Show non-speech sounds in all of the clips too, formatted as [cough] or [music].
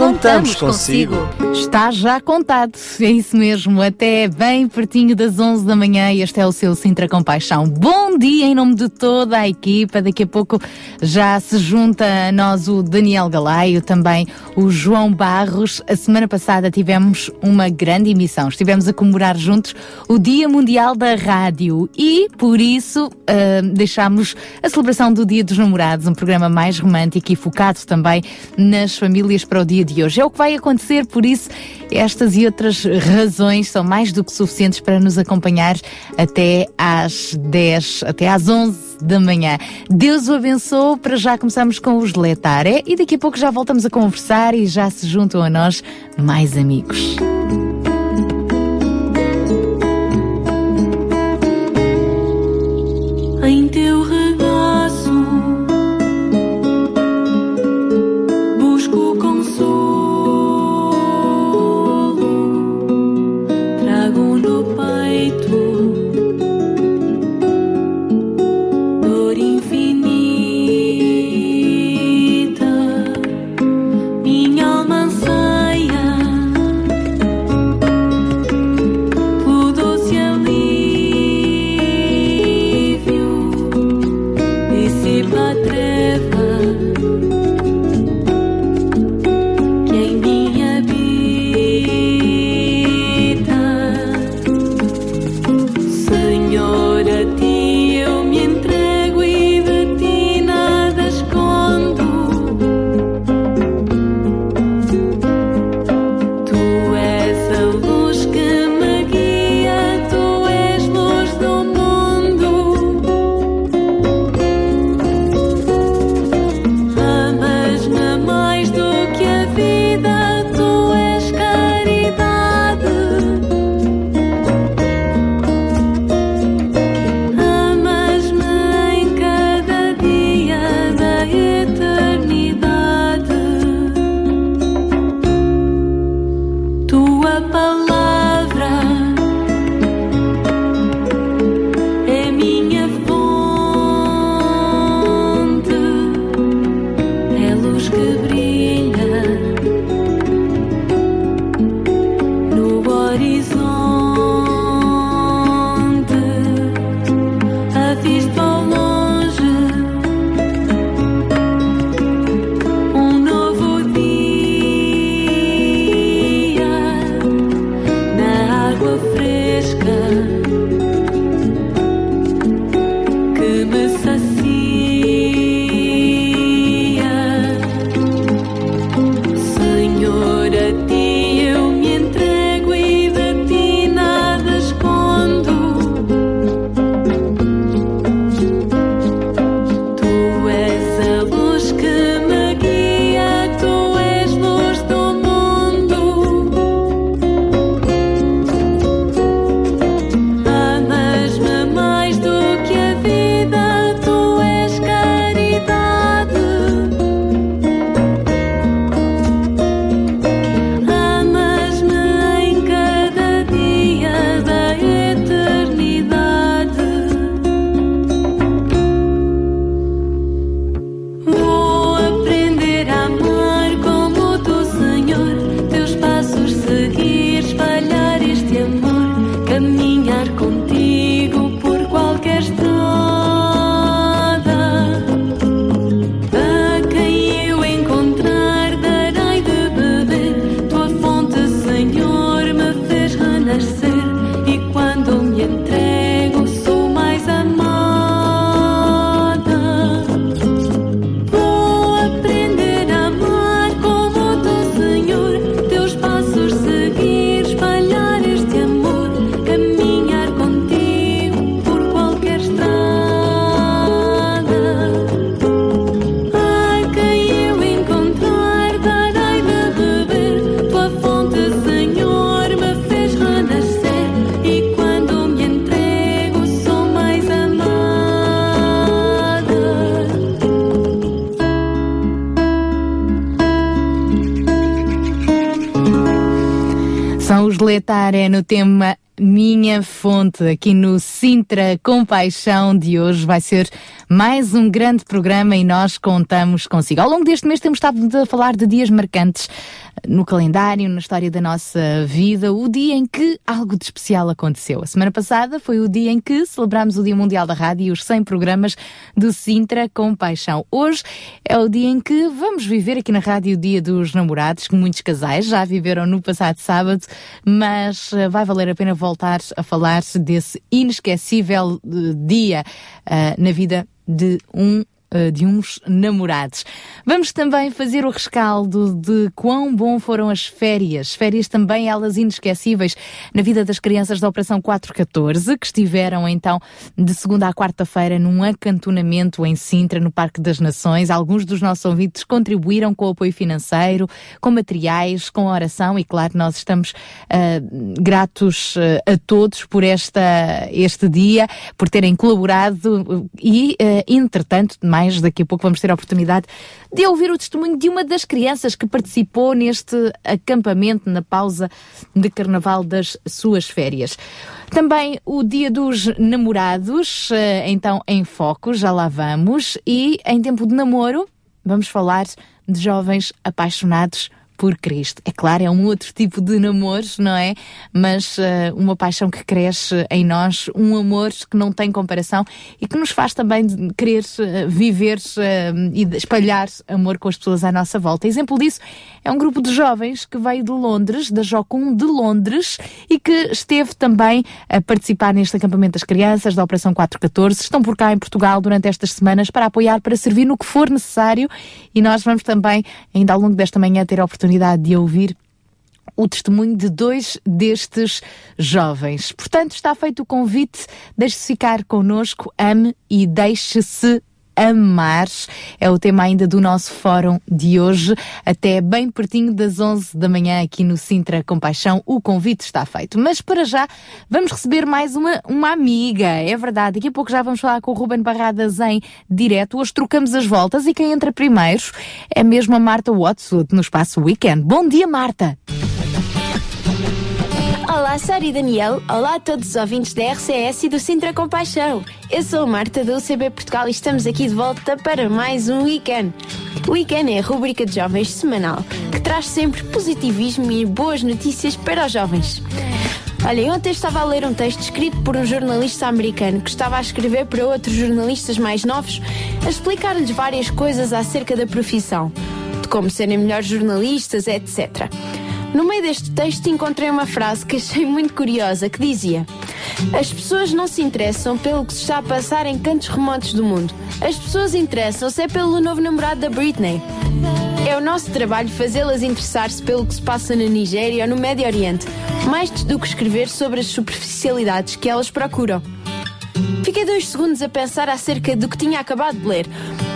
Contamos consigo. Está já contado, é isso mesmo, até bem pertinho das 11 da manhã. Este é o seu Sintra Compaixão. Bom dia em nome de toda a equipa, daqui a pouco já se junta a nós o Daniel Galaio, também o João Barros. A semana passada tivemos uma grande emissão, estivemos a comemorar juntos o Dia Mundial da Rádio. E, por isso, uh, deixámos a celebração do Dia dos Namorados, um programa mais romântico e focado também nas famílias para o dia de hoje. É o que vai acontecer, por isso, estas e outras razões são mais do que suficientes para nos acompanhar até às 10, até às 11 da manhã. Deus o abençoe. Para já começamos com os Letare e daqui a pouco já voltamos a conversar e já se juntam a nós mais amigos. Em teu é no tema minha fonte aqui no Sintra Compaixão de hoje vai ser mais um grande programa e nós contamos consigo. Ao longo deste mês temos estado a falar de dias marcantes no calendário, na história da nossa vida, o dia em que algo de especial aconteceu. A semana passada foi o dia em que celebramos o Dia Mundial da Rádio e os 100 programas do Sintra com Paixão. Hoje é o dia em que vamos viver aqui na rádio o Dia dos Namorados, que muitos casais já viveram no passado sábado, mas uh, vai valer a pena voltar a falar desse inesquecível uh, dia uh, na vida de um de uns namorados. Vamos também fazer o rescaldo de quão bom foram as férias. Férias também elas inesquecíveis na vida das crianças da Operação 414, que estiveram então de segunda à quarta-feira num acantonamento em Sintra, no Parque das Nações. Alguns dos nossos ouvintes contribuíram com apoio financeiro, com materiais, com oração e claro, nós estamos uh, gratos uh, a todos por esta, este dia, por terem colaborado e, entretanto, mais mais. Daqui a pouco vamos ter a oportunidade de ouvir o testemunho de uma das crianças que participou neste acampamento na pausa de carnaval das suas férias. Também o Dia dos Namorados, eh, então em foco, já lá vamos. E em tempo de namoro, vamos falar de jovens apaixonados por Cristo. É claro, é um outro tipo de namoros, não é? Mas uh, uma paixão que cresce em nós, um amor que não tem comparação e que nos faz também querer uh, viver uh, e espalhar amor com as pessoas à nossa volta. Exemplo disso é um grupo de jovens que veio de Londres, da Jocum de Londres, e que esteve também a participar neste acampamento das crianças da Operação 414. Estão por cá em Portugal durante estas semanas para apoiar, para servir no que for necessário e nós vamos também, ainda ao longo desta manhã, ter a oportunidade oportunidade de ouvir o testemunho de dois destes jovens. Portanto, está feito o convite, deixe-se ficar connosco, ame e deixe-se amar. É o tema ainda do nosso fórum de hoje, até bem pertinho das 11 da manhã aqui no Sintra Compaixão. O convite está feito. Mas para já, vamos receber mais uma, uma amiga. É verdade, daqui a pouco já vamos falar com o Ruben Barradas em direto. Hoje trocamos as voltas e quem entra primeiro é mesmo a Marta Watson no Espaço Weekend. Bom dia, Marta! Olá, Sara e Daniel. Olá a todos os ouvintes da RCS e do Sintra Compaixão. Eu sou a Marta do UCB Portugal e estamos aqui de volta para mais um Weekend. O Weekend é a rubrica de jovens semanal que traz sempre positivismo e boas notícias para os jovens. Olha, ontem estava a ler um texto escrito por um jornalista americano que estava a escrever para outros jornalistas mais novos a explicar-lhes várias coisas acerca da profissão, de como serem melhores jornalistas, etc. No meio deste texto encontrei uma frase que achei muito curiosa que dizia: As pessoas não se interessam pelo que se está a passar em cantos remotos do mundo. As pessoas interessam-se é pelo novo namorado da Britney. É o nosso trabalho fazê-las interessar-se pelo que se passa na Nigéria ou no Médio Oriente, mais do que escrever sobre as superficialidades que elas procuram. Fiquei dois segundos a pensar acerca do que tinha acabado de ler.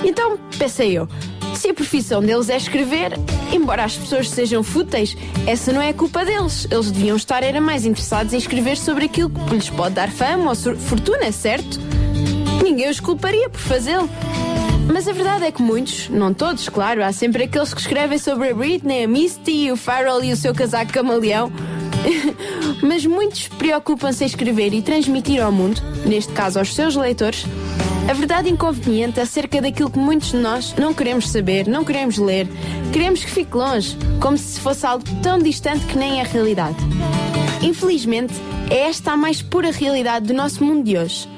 Então pensei eu, se a profissão deles é escrever, embora as pessoas sejam fúteis, essa não é culpa deles. Eles deviam estar era mais interessados em escrever sobre aquilo que lhes pode dar fama ou fortuna, certo? Ninguém os culparia por fazê-lo. Mas a verdade é que muitos, não todos, claro, há sempre aqueles que escrevem sobre a Britney, a Misty, o Farrell e o seu casaco camaleão. [laughs] Mas muitos preocupam-se em escrever e transmitir ao mundo, neste caso aos seus leitores, a verdade inconveniente acerca daquilo que muitos de nós não queremos saber, não queremos ler, queremos que fique longe, como se fosse algo tão distante que nem é realidade. Infelizmente, é esta a mais pura realidade do nosso mundo de hoje.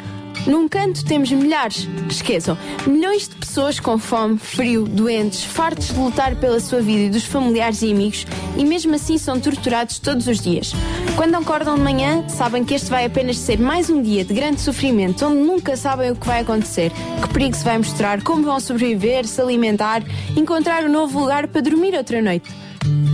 Num canto temos milhares, esqueçam, milhões de pessoas com fome, frio, doentes, fartos de lutar pela sua vida e dos familiares e amigos e mesmo assim são torturados todos os dias. Quando acordam de manhã, sabem que este vai apenas ser mais um dia de grande sofrimento, onde nunca sabem o que vai acontecer, que perigo se vai mostrar, como vão sobreviver, se alimentar, encontrar um novo lugar para dormir outra noite.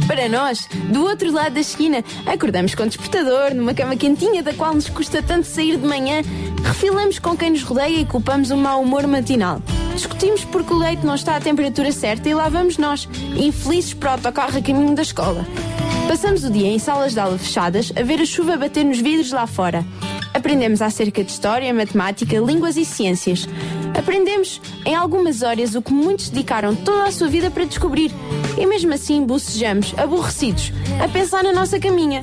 Para nós, do outro lado da esquina, acordamos com despertador, numa cama quentinha da qual nos custa tanto sair de manhã, refilamos com quem nos rodeia e culpamos o mau humor matinal. Discutimos porque o leite não está à temperatura certa e lá vamos nós, infelizes para o autocarro a caminho da escola. Passamos o dia em salas de aula fechadas a ver a chuva bater nos vidros lá fora. Aprendemos acerca de história, matemática, línguas e ciências. Aprendemos em algumas horas o que muitos dedicaram toda a sua vida para descobrir. E mesmo assim bocejamos, aborrecidos, a pensar na nossa caminha.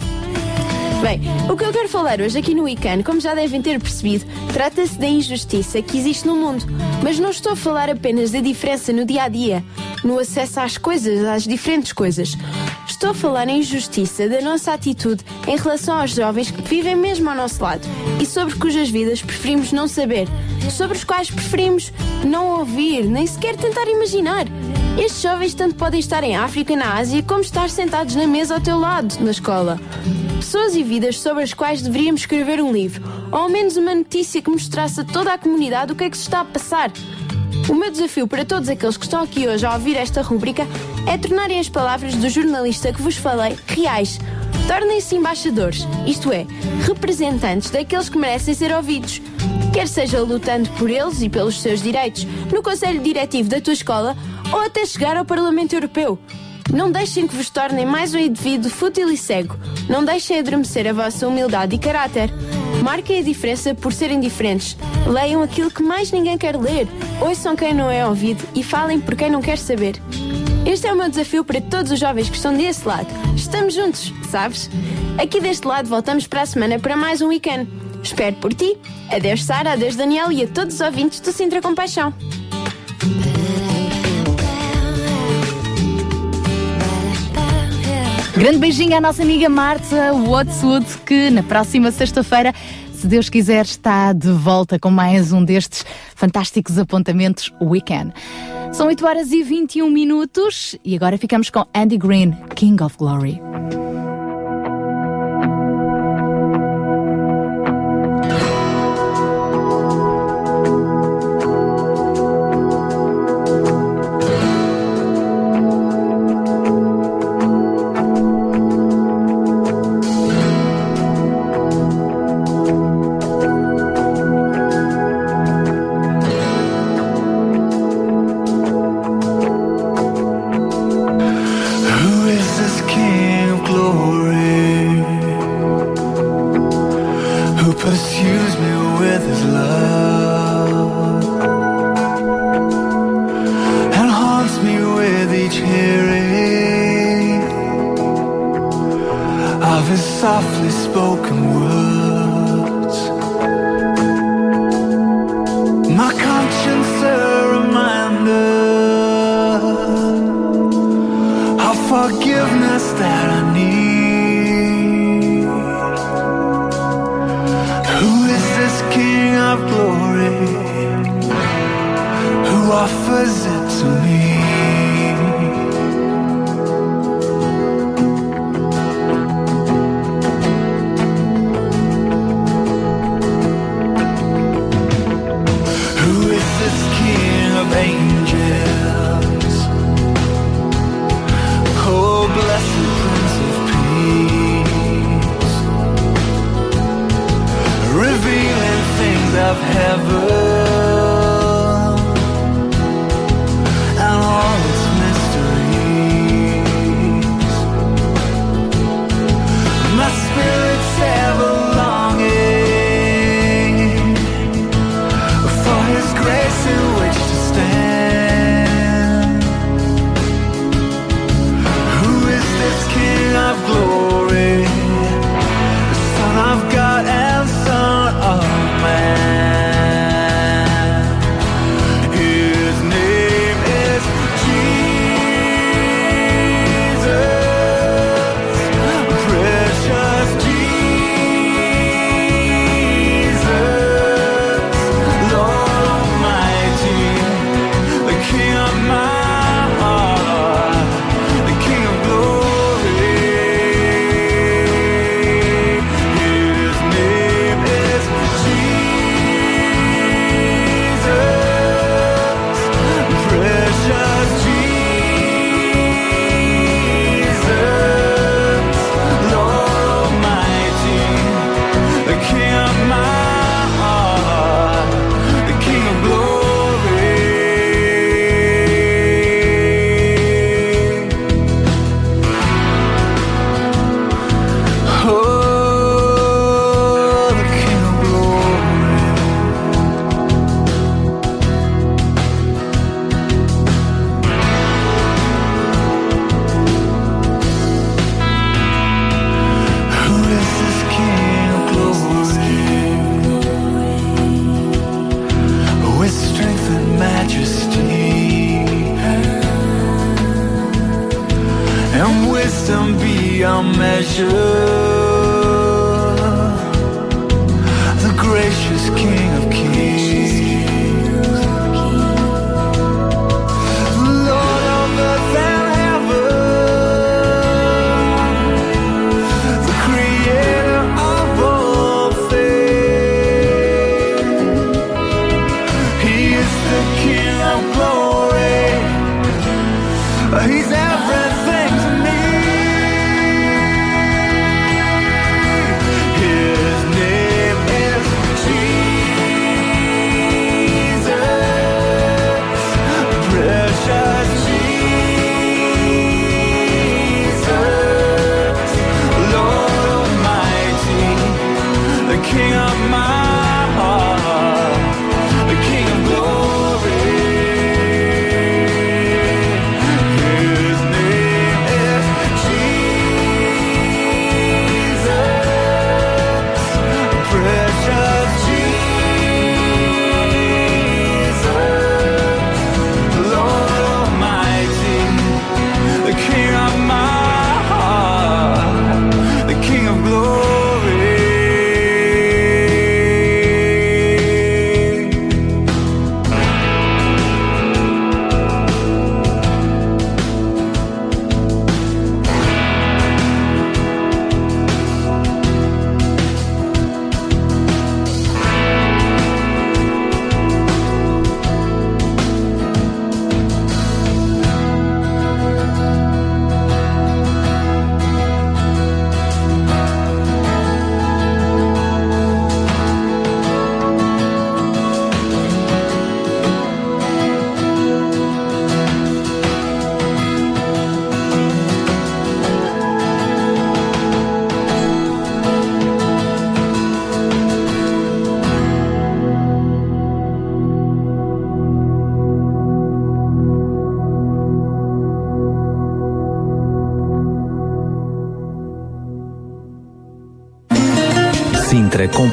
Bem, o que eu quero falar hoje aqui no ICANN, como já devem ter percebido, trata-se da injustiça que existe no mundo. Mas não estou a falar apenas da diferença no dia a dia, no acesso às coisas, às diferentes coisas. Estou a falar em injustiça da nossa atitude em relação aos jovens que vivem mesmo ao nosso lado e sobre cujas vidas preferimos não saber, sobre os quais preferimos não ouvir, nem sequer tentar imaginar. Estes jovens tanto podem estar em África, na Ásia, como estar sentados na mesa ao teu lado, na escola. Pessoas e vidas sobre as quais deveríamos escrever um livro, ou ao menos uma notícia que mostrasse a toda a comunidade o que é que se está a passar. O meu desafio para todos aqueles que estão aqui hoje a ouvir esta rubrica é tornarem as palavras do jornalista que vos falei reais. Tornem-se embaixadores, isto é, representantes daqueles que merecem ser ouvidos. Quer seja lutando por eles e pelos seus direitos no Conselho Diretivo da tua escola ou até chegar ao Parlamento Europeu. Não deixem que vos tornem mais um indivíduo fútil e cego. Não deixem adormecer a vossa humildade e caráter. Marquem a diferença por serem diferentes. Leiam aquilo que mais ninguém quer ler. Ouçam quem não é ouvido e falem por quem não quer saber. Este é o meu desafio para todos os jovens que estão desse lado. Estamos juntos, sabes? Aqui deste lado voltamos para a semana para mais um weekend. Espero por ti. Adeus Sara, adeus Daniel e a todos os ouvintes do Sintra Compaixão. Grande beijinho à nossa amiga Marta Watswood, que na próxima sexta-feira, se Deus quiser, está de volta com mais um destes fantásticos apontamentos Weekend. São 8 horas e 21 minutos e agora ficamos com Andy Green, King of Glory.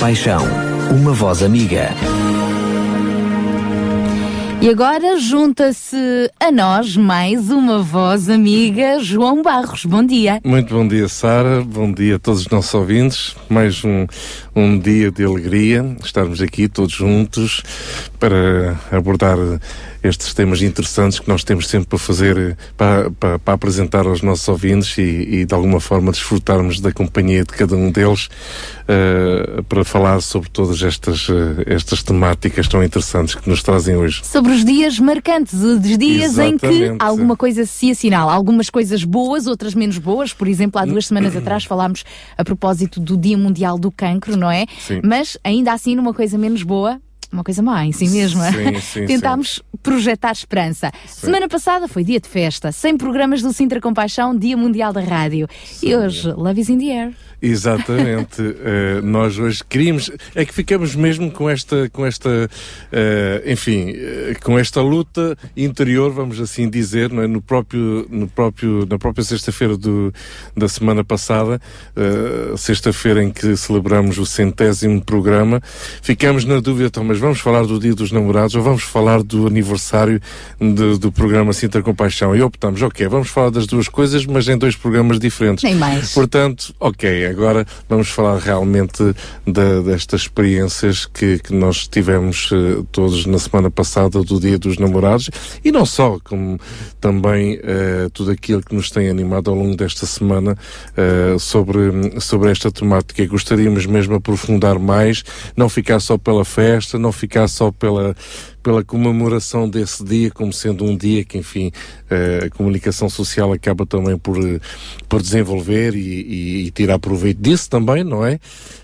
Compaixão, uma voz amiga. E agora junta-se a nós mais uma voz amiga, João Barros. Bom dia. Muito bom dia, Sara. Bom dia a todos os nossos ouvintes. Mais um, um dia de alegria estarmos aqui todos juntos para abordar estes temas interessantes que nós temos sempre para fazer, para, para, para apresentar aos nossos ouvintes e, e, de alguma forma desfrutarmos da companhia de cada um deles uh, para falar sobre todas estas, uh, estas temáticas tão interessantes que nos trazem hoje. Sobre os dias marcantes, os dias em que Exatamente. alguma coisa se assinala, algumas coisas boas, outras menos boas. Por exemplo, há duas semanas atrás falámos a propósito do Dia Mundial do Cancro, não é? Sim. Mas ainda assim, numa coisa menos boa, uma coisa má em si mesma. Sim, sim, Tentámos projetar esperança. Semana passada foi dia de festa, sem programas do Sintra Compaixão, Dia Mundial da Rádio. E hoje, Love is in the air. Exatamente. [laughs] Eh, nós hoje queríamos. É que ficamos mesmo com esta, com esta eh, enfim, eh, com esta luta interior, vamos assim dizer, é? no próprio, no próprio, na própria sexta-feira do- da semana passada, sexta-feira em que celebramos o centésimo programa, ficamos na dúvida, então, mas vamos falar do Dia dos Namorados ou vamos falar do aniversário de- do programa Sintra Compaixão? E optamos, ok, vamos falar das duas coisas, mas em dois programas diferentes. Nem mais. Portanto, ok, agora vamos falar realmente da- destas experiências que, que nós tivemos eh, todos na semana passada do Dia dos Namorados e não só, como também eh, tudo aquilo que nos tem animado ao longo desta semana eh, sobre, sobre esta temática. Gostaríamos mesmo de aprofundar mais, não ficar só pela festa, não ficar só pela pela comemoração desse dia como sendo um dia que, enfim, eh, a comunicação social acaba também por, eh, por desenvolver e, e- e tirar proveito disso também, não é?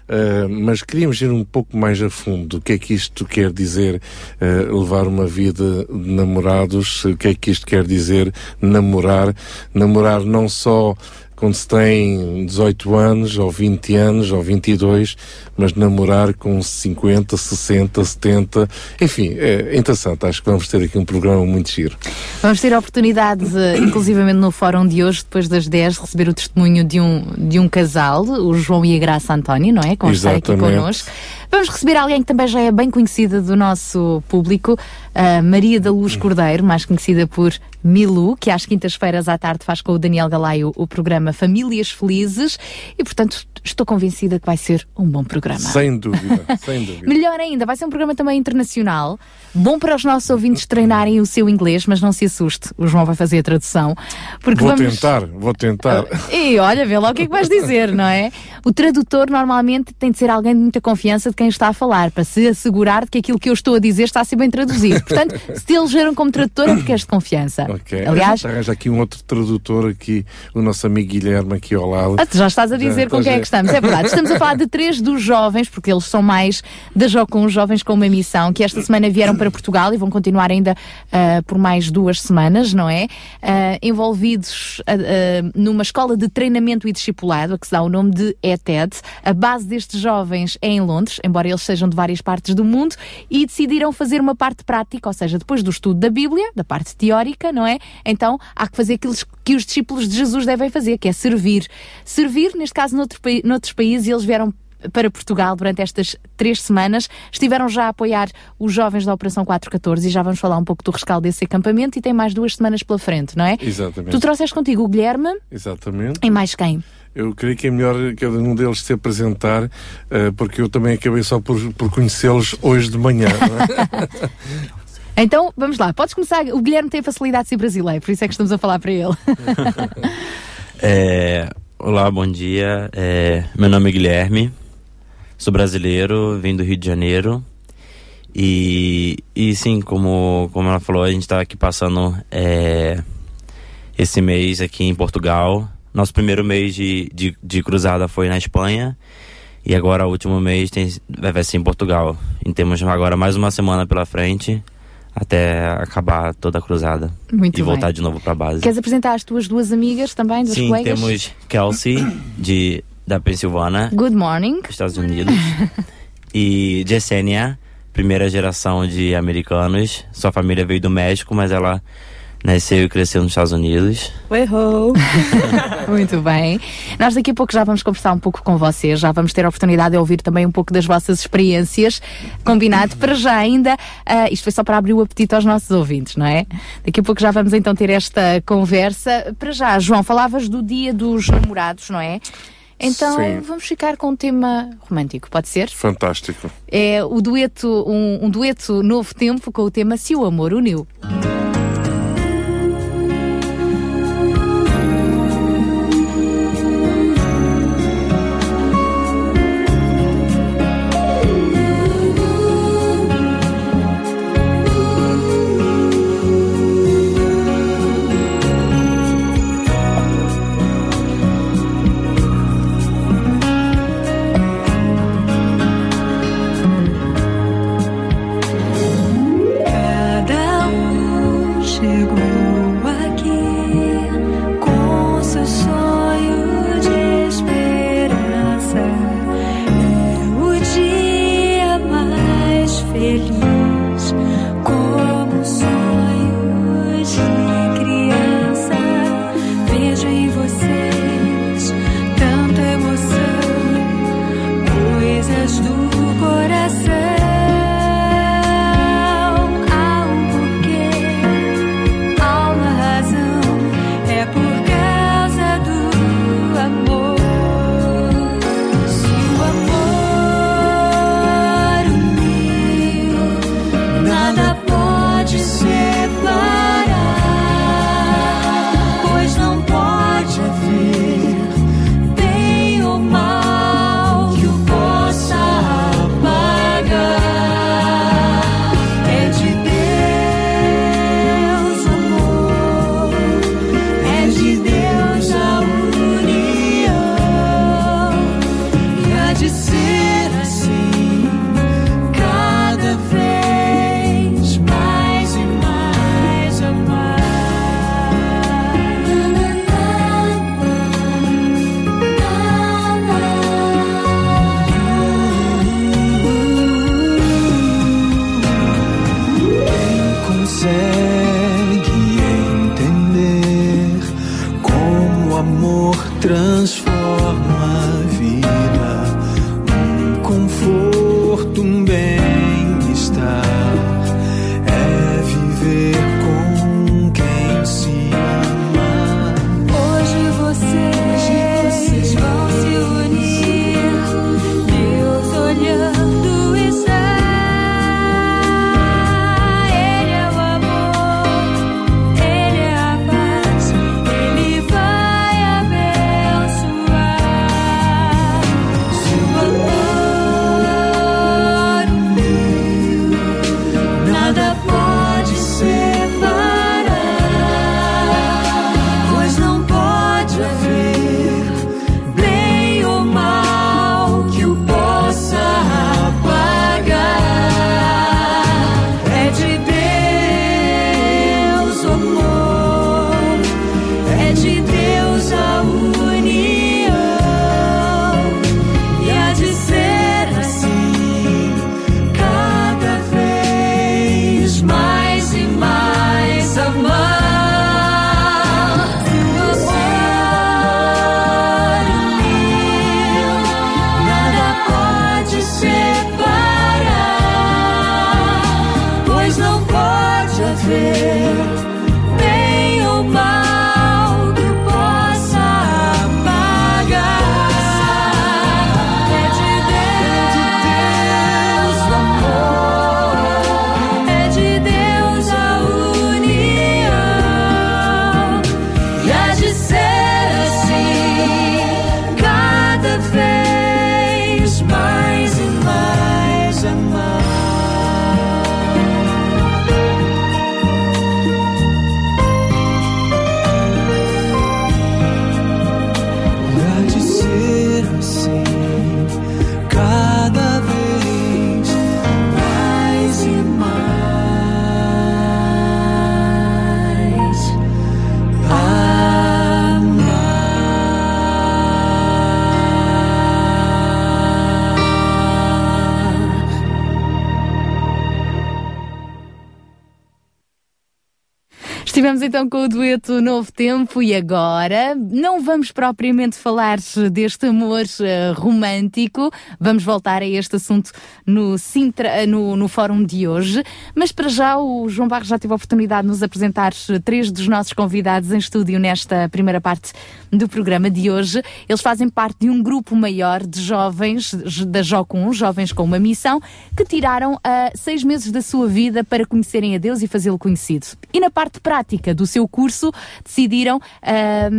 Eh, mas queríamos ir um pouco mais a fundo. O que é que isto quer dizer eh, levar uma vida de namorados? O que é que isto quer dizer namorar? Namorar não só quando se tem 18 anos, ou 20 anos, ou 22, mas namorar com 50, 60, 70, enfim, é interessante. Acho que vamos ter aqui um programa muito giro. Vamos ter a oportunidade, de, [coughs] inclusivamente no fórum de hoje, depois das 10, receber o testemunho de um, de um casal, o João e a Graça António, não é? Que vão estar aqui connosco. Vamos receber alguém que também já é bem conhecida do nosso público, a Maria da Luz Cordeiro, mais conhecida por Milu, que às quintas-feiras à tarde faz com o Daniel Galaio o programa programa Famílias Felizes e, portanto, estou convencida que vai ser um bom programa. Sem dúvida, sem dúvida. Melhor ainda, vai ser um programa também internacional. Bom para os nossos ouvintes treinarem o seu inglês, mas não se assuste, o João vai fazer a tradução. Porque Vou vamos... tentar, vou tentar. [laughs] E olha, vê lá o que é que vais dizer, não é? O tradutor normalmente tem de ser alguém de muita confiança de quem está a falar, para se assegurar de que aquilo que eu estou a dizer está a ser bem traduzido. Portanto, se te elegeram como tradutor é porque és de confiança. Ok. Aliás, arranja aqui um outro tradutor aqui, o nosso amigo Guilherme aqui ao lado. Ah, tu já estás a dizer Já, com quem é que estamos, é verdade. Estamos a falar de três dos jovens, porque eles são mais da Jocum, jovens com uma missão, que esta semana vieram para Portugal e vão continuar ainda ah, por mais duas semanas, não é? Ah, envolvidos ah, numa escola de treinamento e discipulado, a que se dá o nome de ETED. A base destes jovens é em Londres, embora eles sejam de várias partes do mundo, e decidiram fazer uma parte prática, ou seja, depois do estudo da Bíblia, da parte teórica, não é? Então há que fazer aquilo que os discípulos de Jesus devem fazer, que é servir. Servir, neste caso, noutro, noutros países, e eles vieram para Portugal durante estas três semanas. Estiveram já a apoiar os jovens da Operação 414 e já vamos falar um pouco do rescaldo desse acampamento e tem mais duas semanas pela frente, não é? Exatamente. Tu trouxeste contigo o Guilherme Exatamente. e mais quem? Eu creio que é melhor cada um deles se apresentar, eh, porque eu também acabei só por, por conhecê-los hoje de manhã. não é? [laughs] Então, vamos lá, podes começar. O Guilherme tem a facilidade de ser brasileiro, por isso é que estamos a falar para ele. [laughs] É, olá, bom dia. É, meu nome é Guilherme, sou brasileiro, vim do Rio de Janeiro. E, e sim, como, como ela falou, a gente está aqui passando é, esse mês aqui em Portugal. Nosso primeiro mês de, de, de cruzada foi na Espanha. E agora o último mês tem, vai ser em Portugal. E temos agora mais uma semana pela frente até acabar toda a cruzada. Muito e bem. voltar de novo para base. Queres apresentar as tuas duas amigas também, duas Sim, colegas? temos Kelsey, de, da Pensilvânia, Good morning. Estados Unidos. [laughs] e Jessenia, primeira geração de americanos. Sua família veio do México, mas ela nasceu e cresceu nos Estados Unidos. [laughs] Muito bem. Nós daqui a pouco já vamos conversar um pouco com vocês, já vamos ter a oportunidade de ouvir também um pouco das vossas experiências. Combinado para já ainda. ah, isto foi só para abrir o apetite aos nossos ouvintes, não é? Daqui a pouco já vamos então ter esta conversa. Para já, João, falavas do dia dos namorados, não é? Então Sim. vamos ficar com um tema romântico, pode ser? Fantástico. É o dueto, um, um dueto novo tempo com o tema Se o Amor Uniu. Estivemos então com o dueto Novo Tempo e agora não vamos propriamente falar deste amor eh, romântico, vamos voltar a este assunto no, Sintra, eh, no, no fórum de hoje, mas para já o João Barros já teve a oportunidade de nos apresentar eh, três dos nossos convidados em estúdio nesta primeira parte do programa de hoje. Eles fazem parte de um grupo maior de jovens da Jocum, jovens com uma missão, que tiraram ah, seis meses da sua vida para conhecerem a Deus e fazê-lo conhecido. E na parte prática do seu curso, decidiram,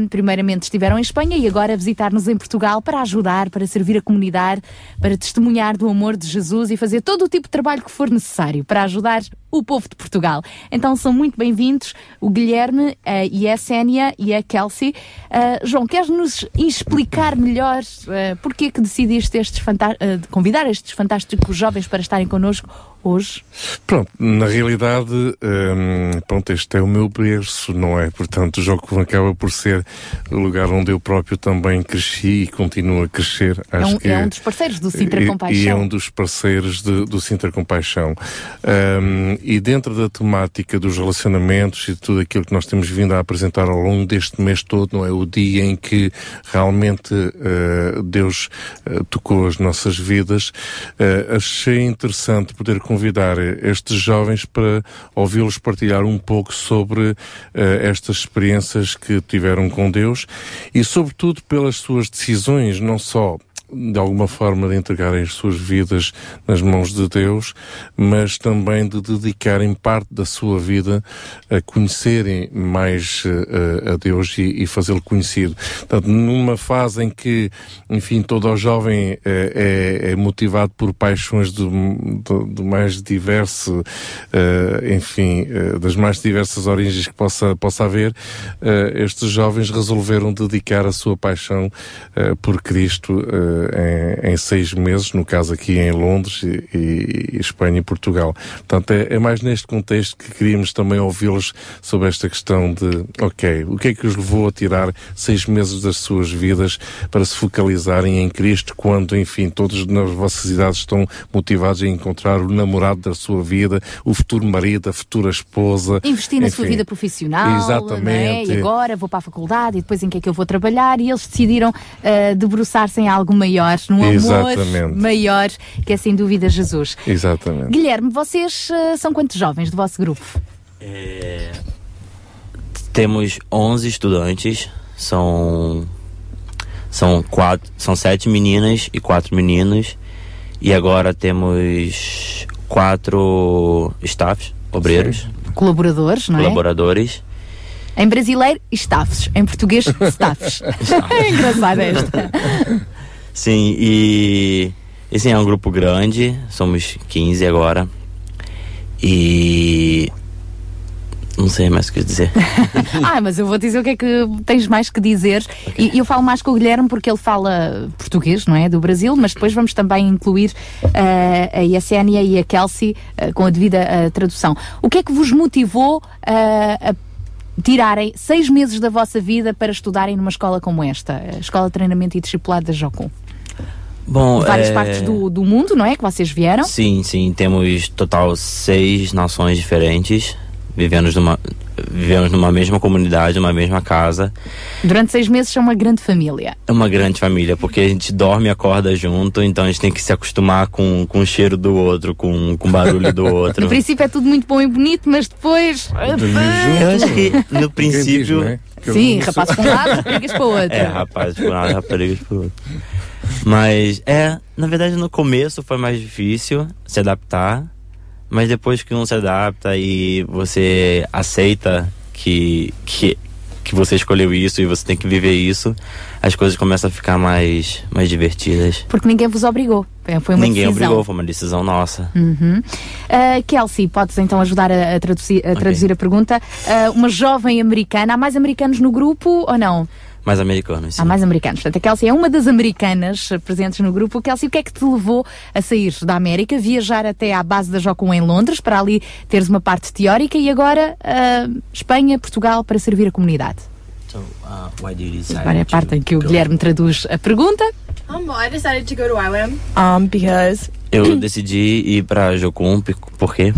primeiramente estiveram em Espanha e agora visitar-nos em Portugal para ajudar, para servir a comunidade, para testemunhar do amor de Jesus e fazer todo o tipo de trabalho que for necessário para ajudar o povo de Portugal. Então são muito bem-vindos o Guilherme ah, e a Sénia e a Kelsey. Ah, João, queres nos explicar melhor ah, porque é que decidiste estes de convidar estes fantásticos jovens para estarem connosco hoje? Pronto, na realidade, hum, pronto, este é o meu berço, não é? Portanto, o Jogo acaba por ser o lugar onde eu próprio também cresci e continuo a crescer. É Acho um, que é um dos parceiros do Sintra e- Compaixão. E é um dos parceiros de- do Sintra Compaixão. Um, e dentro da temática dos relacionamentos e de tudo aquilo que nós temos vindo a apresentar ao longo deste mês todo, não é? O dia em que realmente uh, Deus uh, tocou as nossas vidas, uh, achei interessante poder convidar estes jovens para ouvi-los partilhar um pouco sobre estas experiências que tiveram com Deus e, sobretudo, pelas suas decisões, não só de alguma forma de entregarem as suas vidas nas mãos de Deus, mas também de dedicarem parte da sua vida a conhecerem mais uh, a Deus e, e fazê-lo conhecido. Portanto, numa fase em que, enfim, todo o jovem uh, é, é, motivado por paixões do, do, do mais diverso, uh, enfim, das mais diversas origens que possa, possa haver, estes jovens resolveram dedicar a sua paixão por Cristo em, em, seis meses, no caso aqui em Londres, e, e Espanha e Portugal. Portanto, é, é, mais neste contexto que queríamos também ouvi-los sobre esta questão de, ok, o que é que os levou a tirar seis meses das suas vidas para se focalizarem em Cristo, quando, enfim, todos nas vossas idades estão motivados a encontrar o namorado da sua vida, o futuro marido, a futura esposa. Investir na enfim, sua vida profissional. Exatamente. É? E agora vou para a faculdade e depois em que é que eu vou trabalhar e eles decidiram uh, debruçar-se em algo maior, num Exatamente. amor maior, que é sem dúvida Jesus. Exatamente. Guilherme, vocês uh, são quantos jovens do vosso grupo? É... Temos 11 estudantes, são são quatro, são sete meninas e quatro meninos. E agora temos quatro staffs, obreiros, Sim. colaboradores, não é? Colaboradores. Em brasileiro, staffs. Em português, staffs. [laughs] é engraçado esta. Sim, e esse é um grupo grande, somos 15 agora. E não sei mais o que dizer. [laughs] ah, mas eu vou dizer o que é que tens mais que dizer. Okay. E eu falo mais com o Guilherme porque ele fala português, não é? Do Brasil, mas depois vamos também incluir uh, a Yesenia e a Kelsey uh, com a devida uh, tradução. O que é que vos motivou a tirarem seis meses da vossa vida para estudarem numa escola como esta, a Escola de Treinamento e Discipulado da Jocum? Bom, várias é... partes do, do mundo, não é? Que vocês vieram? Sim, sim. Temos total seis nações diferentes, vivendo numa, vivemos numa mesma comunidade, numa mesma casa. Durante seis meses são uma grande família. É uma grande família, porque a gente dorme e acorda junto, então a gente tem que se acostumar com, com o cheiro do outro, com, com o barulho do [laughs] outro. No princípio é tudo muito bom e bonito, mas depois. Eu acho que no princípio. Diz, é? Eu Sim, rapaz para um lado, [laughs] raparigas para o outro. É, rapaz por um lado, raparigas por outro. Mas é, na verdade no começo foi mais difícil se adaptar, mas depois que um se adapta e você aceita que, que, que você escolheu isso e você tem que viver isso, as coisas começam a ficar mais, mais divertidas. Porque ninguém vos obrigou. É, Foi uma Ninguém decisão. obrigou, foi uma decisão nossa. Uhum. Uh, Kelsey, podes então ajudar a, a traduzir, a, traduzir a pergunta. Uh, uma jovem americana, há mais americanos no grupo ou não? Mais americanos. sim. Há mais americanos. Portanto, a Kelsey é uma das americanas presentes no grupo. Kelsey, o que é que te levou a sair da América, viajar até à base da Jocum em Londres, para ali teres uma parte teórica e agora uh, Espanha, Portugal, para servir a comunidade? So, uh, why did you decide Agora é a parte em que o? Guilherme traduz a pergunta. Um, well, I decided to go to IWAM um, because Eu decidi ir pra Jocum, por quê?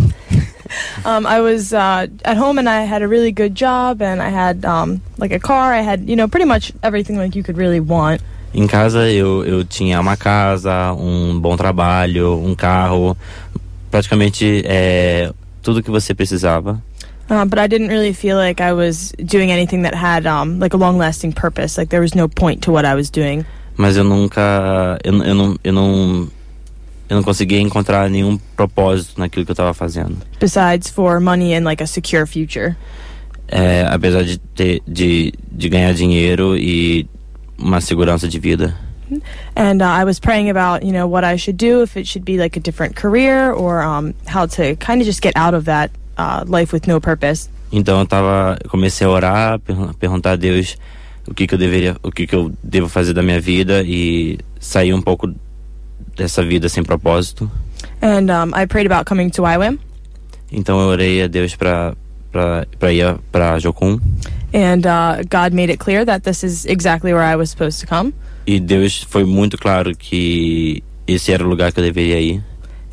[laughs] um, I was uh, at home and I had a really good job and I had um, like a car. I had you know pretty much everything like you could really want. Em casa eu, eu tinha uma casa, um bom trabalho, um carro, praticamente é, tudo que você precisava. Uh, but I didn't really feel like I was doing anything that had um, like a long-lasting purpose. Like there was no point to what I was doing. Mas eu nunca. Eu, eu, não, eu, não, eu não conseguia encontrar nenhum propósito naquilo que eu estava fazendo. Besides for money and like a secure future. É, apesar de, ter, de, de ganhar dinheiro e uma segurança de vida. And uh, I was praying about you know what I should do if it should be like a different career or um, how to kind of just get out of that uh, life with no purpose. Então eu tava, comecei a orar, pergun- perguntar a Deus o que que eu deveria, o que que eu devo fazer da minha vida e sair um pouco dessa vida sem propósito. And um, I prayed about coming to. Então eu orei a Deus para para para ir para Jocum And uh, God made it clear that this is exactly where I was supposed to come. e Deus foi muito claro que esse era o lugar que eu deveria ir.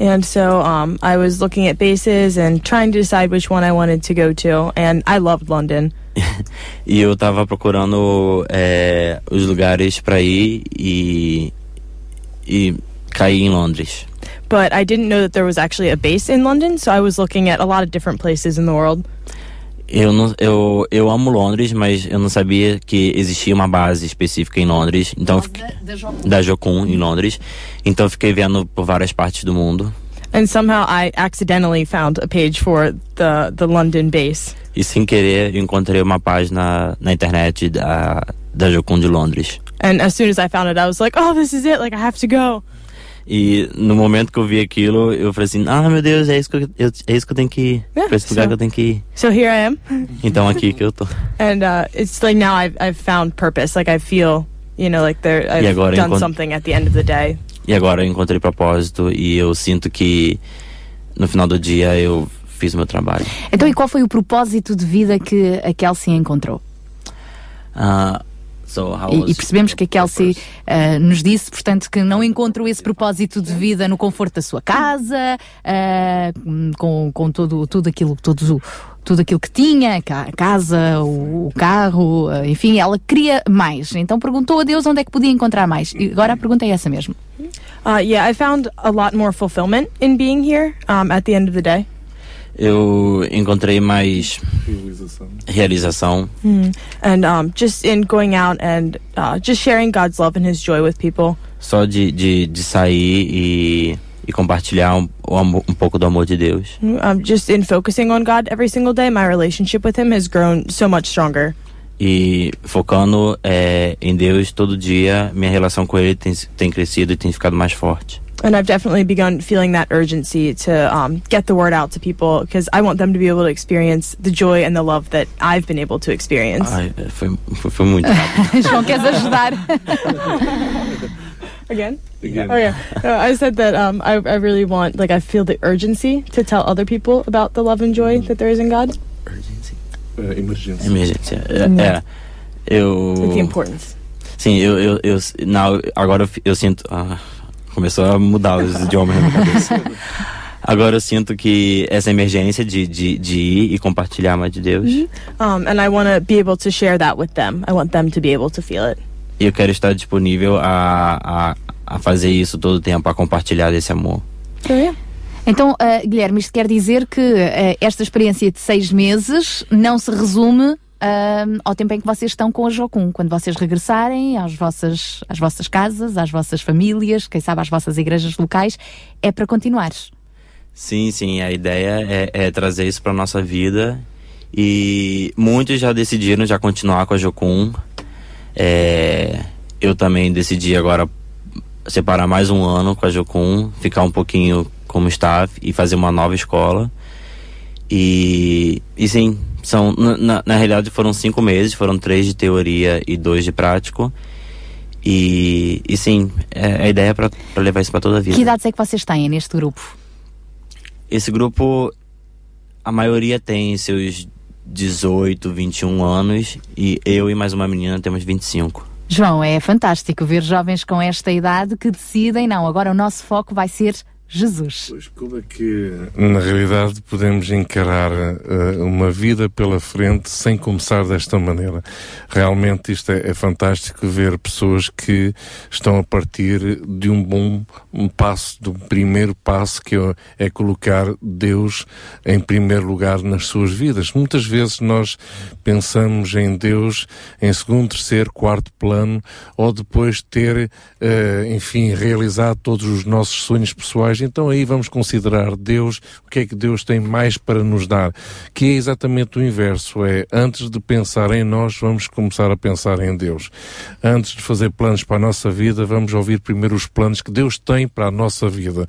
And so um, I was looking at bases and trying to decide which one I wanted to go to. And I loved London. [laughs] E eu tava procurando é, os lugares para ir e e cair em Londres. But I didn't know that there was actually a base in London, so I was looking at a lot of different places in the world. Eu, não, eu, eu amo Londres, mas eu não sabia que existia uma base específica em Londres. Então eu fiquei, da Jocum em Londres. Então fiquei vendo por várias partes do mundo. And somehow I accidentally found a page for the, the London base. E sem querer eu encontrei uma página na internet da, da Jocum de Londres. And as soon as I found it, I was like, oh, this is it. Like, I have to go. E no momento que eu vi aquilo, eu falei assim, ah meu Deus, é isso que eu, eu- é isso que eu tenho que ir. Yeah, Pra esse lugar so- que eu tenho que ir. So here I am. Então aqui que eu tô. And uh, it's like now I've, I've found purpose. Like, I feel, you know, like there, I've agora done encont- something at the end of the day. E agora eu encontrei propósito e eu sinto que no final do dia eu fiz o meu trabalho. Então, e qual foi o propósito de vida que a Kelsey encontrou? Ah, so how E, e percebemos que a Kelsey ah, nos disse, portanto, que não encontrou esse propósito de vida no conforto da sua casa, ah, com, com todo, tudo, aquilo, todo, tudo aquilo que tinha, a casa, o, o carro, ah, enfim, ela queria mais. Então perguntou a Deus onde é que podia encontrar mais. E agora a pergunta é essa mesmo. Uh, yeah, I found a lot more fulfillment in being here um, at the end of the day. Eu encontrei mais Realização. realização And um, just in going out and uh, just sharing God's love and His joy with people. só de, de, de sair e, e compartilhar um, o amor- um pouco do amor de Deus. Um, just in focusing on God every single day, my relationship with Him has grown so much stronger. E focando é, em Deus todo dia, minha relação com Ele tem, tem crescido e tem ficado mais forte. And I've definitely begun feeling that urgency to um, get the word out to people because I want them to be able to experience the joy and the love that I've been able to experience. Ai, foi, foi, foi muito rápido. João, queres ajudar? Again? Again. Oh yeah. No, I said that um, I, I really want, like, I feel the urgency to tell other people about the love and joy that there is in God. Eh, emergência. Emergência. É, é, eu. Like the importance. Sim, eu, eu, eu não, agora eu, sinto. ah, começou a mudar os idiomas na minha cabeça. [laughs] Agora eu sinto que essa emergência de, de, de ir e compartilhar mais de Deus. Um, and I want to be able to share that with them. I want them to be able to feel it. E eu quero estar disponível a, a, a fazer isso todo o tempo, a compartilhar desse amor. Yeah. Então, ah, Guilherme, isto quer dizer que ah, esta experiência de seis meses não se resume ao tempo em que vocês estão com a Jocum. Quando vocês regressarem às vossas, às vossas casas, às vossas famílias, quem sabe às vossas igrejas locais, é para continuar. Sim, sim, a ideia é, é trazer isso para nossa vida e muitos já decidiram já continuar com a Jocum. É, eu também decidi agora separar mais um ano com a Jocum, ficar um pouquinho como staff e fazer uma nova escola. E, e sim, são na, na, realidade foram cinco meses, foram três de teoria e dois de prático. E, e sim, é, a ideia é para levar isso para toda a vida. Que idades é que vocês têm neste grupo? Esse grupo, a maioria tem seus 18, 21 anos e eu e mais uma menina temos 25. João, é fantástico ver jovens com esta idade que decidem, não, agora o nosso foco vai ser Jesus. Pois como é que, na realidade, podemos encarar uh, uma vida pela frente sem começar desta maneira? Realmente isto é, é, fantástico ver pessoas que estão a partir de um bom um passo, do primeiro passo que é, é colocar Deus em primeiro lugar nas suas vidas. Muitas vezes nós pensamos em Deus em segundo, terceiro, quarto plano ou depois ter, uh, enfim, realizado todos os nossos sonhos pessoais então aí vamos considerar Deus, o que é que Deus tem mais para nos dar, que é exatamente o inverso, é antes de pensar em nós, vamos começar a pensar em Deus. Antes de fazer planos para a nossa vida, vamos ouvir primeiro os planos que Deus tem para a nossa vida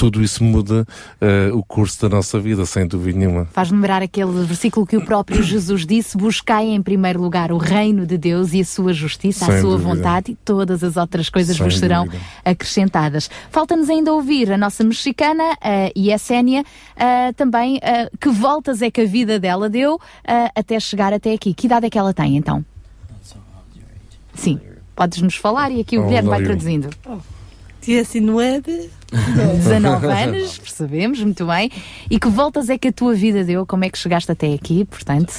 tudo isso muda uh, o curso da nossa vida, sem dúvida nenhuma. Faz lembrar aquele versículo que o próprio [coughs] Jesus disse: Buscai em primeiro lugar o reino de Deus e a sua justiça, Sem a sua dúvida. vontade, e todas as outras coisas Sem vos serão dúvida. acrescentadas. Falta-nos ainda ouvir a nossa mexicana uh, e a Sénia uh, também, uh, que voltas é que a vida dela deu uh, até chegar até aqui. Que idade é que ela tem então? Sim, podes-nos falar e aqui o Oh, Guilherme vai Dario. Traduzindo. 19. 19 anos, percebemos, muito bem. E que voltas é que a tua vida deu? Como é que chegaste até aqui, portanto?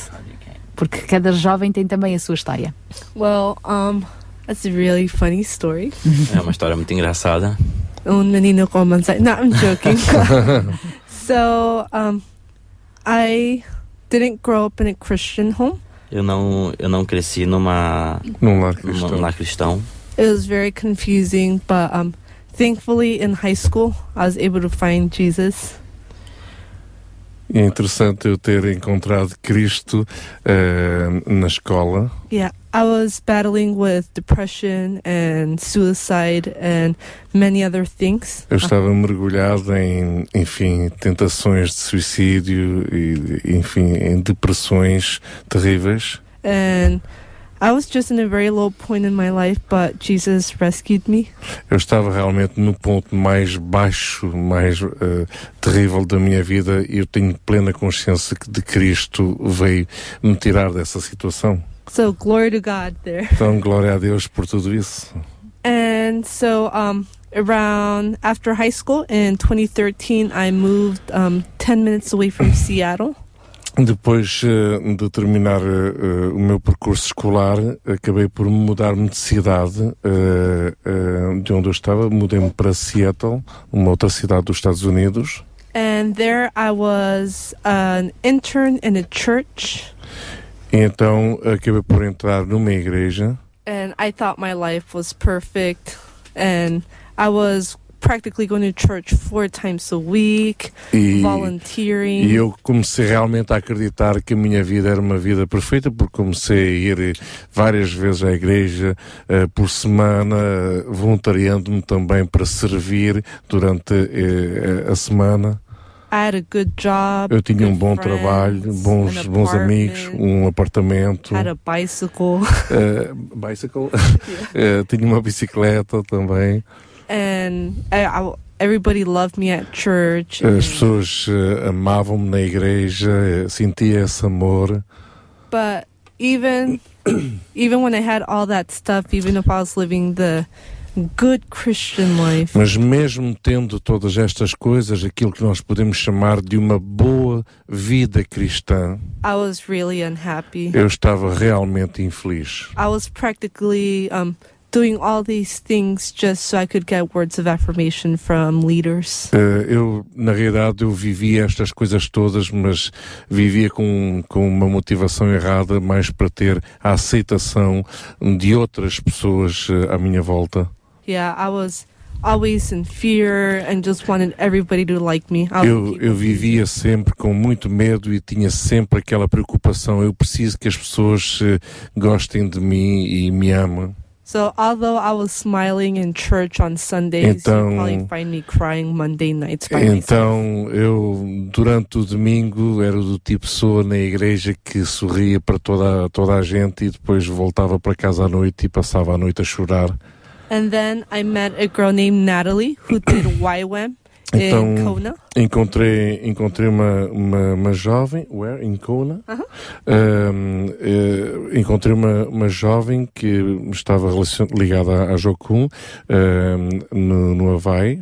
Porque cada jovem tem também a sua história. Well, um, that's a really funny story. É uma história muito engraçada. Un menino com manzai- No, I'm joking. [laughs] so, um, I didn't grow up in a Christian home. Eu não, eu não cresci numa, Num lar numa, cristão. num lar cristão. It was very confusing, but um, thankfully in high school, I was able to find Jesus. É interessante eu ter encontrado Cristo eh, na escola. Yeah, I was battling with depression and suicide and many other things. Eu estava mergulhado em, enfim, tentações de suicídio e, enfim, em depressões terríveis. And I was just in a very low point in my life, but Jesus rescued me. Eu estava realmente no ponto mais baixo, mais eh, terrível da minha vida e eu tenho plena consciência que de Cristo veio me tirar dessa situação. So glory to God there. Então, glória a Deus por tudo isso. And so um, around after high school in 2013, I moved um, 10 minutes away from Seattle. Depois eh, de terminar eh, o meu percurso escolar, acabei por mudar-me de cidade, eh, de onde eu estava, mudei-me para Seattle, uma outra cidade dos Estados Unidos. And there I was an intern in a church. E então acabei por entrar numa igreja And I thought my life was perfect. And I was practically going to church four times a week, e, volunteering. e eu comecei realmente a acreditar que a minha vida era uma vida perfeita, porque comecei a ir várias vezes à igreja eh, por semana, voluntariando-me também para servir durante eh, a semana. I had a good job. Eu tinha um bom friends, trabalho, bons, bons amigos, um apartamento, Had a bicycle. eh, bicycle, [laughs] tinha uma bicicleta também. And I, I- everybody loved me at church. As pessoas eh, amavam-me na igreja, eh, sentia esse amor. but even [coughs] even when I had all that stuff, even if I was living the good Christian life. Mas mesmo tendo todas estas coisas, aquilo que nós podemos chamar de uma boa vida cristã, I was really unhappy. eu estava realmente infeliz. I was practically um, doing all these things just so I could get words of affirmation from leaders. Eh, eu, na realidade, eu vivia estas coisas todas, mas vivia com, com uma motivação errada, mais para ter a aceitação de outras pessoas eh, à minha volta. Yeah, I was always in fear and just wanted everybody to like me. Eu, eu vivia sempre com muito medo e tinha sempre aquela preocupação. Eu preciso que as pessoas eh, gostem de mim e me amem. So although I was smiling in church on Sundays, Então- you probably find me crying Monday nights by myself. Então, eu, durante o domingo, era do tipo pessoa na igreja que sorria para toda, toda a gente e depois voltava para casa à noite e passava a noite a chorar. And then I met a girl named Natalie who did [coughs] YWAM Então, Kona. encontrei, encontrei uma, uma, uma jovem, where? In Kona? Aham. Um, eh, encontrei uma, uma jovem que estava ligada à, Jokun um, no, no Havaí.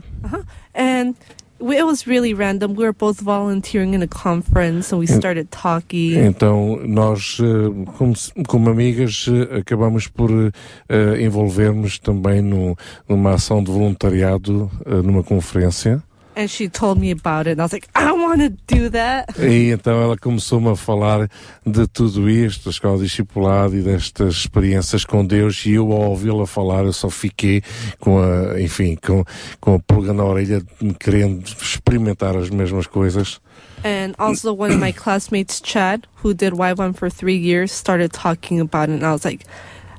And we, it was really random. We were both volunteering in a conference and we started talking. Então, nós, eh, como, como amigas, eh, acabamos por eh, envolvermos também no, numa ação de voluntariado eh, numa conferência. And she told me about it. And I was like, I want to do that. E então ela começou-me a falar de tudo isto, da escola discipulada e destas experiências com Deus, e eu, ao ouvi-la falar, eu só fiquei com a, enfim, com, com a pulga na orelha, querendo experimentar as mesmas coisas. And also, one of my classmates, Chad, who did Y1 for three years, started talking about it. And I was like,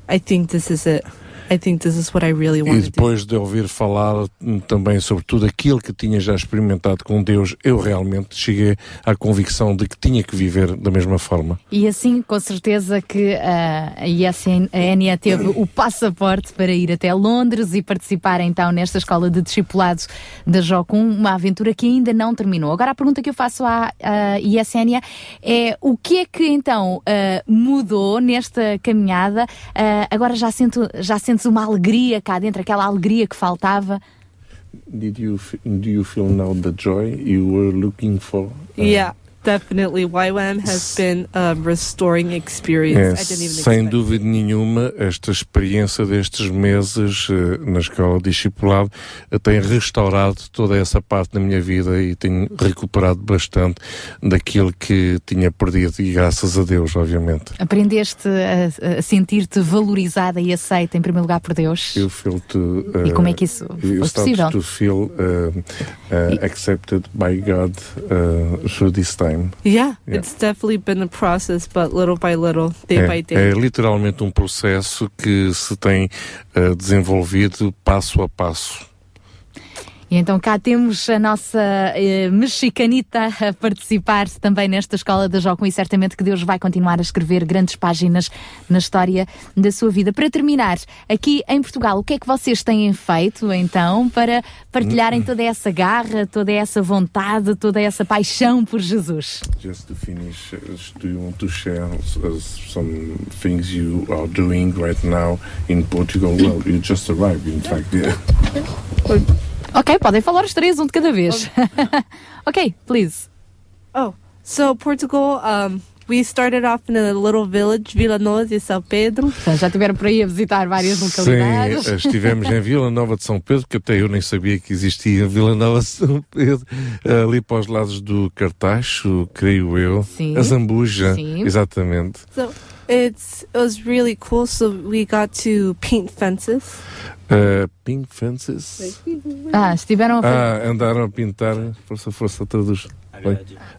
I think this is it. I think this is what I really E want to do. depois de ouvir falar hum, também sobre tudo aquilo que tinha já experimentado com Deus, eu realmente cheguei à convicção de que tinha que viver da mesma forma. E assim, com certeza que ah, a ISNA teve o passaporte para ir até Londres e participar então nesta escola de discipulados da Jocum, uma aventura que ainda não terminou. Agora a pergunta que eu faço à, à ISNA é o que é que então ah, mudou nesta caminhada? Ah, agora já, sinto, já sentes uma alegria cá dentro, aquela alegria que faltava? Did you, do you feel now the joy you were looking for? Yeah, definitely. YWAM has been a restoring experience. É, I didn't even sem dúvida nenhuma, esta experiência destes meses eh, na escola discipulado eh, tem restaurado toda essa parte da minha vida e tenho recuperado bastante daquilo que tinha perdido e graças a Deus, obviamente. Aprendeste a, a sentir-te valorizada e aceita em primeiro lugar por Deus? Eu feel to, E como é que isso you foi possível? to feel uh, uh, accepted by God uh, through this time. Yeah, Yeah. it's definitely been a process, but little by little, day by É, day. é literalmente um processo que se tem uh, desenvolvido passo a passo. E então cá temos a nossa eh, mexicanita a participar também nesta escola da Jocum e certamente que Deus vai continuar a escrever grandes páginas na história da sua vida. Para terminar, aqui em Portugal, o que é que vocês têm feito então para partilharem toda essa garra, toda essa vontade, toda essa paixão por Jesus? Just to finish, do you want to share uh, some things you are doing right now in Portugal? Well, you just arrived, in fact. Yeah. Ok, podem falar os três, um de cada vez. [laughs] ok, please. Oh, so Portugal, um, we started off in a little village, Vila Nova de São Pedro. Já tiveram por aí a visitar várias Sim, localidades. estivemos em Vila Nova de São Pedro, que até eu nem sabia que existia Vila Nova de São Pedro, ali para os lados do Cartacho, creio eu. Sim. A Zambuja, Sim. exatamente. So it's it was really cool. So we got to paint fences. Uh, pink fences. Ah, estiveram a Ah, andaram a pintar. Força, força, todos.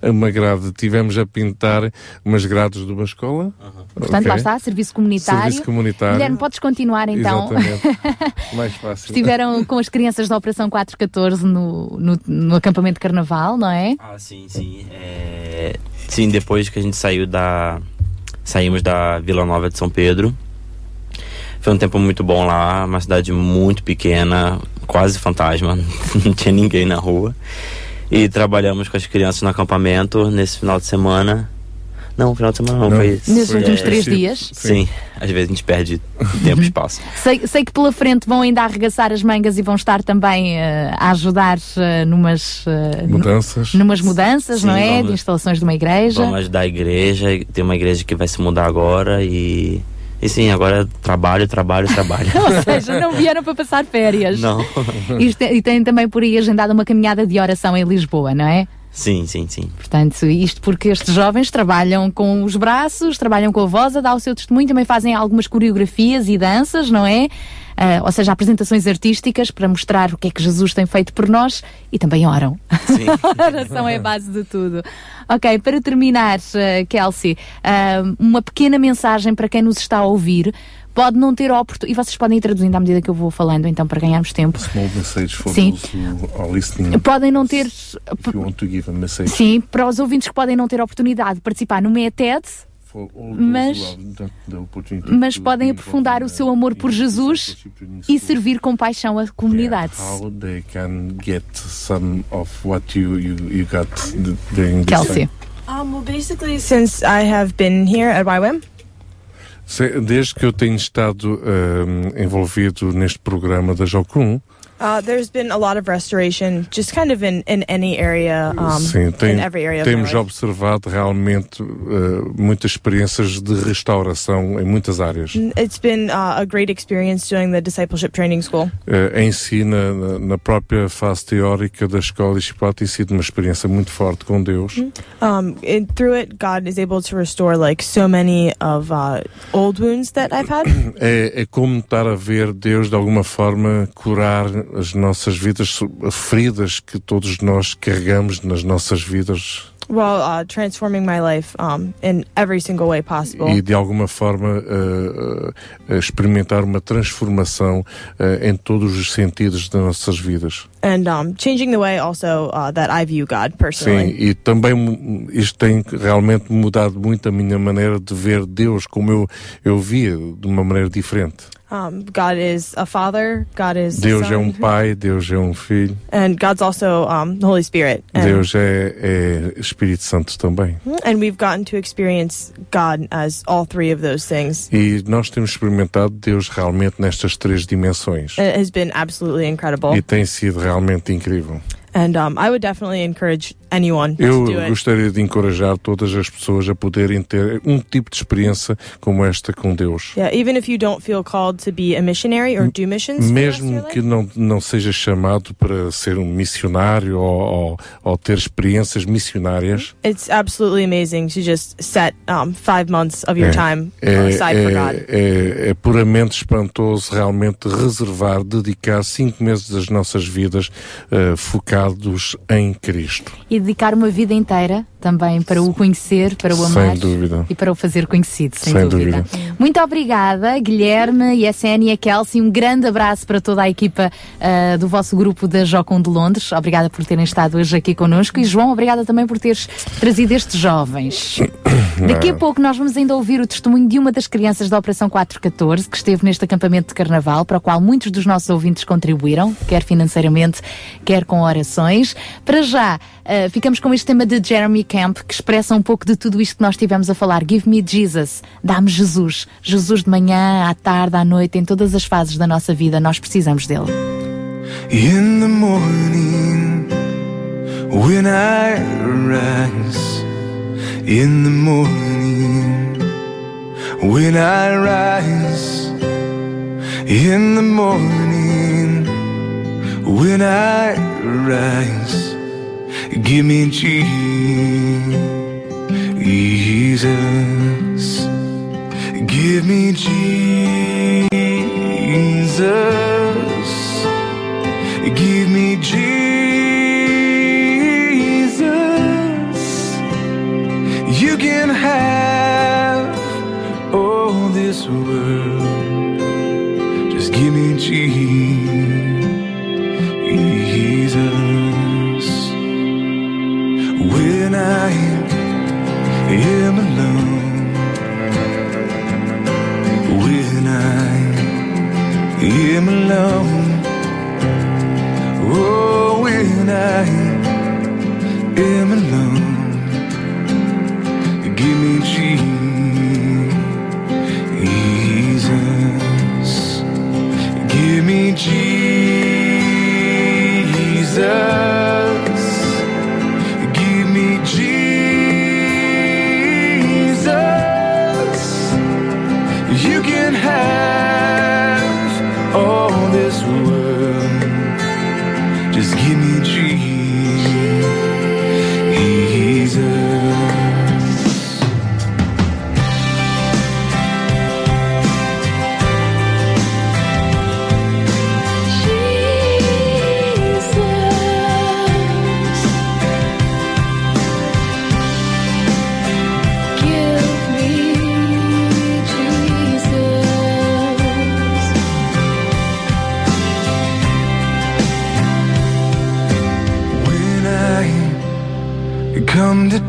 Uma grade. Tivemos a pintar umas grades de uma escola. Portanto, Ok. lá está, serviço comunitário. Serviço comunitário. Guilherme, podes continuar então. Exatamente. Mais fácil. Estiveram com as crianças da Operação 414 no, no, no acampamento de carnaval, não é? Ah, sim, sim. É, sim, depois que a gente saiu da. Saímos da Vila Nova de São Pedro. Foi um tempo muito bom lá, uma cidade muito pequena, quase fantasma, [laughs] não tinha ninguém na rua. E trabalhamos com as crianças no acampamento nesse final de semana. Não, final de semana não, Não. foi. Nesses foi, últimos é, três sim. dias? Sim, às vezes a gente perde tempo e espaço. [laughs] Sei, sei que pela frente vão ainda arregaçar as mangas e vão estar também eh, a ajudar eh, numas, nu- Mudanças. numas mudanças, Sim, não é? vamos. De instalações de uma igreja. Vamos ajudar a igreja, tem uma igreja que vai se mudar agora e. E sim, agora trabalho, trabalho, trabalho. [laughs] Ou seja, não vieram para passar férias. não. E, e tem também por aí agendada uma caminhada de oração em Lisboa, não é? Sim, sim, sim. Portanto, isto porque estes jovens trabalham com os braços, trabalham com a voz, a dar o seu testemunho, também fazem algumas coreografias e danças, não é? Ah, ou seja, apresentações artísticas para mostrar o que é que Jesus tem feito por nós e também oram. Sim. [laughs] a oração é a base de tudo. Ok, para terminar, eh, Kelsey, ah, uma pequena mensagem para quem nos está a ouvir. Pode não ter oportunidade, e vocês podem ir traduzindo à medida que eu vou falando, então, para ganharmos tempo. Small message for Sim. Podem não ter, If you want to give a message sim, para os ouvintes que podem não ter oportunidade de participar no METED, Mas- mas podem aprofundar o seu amor por Jesus e servir com paixão a comunidade. Yeah, how they can get some of what you you, you got d- during this Kelsey. Um, well, basically, since I have been here at YWAM, Desde que eu tenho estado ahm, envolvido neste programa da Jocum, uh, there's been a lot of restoration, just kind of in, in any area, um, sim, tem- in every area temos observado realmente ah, muitas experiências de restauração em muitas áreas. It's been uh, a great experience doing the discipleship training school. Ah, em si, na, própria fase teórica da escola discipulada, tem sido uma experiência muito forte com Deus. Um, it, through it, God is able to restore like so many of uh, old wounds that I've had. É, é como estar a ver Deus de alguma forma curar as nossas vidas, feridas que todos nós carregamos nas nossas vidas while uh, transforming my life um, in every single way possible. e de alguma forma uh, uh, experimentar uma transformação uh, em todos os sentidos das nossas vidas. and um, changing the way also uh, that I view God Sim, personally. e também isto tem realmente mudado muito a minha maneira de ver Deus como eu, eu via de uma maneira diferente. Um, God is a father. God is Deus é um pai, Deus é um filho, and God's also um, the Holy Spirit. And, Deus é, é Espírito Santo também. and we've gotten to experience God as all three of those things. E nós temos experimentado Deus realmente nestas três dimensões. And it has been absolutely incredible. E tem sido realmente incrível. And um, I would definitely encourage anyone Eu to do it. gostaria de encorajar todas as pessoas a poderem ter um tipo de experiência como esta com Deus. Yeah, even if you don't feel called to be a missionary or do missions, for the rest of your Mesmo que não, não seja chamado para ser um missionário ou, ou, ou ter experiências missionárias, it's absolutely amazing to just set um, five months of your É, time uh, é, aside for God. é, é, é puramente espantoso realmente reservar, dedicar cinco meses das nossas vidas eh, focados em Cristo. E dedicar uma vida inteira também para o conhecer, para o amar e para o fazer conhecido, sem, Sem dúvida. dúvida. Muito obrigada, Guilherme, Yessenia e a Kelsey. Um grande abraço para toda a equipa ah, do vosso grupo da Jocum de Londres. Obrigada por terem estado hoje aqui connosco. E João, obrigada também por teres trazido estes jovens. [coughs] Daqui a pouco nós vamos ainda ouvir o testemunho de uma das crianças da Operação 414 que esteve neste acampamento de carnaval, para o qual muitos dos nossos ouvintes contribuíram, quer financeiramente, quer com orações. Para já, ah, ficamos com este tema de Jeremy Camp, que expressa um pouco de tudo isto que nós tivemos a falar. Give me Jesus, dá-me Jesus. Jesus de manhã, à tarde, à noite, em todas as fases da nossa vida, nós precisamos dele. In the morning, when I rise, in the morning, when I rise, in the morning, when I rise, give me Jesus, give me Jesus. Give me Jesus. You can have all this world. Just give me Jesus. Am alone. Oh, when I am alone,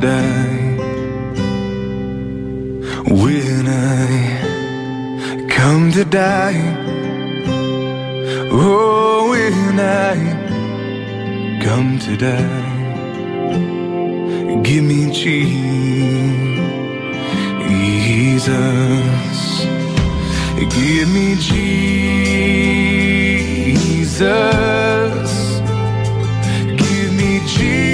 die, when I come to die, oh, when I come to die, give me Jesus, give me Jesus. Give me Jesus.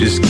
Just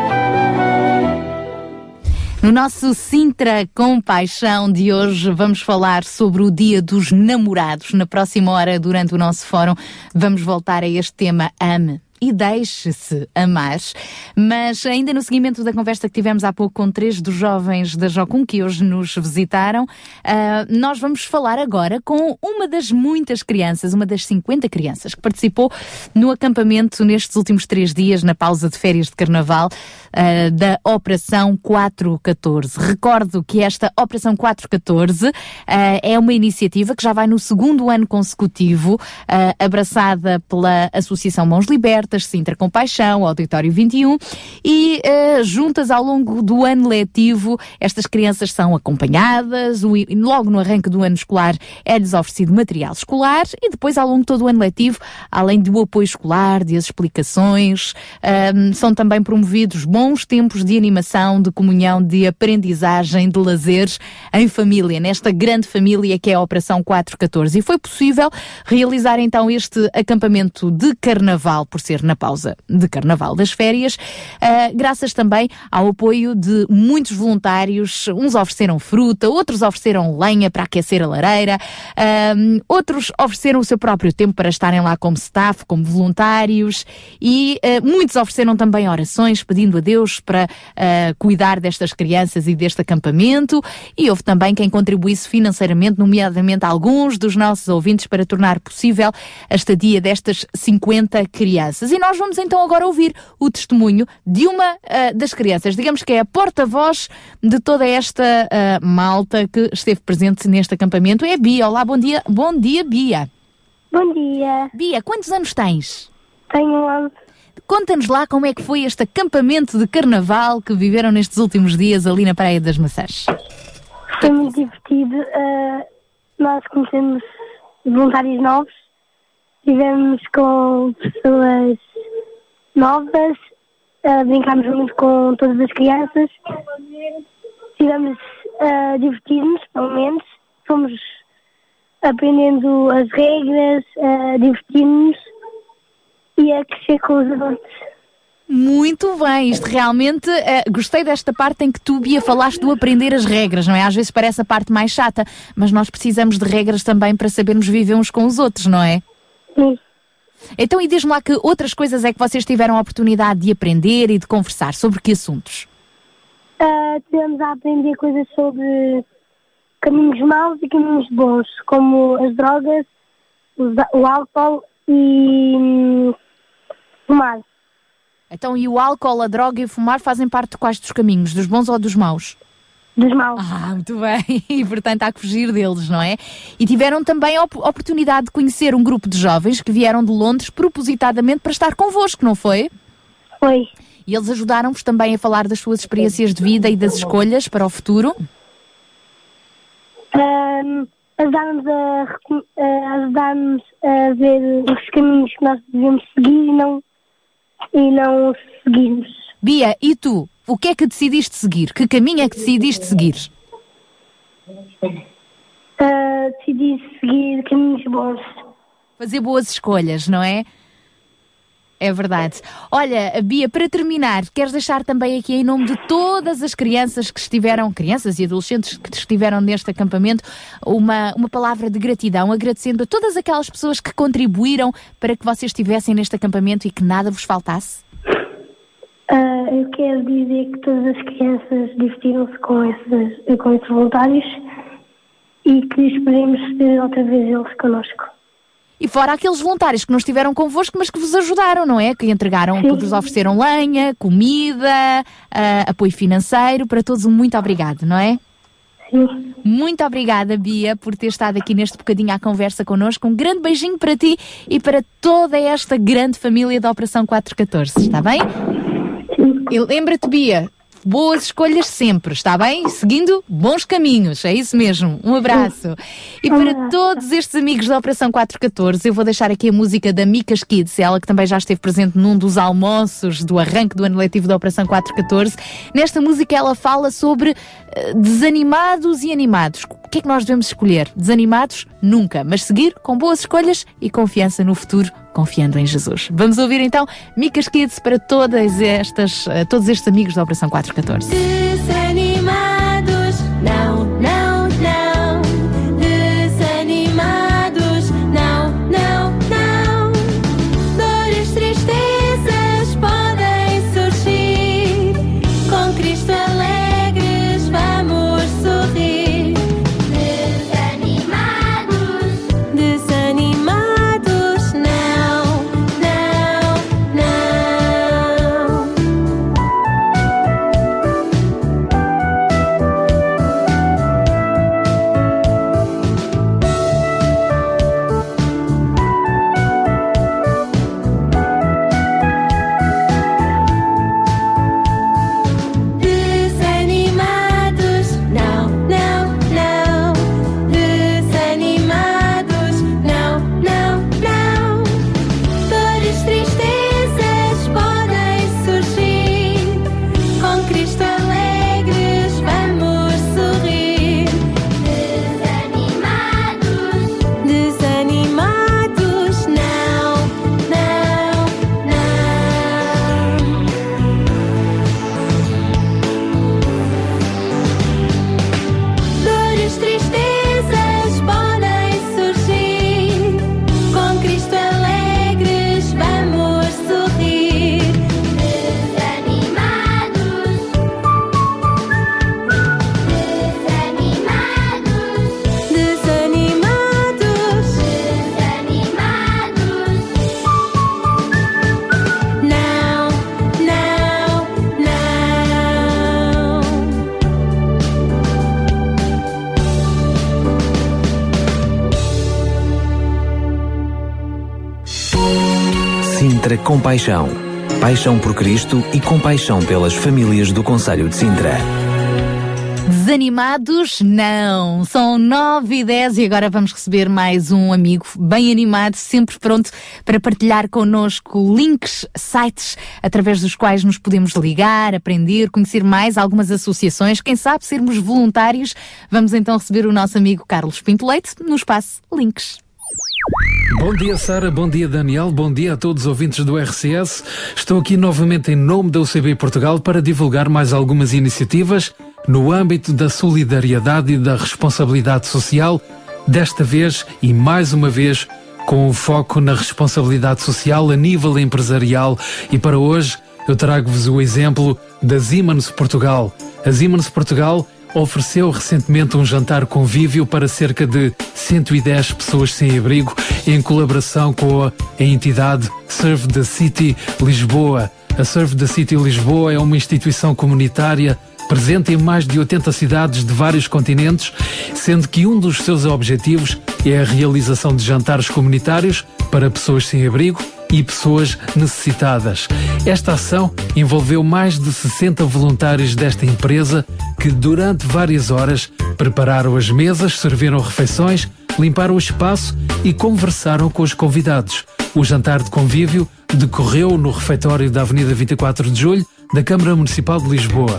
No nosso Sintra com Paixão de hoje vamos falar sobre o Dia dos Namorados. Na próxima hora, durante o nosso fórum, vamos voltar a este tema Ame. E deixe-se amar. Mas ainda no seguimento da conversa que tivemos há pouco com três dos jovens da Jocum que hoje nos visitaram, ah, nós vamos falar agora com uma das muitas crianças, uma das 50 crianças que participou no acampamento nestes últimos três dias, na pausa de férias de carnaval, ah, da Operação 414. Recordo que esta Operação 414 ah, é uma iniciativa que já vai no segundo ano consecutivo, abraçada pela Associação Mãos Libertas, Sintra Compaixão, Auditório 21, e ah, juntas ao longo do ano letivo, estas crianças são acompanhadas, o- logo no arranque do ano escolar é-lhes oferecido material escolar e depois ao longo de todo o ano letivo, além do apoio escolar, de as explicações, ahm, são também promovidos bons tempos de animação, de comunhão, de aprendizagem, de lazeres em família, nesta grande família que é a Operação 414. E foi possível realizar então este acampamento de carnaval por ser na pausa de carnaval das férias, uh, graças também ao apoio de muitos voluntários. Uns ofereceram fruta, outros ofereceram lenha para aquecer a lareira, uh, outros ofereceram o seu próprio tempo para estarem lá como staff, como voluntários e uh, muitos ofereceram também orações pedindo a Deus para cuidar destas crianças e deste acampamento e houve também quem contribuísse financeiramente, nomeadamente alguns dos nossos ouvintes para tornar possível a estadia destas 50 crianças. E nós vamos então agora ouvir o testemunho de uma uh, das crianças, digamos que é a porta-voz de toda esta uh, malta que esteve presente neste acampamento. É a Bia. Olá, bom dia. Bom dia, Bia. Bom dia. Bia, quantos anos tens? Tenho 11. Conta-nos lá como é que foi este acampamento de carnaval que viveram nestes últimos dias ali na Praia das Maçãs. Foi muito divertido. Uh, nós conhecemos voluntários novos, estivemos com pessoas novas, uh, brincámos muito com todas as crianças, estivemos a divertir-nos, pelo menos, fomos aprendendo as regras, a divertir-nos e a crescer com os adultos. Muito bem, isto realmente uh, gostei desta parte em que tu, Bia, falaste do aprender as regras, não é? Às vezes parece a parte mais chata, mas nós precisamos de regras também para sabermos viver uns com os outros, não é? Sim. Então, e diz-me lá que outras coisas é que vocês tiveram a oportunidade de aprender e de conversar, sobre que assuntos? Uh, tivemos a aprender coisas sobre caminhos maus e caminhos bons, como as drogas, o álcool e hum, o mar. Então, e o álcool, a droga e o fumar fazem parte de quais dos caminhos? Dos bons ou dos maus? Dos maus. Ah, muito bem. [laughs] E portanto há que fugir deles, não é? E tiveram também a op oportunidade de conhecer um grupo de jovens que vieram de Londres propositadamente para estar convosco, não foi? Foi. E eles ajudaram-vos também a falar das suas experiências de vida e das escolhas para o futuro? Um, ajudaram-nos a, a, a ver os caminhos que nós devemos seguir e não e não seguirmos. Bia, e tu? O que é que decidiste seguir? Que caminho é que decidiste seguir? Uh, decidi seguir caminhos bons. Fazer boas escolhas, não é? É verdade. Olha, Bia, para terminar, queres deixar também aqui em nome de todas as crianças que estiveram, crianças e adolescentes que estiveram neste acampamento, uma, uma palavra de gratidão, agradecendo a todas aquelas pessoas que contribuíram para que vocês estivessem neste acampamento e que nada vos faltasse? Uh, eu quero dizer que todas as crianças divertiram-se com esses, com esses voluntários e que esperemos ter outra vez eles connosco. E fora aqueles voluntários que não estiveram convosco, mas que vos ajudaram, não é? Que entregaram, Sim. que vos ofereceram lenha, comida, uh, apoio financeiro. Para todos, um muito obrigado, não é? Sim. Muito obrigada, Bia, por ter estado aqui neste bocadinho à conversa connosco. Um grande beijinho para ti e para toda esta grande família da Operação 414, está bem? E lembra-te, Bia, boas escolhas sempre, está bem? Seguindo bons caminhos, é isso mesmo. Um abraço. E para todos estes amigos da Operação 414, eu vou deixar aqui a música da Micas Kids, ela que também já esteve presente num dos almoços do arranque do ano letivo da Operação 414. Nesta música ela fala sobre uh, desanimados e animados. O que é que nós devemos escolher? Desanimados? Nunca, mas seguir com boas escolhas e confiança no futuro confiando em Jesus. Vamos ouvir então Micas Kids para todas estas, uh, todos estes amigos da Operação 414. Desanimados, Compaixão. Paixão por Cristo e compaixão pelas famílias do Conselho de Sintra. Desanimados? Não. São 9 e 10 e agora vamos receber mais um amigo bem animado, sempre pronto para partilhar connosco links, sites através dos quais nos podemos ligar, aprender, conhecer mais algumas associações, quem sabe sermos voluntários. Vamos então receber o nosso amigo Carlos Pinto Leite no espaço Links. Bom dia, Sara. Bom dia, Daniel. Bom dia a todos os ouvintes do RCS. Estou aqui novamente em nome da UCB Portugal para divulgar mais algumas iniciativas no âmbito da solidariedade e da responsabilidade social, desta vez e mais uma vez com o foco na responsabilidade social a nível empresarial. E para hoje eu trago-vos o exemplo da Siemens Portugal. A Siemens Portugal ofereceu recentemente um jantar convívio para cerca de 110 pessoas sem abrigo em colaboração com a entidade Serve the City Lisboa. A Serve the City Lisboa é uma instituição comunitária presente em mais de 80 cidades de vários continentes, sendo que um dos seus objetivos é a realização de jantares comunitários para pessoas sem abrigo e pessoas necessitadas. Esta ação envolveu mais de 60 voluntários desta empresa que, durante várias horas, prepararam as mesas, serviram refeições, limparam o espaço e conversaram com os convidados. O jantar de convívio decorreu no refeitório da Avenida 24 de Julho da Câmara Municipal de Lisboa.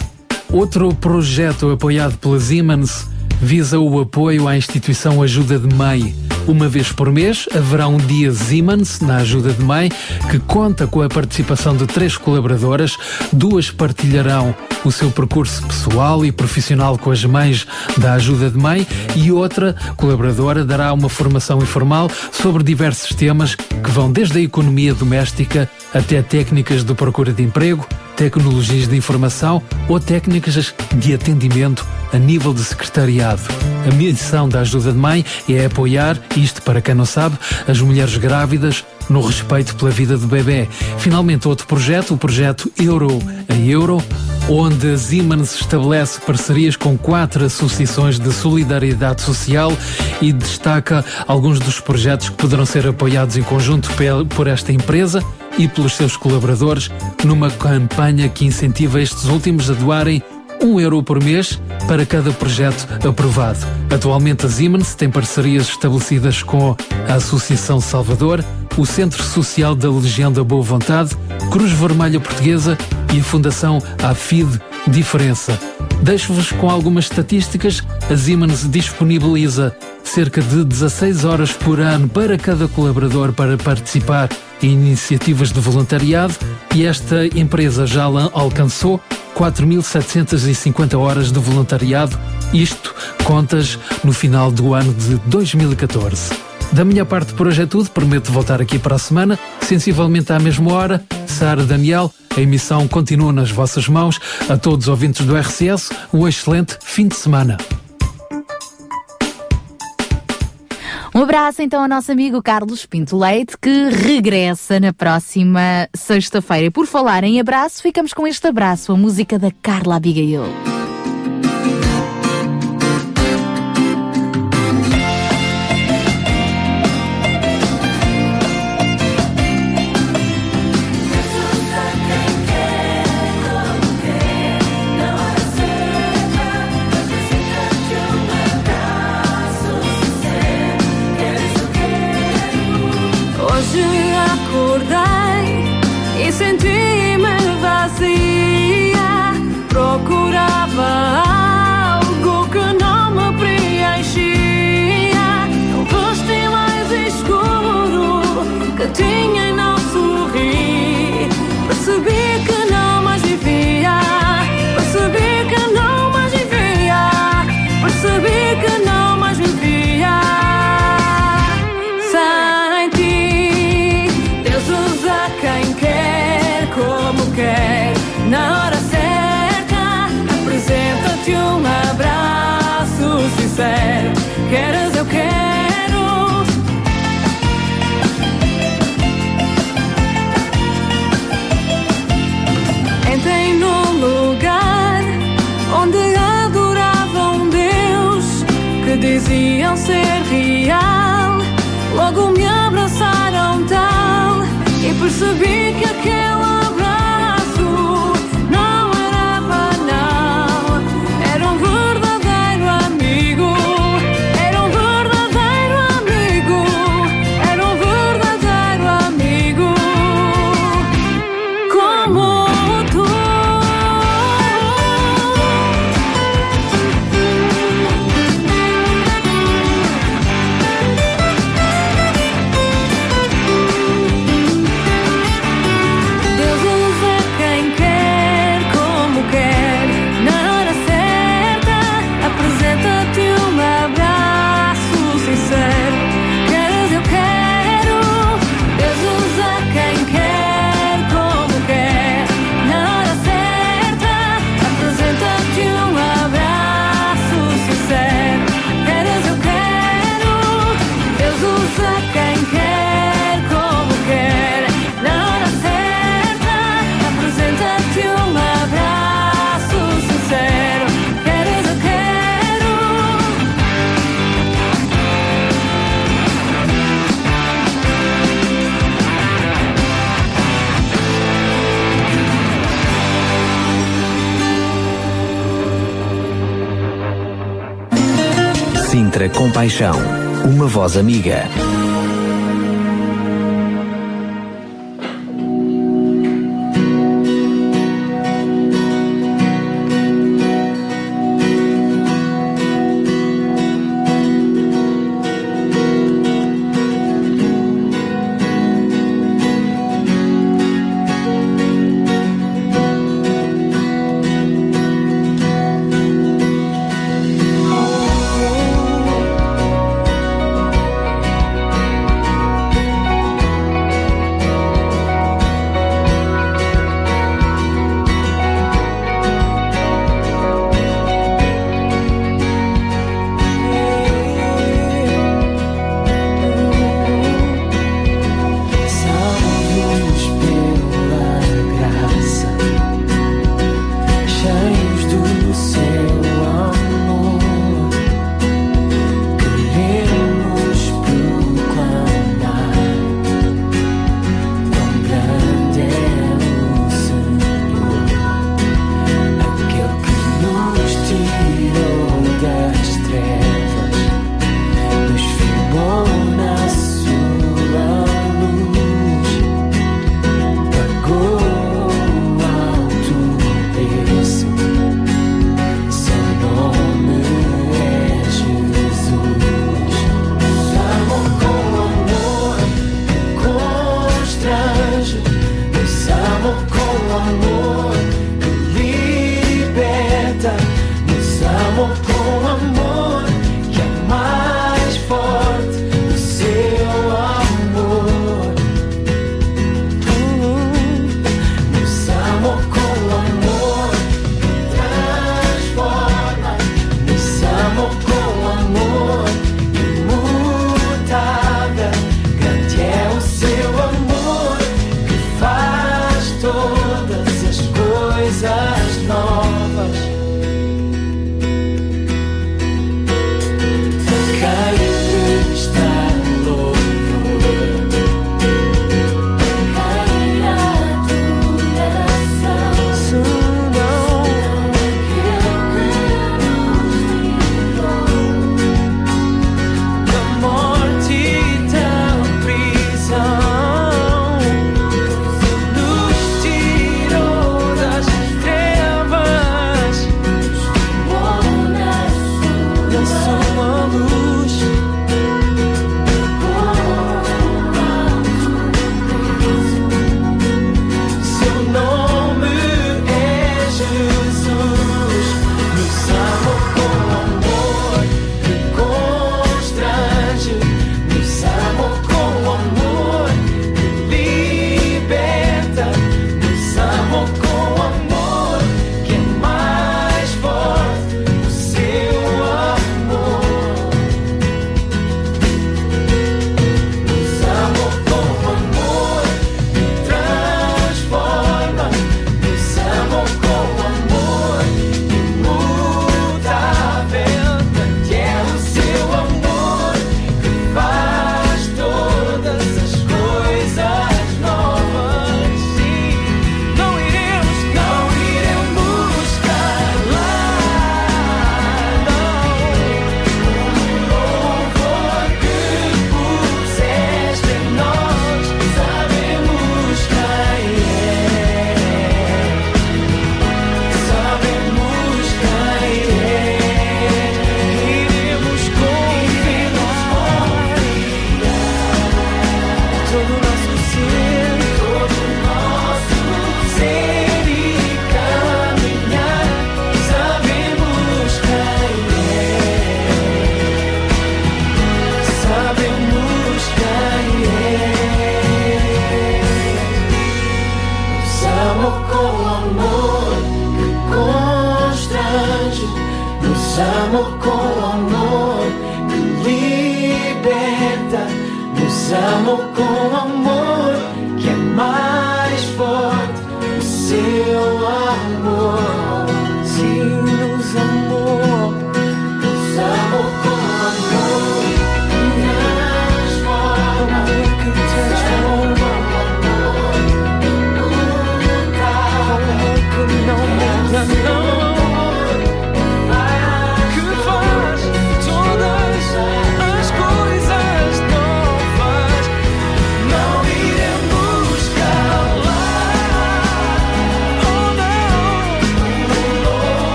Outro projeto apoiado pela Siemens visa o apoio à instituição Ajuda de Mãe. Uma vez por mês haverá um dia Siemens na Ajuda de Mãe que conta com a participação de três colaboradoras. Duas partilharão o seu percurso pessoal e profissional com as mães da Ajuda de Mãe e outra colaboradora dará uma formação informal sobre diversos temas que vão desde a economia doméstica até técnicas de procura de emprego, tecnologias de informação ou técnicas de atendimento a nível de secretariado. A missão da Ajuda de Mãe é apoiar, isto para quem não sabe, as mulheres grávidas no respeito pela vida do bebê. Finalmente, outro projeto, o projeto Euro a Euro, onde a Siemens estabelece parcerias com quatro associações de solidariedade social e destaca alguns dos projetos que poderão ser apoiados em conjunto por esta empresa e pelos seus colaboradores numa campanha que incentiva estes últimos a doarem um euro por mês para cada projeto aprovado. Atualmente a Siemens tem parcerias estabelecidas com a Associação Salvador, o Centro Social da Legião da Boa Vontade, Cruz Vermelha Portuguesa e a Fundação AFID Diferença. Deixo-vos com algumas estatísticas. A Siemens disponibiliza cerca de 16 horas por ano para cada colaborador para participar em iniciativas de voluntariado e esta empresa já alcançou 4.750 horas de voluntariado, isto contas no final do ano de 2014. Da minha parte por hoje é tudo, prometo voltar aqui para a semana, sensivelmente à mesma hora. Sara Daniel, a emissão continua nas vossas mãos. A todos os ouvintes do RCS, um excelente fim de semana. Um abraço então ao nosso amigo Carlos Pinto Leite, que regressa na próxima sexta-feira. E por falar em abraço, ficamos com este abraço, a música da Carla Abigail. Que diziam ser real. Logo me abraçaram tal e percebi aquele abraço Compaixão, uma voz amiga.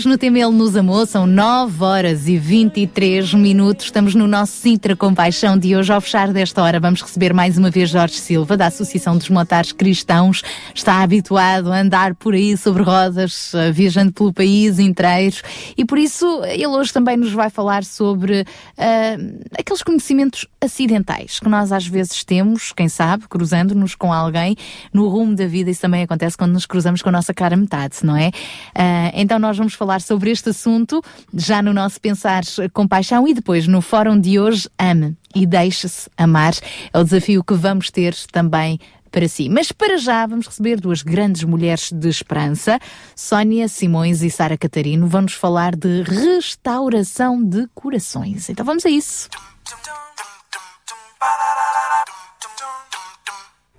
CCLX no Ele nos amou, são 9 horas e 23 minutos. Estamos no nosso Sintra Compaixão de hoje. Ao fechar desta hora, vamos receber mais uma vez Jorge Silva, da Associação dos Motares Cristãos. Está habituado a andar por aí sobre rodas, eh, viajando pelo país inteiro. E por isso, ele hoje também nos vai falar sobre ah, aqueles conhecimentos acidentais que nós às vezes temos, quem sabe, cruzando-nos com alguém no rumo da vida. Isso também acontece quando nos cruzamos com a nossa cara metade, não é? Ah, então nós vamos falar sobre este assunto já no nosso Pensar com Paixão e depois no fórum de hoje, ame e deixe-se amar. É o desafio que vamos ter também para si. Mas para já vamos receber duas grandes mulheres de esperança, Sónia Simões e Sara Catarino, vão nos falar de restauração de corações. Então vamos a isso.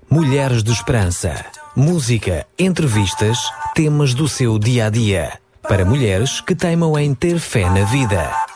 Mulheres de Esperança. Música, entrevistas, temas do seu dia a dia. Para mulheres que teimam em ter fé na vida.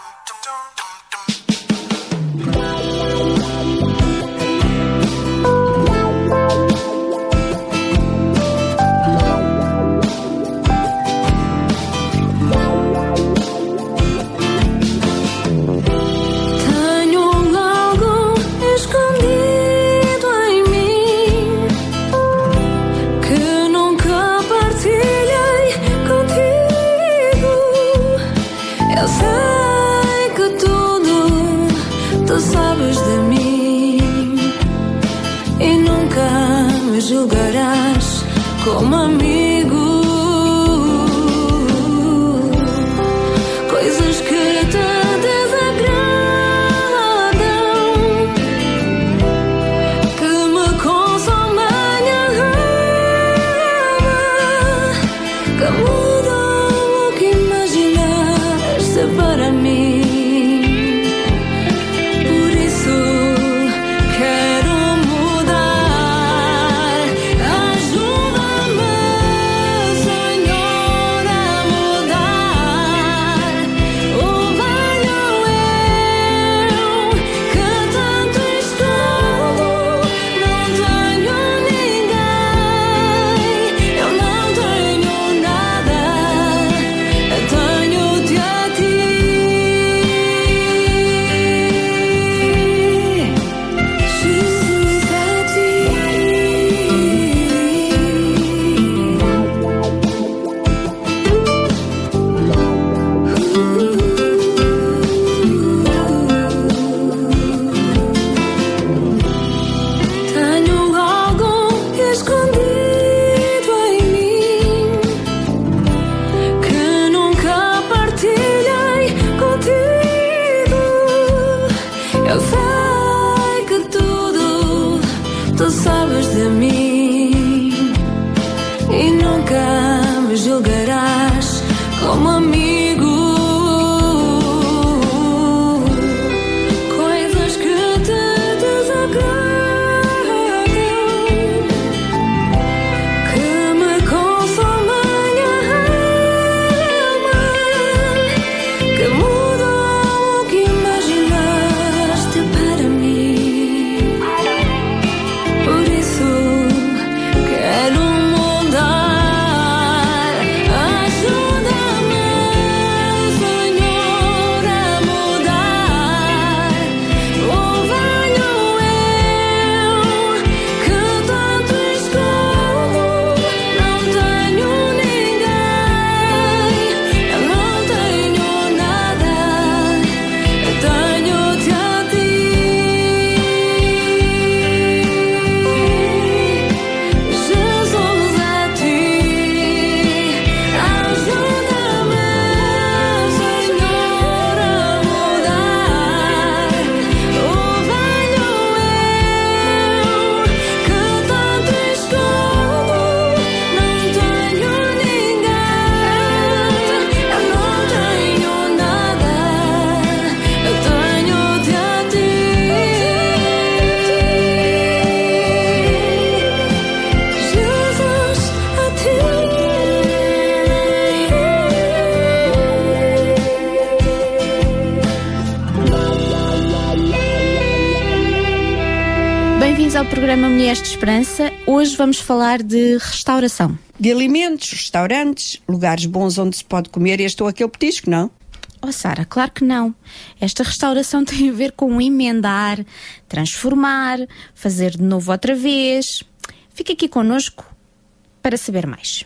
Mulheres de Esperança. Hoje vamos falar de restauração. De alimentos, restaurantes, lugares bons onde se pode comer este ou aquele petisco, não? Oh, Sara, claro que não. Esta restauração [laughs] tem a ver com emendar, transformar, fazer de novo outra vez. Fique aqui connosco para saber mais.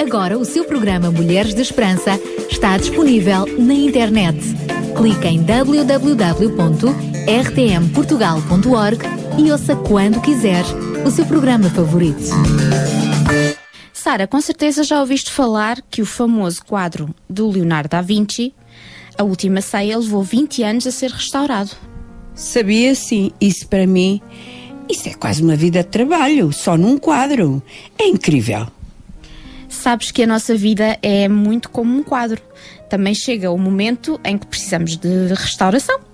Agora o seu programa Mulheres de Esperança está disponível na internet. Clique em www.rtmportugal.org e ouça quando quiser o seu programa favorito. Sara, com certeza já ouviste falar que o famoso quadro do Leonardo da Vinci, A Última Ceia, levou 20 anos a ser restaurado. Sabia sim, isso para mim, isso é quase uma vida de trabalho, só num quadro. É incrível. Sabes que a nossa vida é muito como um quadro. Também chega o momento em que precisamos de restauração.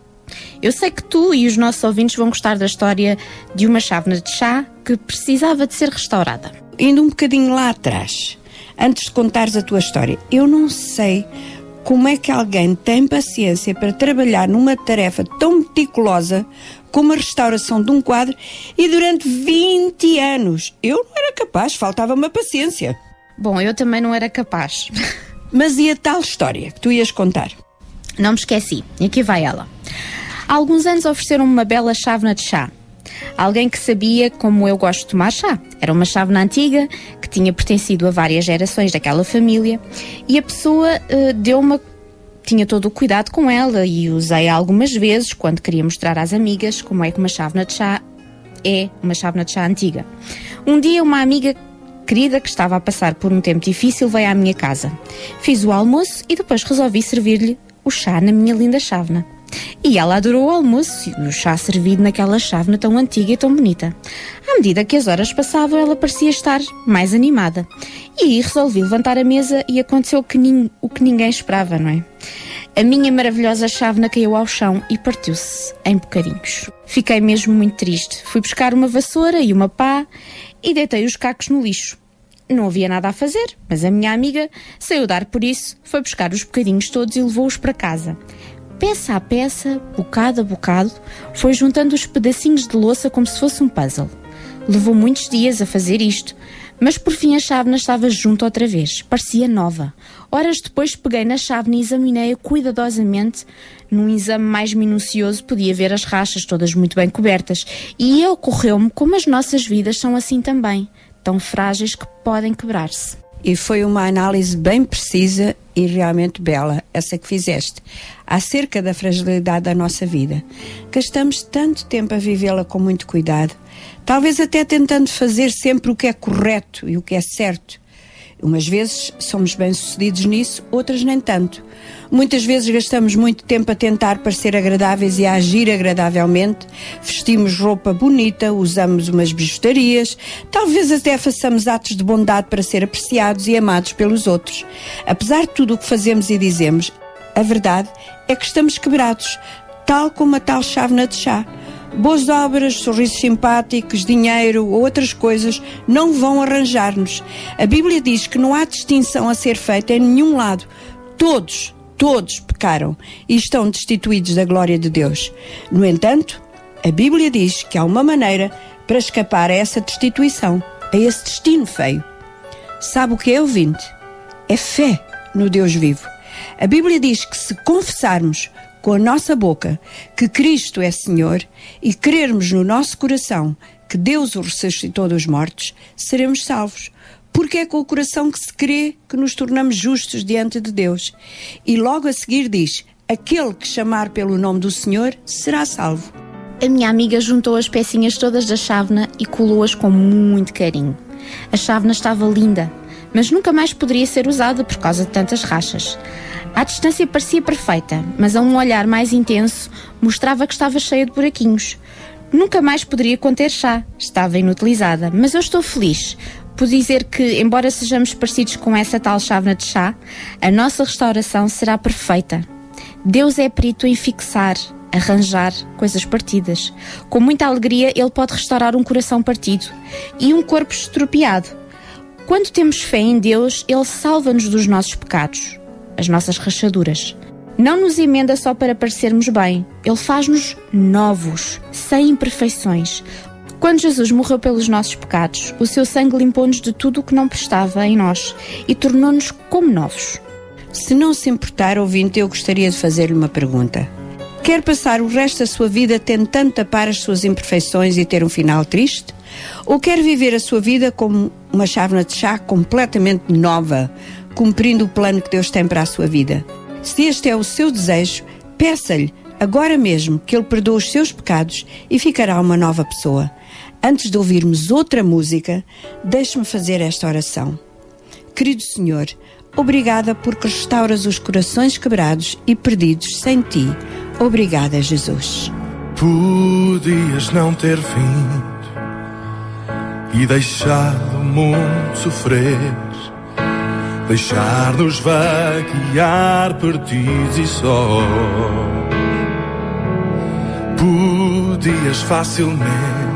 Eu sei que tu e os nossos ouvintes vão gostar da história de uma chávena de chá que precisava de ser restaurada. Indo um bocadinho lá atrás, antes de contares a tua história, eu não sei como é que alguém tem paciência para trabalhar numa tarefa tão meticulosa como a restauração de um quadro e durante 20 anos. Eu não era capaz, faltava-me a paciência. Bom, eu também não era capaz. [laughs] Mas e a tal história que tu ias contar? Não me esqueci. E aqui vai ela. Há alguns anos ofereceram-me uma bela chávena de chá. Alguém que sabia como eu gosto de tomar chá. Era uma chávena antiga que tinha pertencido a várias gerações daquela família e a pessoa eh, deu-me tinha todo o cuidado com ela e usei algumas vezes quando queria mostrar às amigas como é que uma chávena de chá é uma chávena de chá antiga. Um dia uma amiga querida que estava a passar por um tempo difícil veio à minha casa. Fiz o almoço e depois resolvi servir-lhe o chá na minha linda chávena. E ela adorou o almoço e o chá servido naquela chávena tão antiga e tão bonita. À medida que as horas passavam, ela parecia estar mais animada. E aí resolvi levantar a mesa e aconteceu o que, nin- o que ninguém esperava, não é? A minha maravilhosa chávena caiu ao chão e partiu-se em bocadinhos. Fiquei mesmo muito triste. Fui buscar uma vassoura e uma pá e deitei os cacos no lixo. Não havia nada a fazer, mas a minha amiga saiu dar por isso, foi buscar os bocadinhos todos e levou-os para casa. Peça a peça, bocado a bocado, foi juntando os pedacinhos de louça como se fosse um puzzle. Levou muitos dias a fazer isto, mas por fim a chávena estava junto outra vez, parecia nova. Horas depois peguei na chávena e examinei-a cuidadosamente. Num exame mais minucioso podia ver as rachas todas muito bem cobertas e ocorreu-me como as nossas vidas são assim também, tão frágeis que podem quebrar-se. E foi uma análise bem precisa e realmente bela, essa que fizeste, acerca da fragilidade da nossa vida. Gastamos tanto tempo a vivê-la com muito cuidado, talvez até tentando fazer sempre o que é correto e o que é certo. Umas vezes somos bem-sucedidos nisso, outras nem tanto. Muitas vezes gastamos muito tempo a tentar parecer agradáveis e a agir agradavelmente. Vestimos roupa bonita, usamos umas bijutarias, talvez até façamos atos de bondade para ser apreciados e amados pelos outros. Apesar de tudo o que fazemos e dizemos, a verdade é que estamos quebrados, tal como a tal chávena de chá. Boas obras, sorrisos simpáticos, dinheiro ou outras coisas não vão arranjar-nos. A Bíblia diz que não há distinção a ser feita em nenhum lado. Todos, todos pecaram e estão destituídos da glória de Deus. No entanto, a Bíblia diz que há uma maneira para escapar a essa destituição, a esse destino feio. Sabe o que é ouvinte? É fé no Deus vivo. A Bíblia diz que se confessarmos com a nossa boca que Cristo é Senhor e crermos no nosso coração que Deus o ressuscitou dos mortos, seremos salvos. Porque é com o coração que se crê que nos tornamos justos diante de Deus. E logo a seguir diz: Aquele que chamar pelo nome do Senhor será salvo. A minha amiga juntou as pecinhas todas da chávena e colou-as com muito carinho. A chávena estava linda, mas nunca mais poderia ser usada por causa de tantas rachas. À distância parecia perfeita, mas a um olhar mais intenso mostrava que estava cheia de buraquinhos. Nunca mais poderia conter chá, estava inutilizada, mas eu estou feliz por dizer que, embora sejamos parecidos com essa tal chávena de chá, a nossa restauração será perfeita. Deus é perito em fixar, arranjar coisas partidas. Com muita alegria, Ele pode restaurar um coração partido e um corpo estropiado. Quando temos fé em Deus, Ele salva-nos dos nossos pecados, as nossas rachaduras. Não nos emenda só para parecermos bem, Ele faz-nos novos, sem imperfeições. Quando Jesus morreu pelos nossos pecados, o seu sangue limpou-nos de tudo o que não prestava em nós e tornou-nos como novos. Se não se importar, ouvinte, eu gostaria de fazer-lhe uma pergunta. Quer passar o resto da sua vida tentando tapar as suas imperfeições e ter um final triste? Ou quer viver a sua vida como uma chávena de chá completamente nova, cumprindo o plano que Deus tem para a sua vida? Se este é o seu desejo, peça-lhe agora mesmo que Ele perdoe os seus pecados e ficará uma nova pessoa. Antes de ouvirmos outra música, deixe-me fazer esta oração. Querido Senhor, obrigada porque restauras os corações quebrados e perdidos sem ti. Obrigada, Jesus. Podias não ter vindo e deixado o mundo sofrer, deixar-nos vaguear perdidos e só. Podias facilmente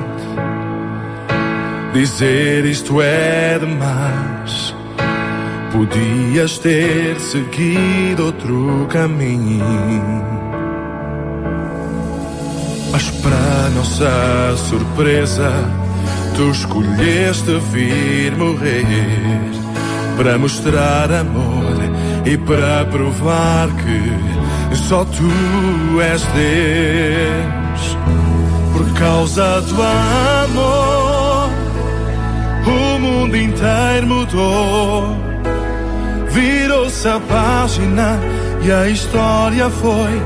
dizer isto é demais. Podias ter seguido outro caminho. Mas para nossa surpresa, tu escolheste vir morrer para mostrar amor e para provar que só tu és Deus. Por causa do amor, o mundo inteiro mudou. Virou-se a página e a história foi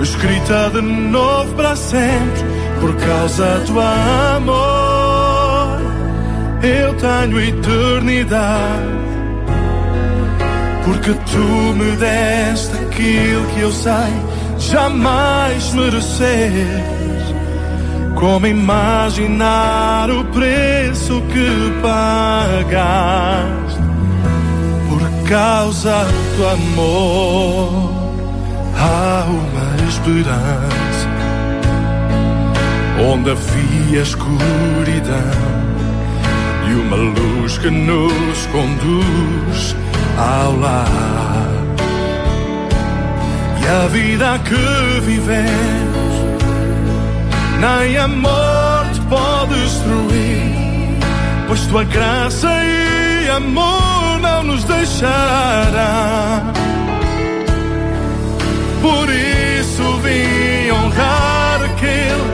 escrita de novo para sempre por causa do amor. Eu tenho eternidade porque tu me deste aquilo que eu sei jamais merecer. Como imaginar o preço que pagaste por causa do amor? Há uma esperança onde havia escuridão e uma luz que nos conduz ao lar. E a vida que vivemos, nem a morte pode destruir, pois tua graça e amor não nos deixará. Por isso vim honrar aquele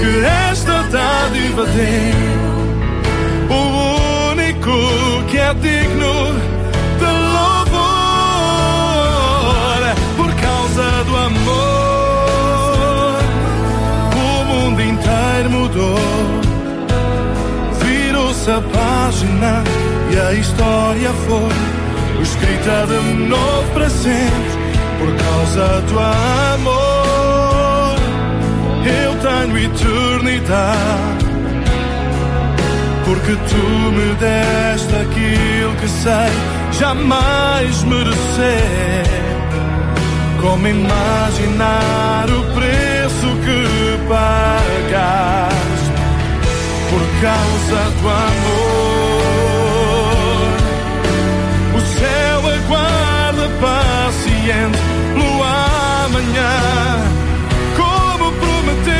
que esta dádiva deu, o único que é digno mudou, virou-se a página e a história foi escrita de novo para sempre por causa do amor, eu tenho eternidade. Porque tu me deste aquilo que sei jamais merecer. Como imaginar o preço que pagaste por causa do amor? O céu aguarda paciente pelo amanhã, como prometeu.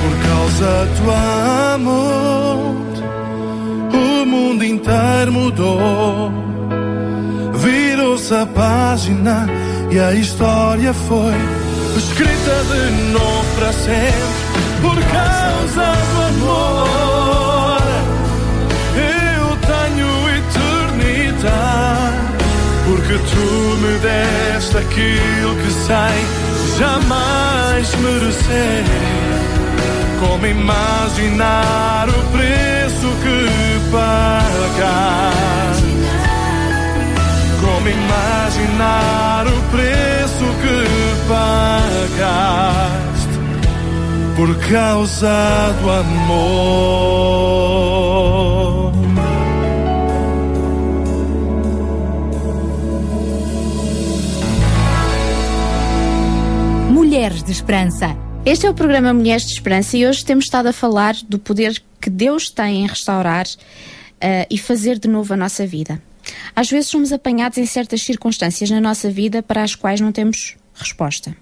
Por causa do amor, o mundo inteiro mudou. Virou-se a página e a história foi escrita de novo para sempre. Por causa do amor, eu tenho eternidade. Porque tu me deste aquilo que sei jamais merecer. Como imaginar o preço que pagaste? Como imaginar o preço que pagaste? Por causa do amor. Mulheres de Esperança. Este é o programa Mulheres de Esperança e hoje temos estado a falar do poder que Deus tem em restaurar eh, e fazer de novo a nossa vida. Às vezes somos apanhados em certas circunstâncias na nossa vida para as quais não temos resposta.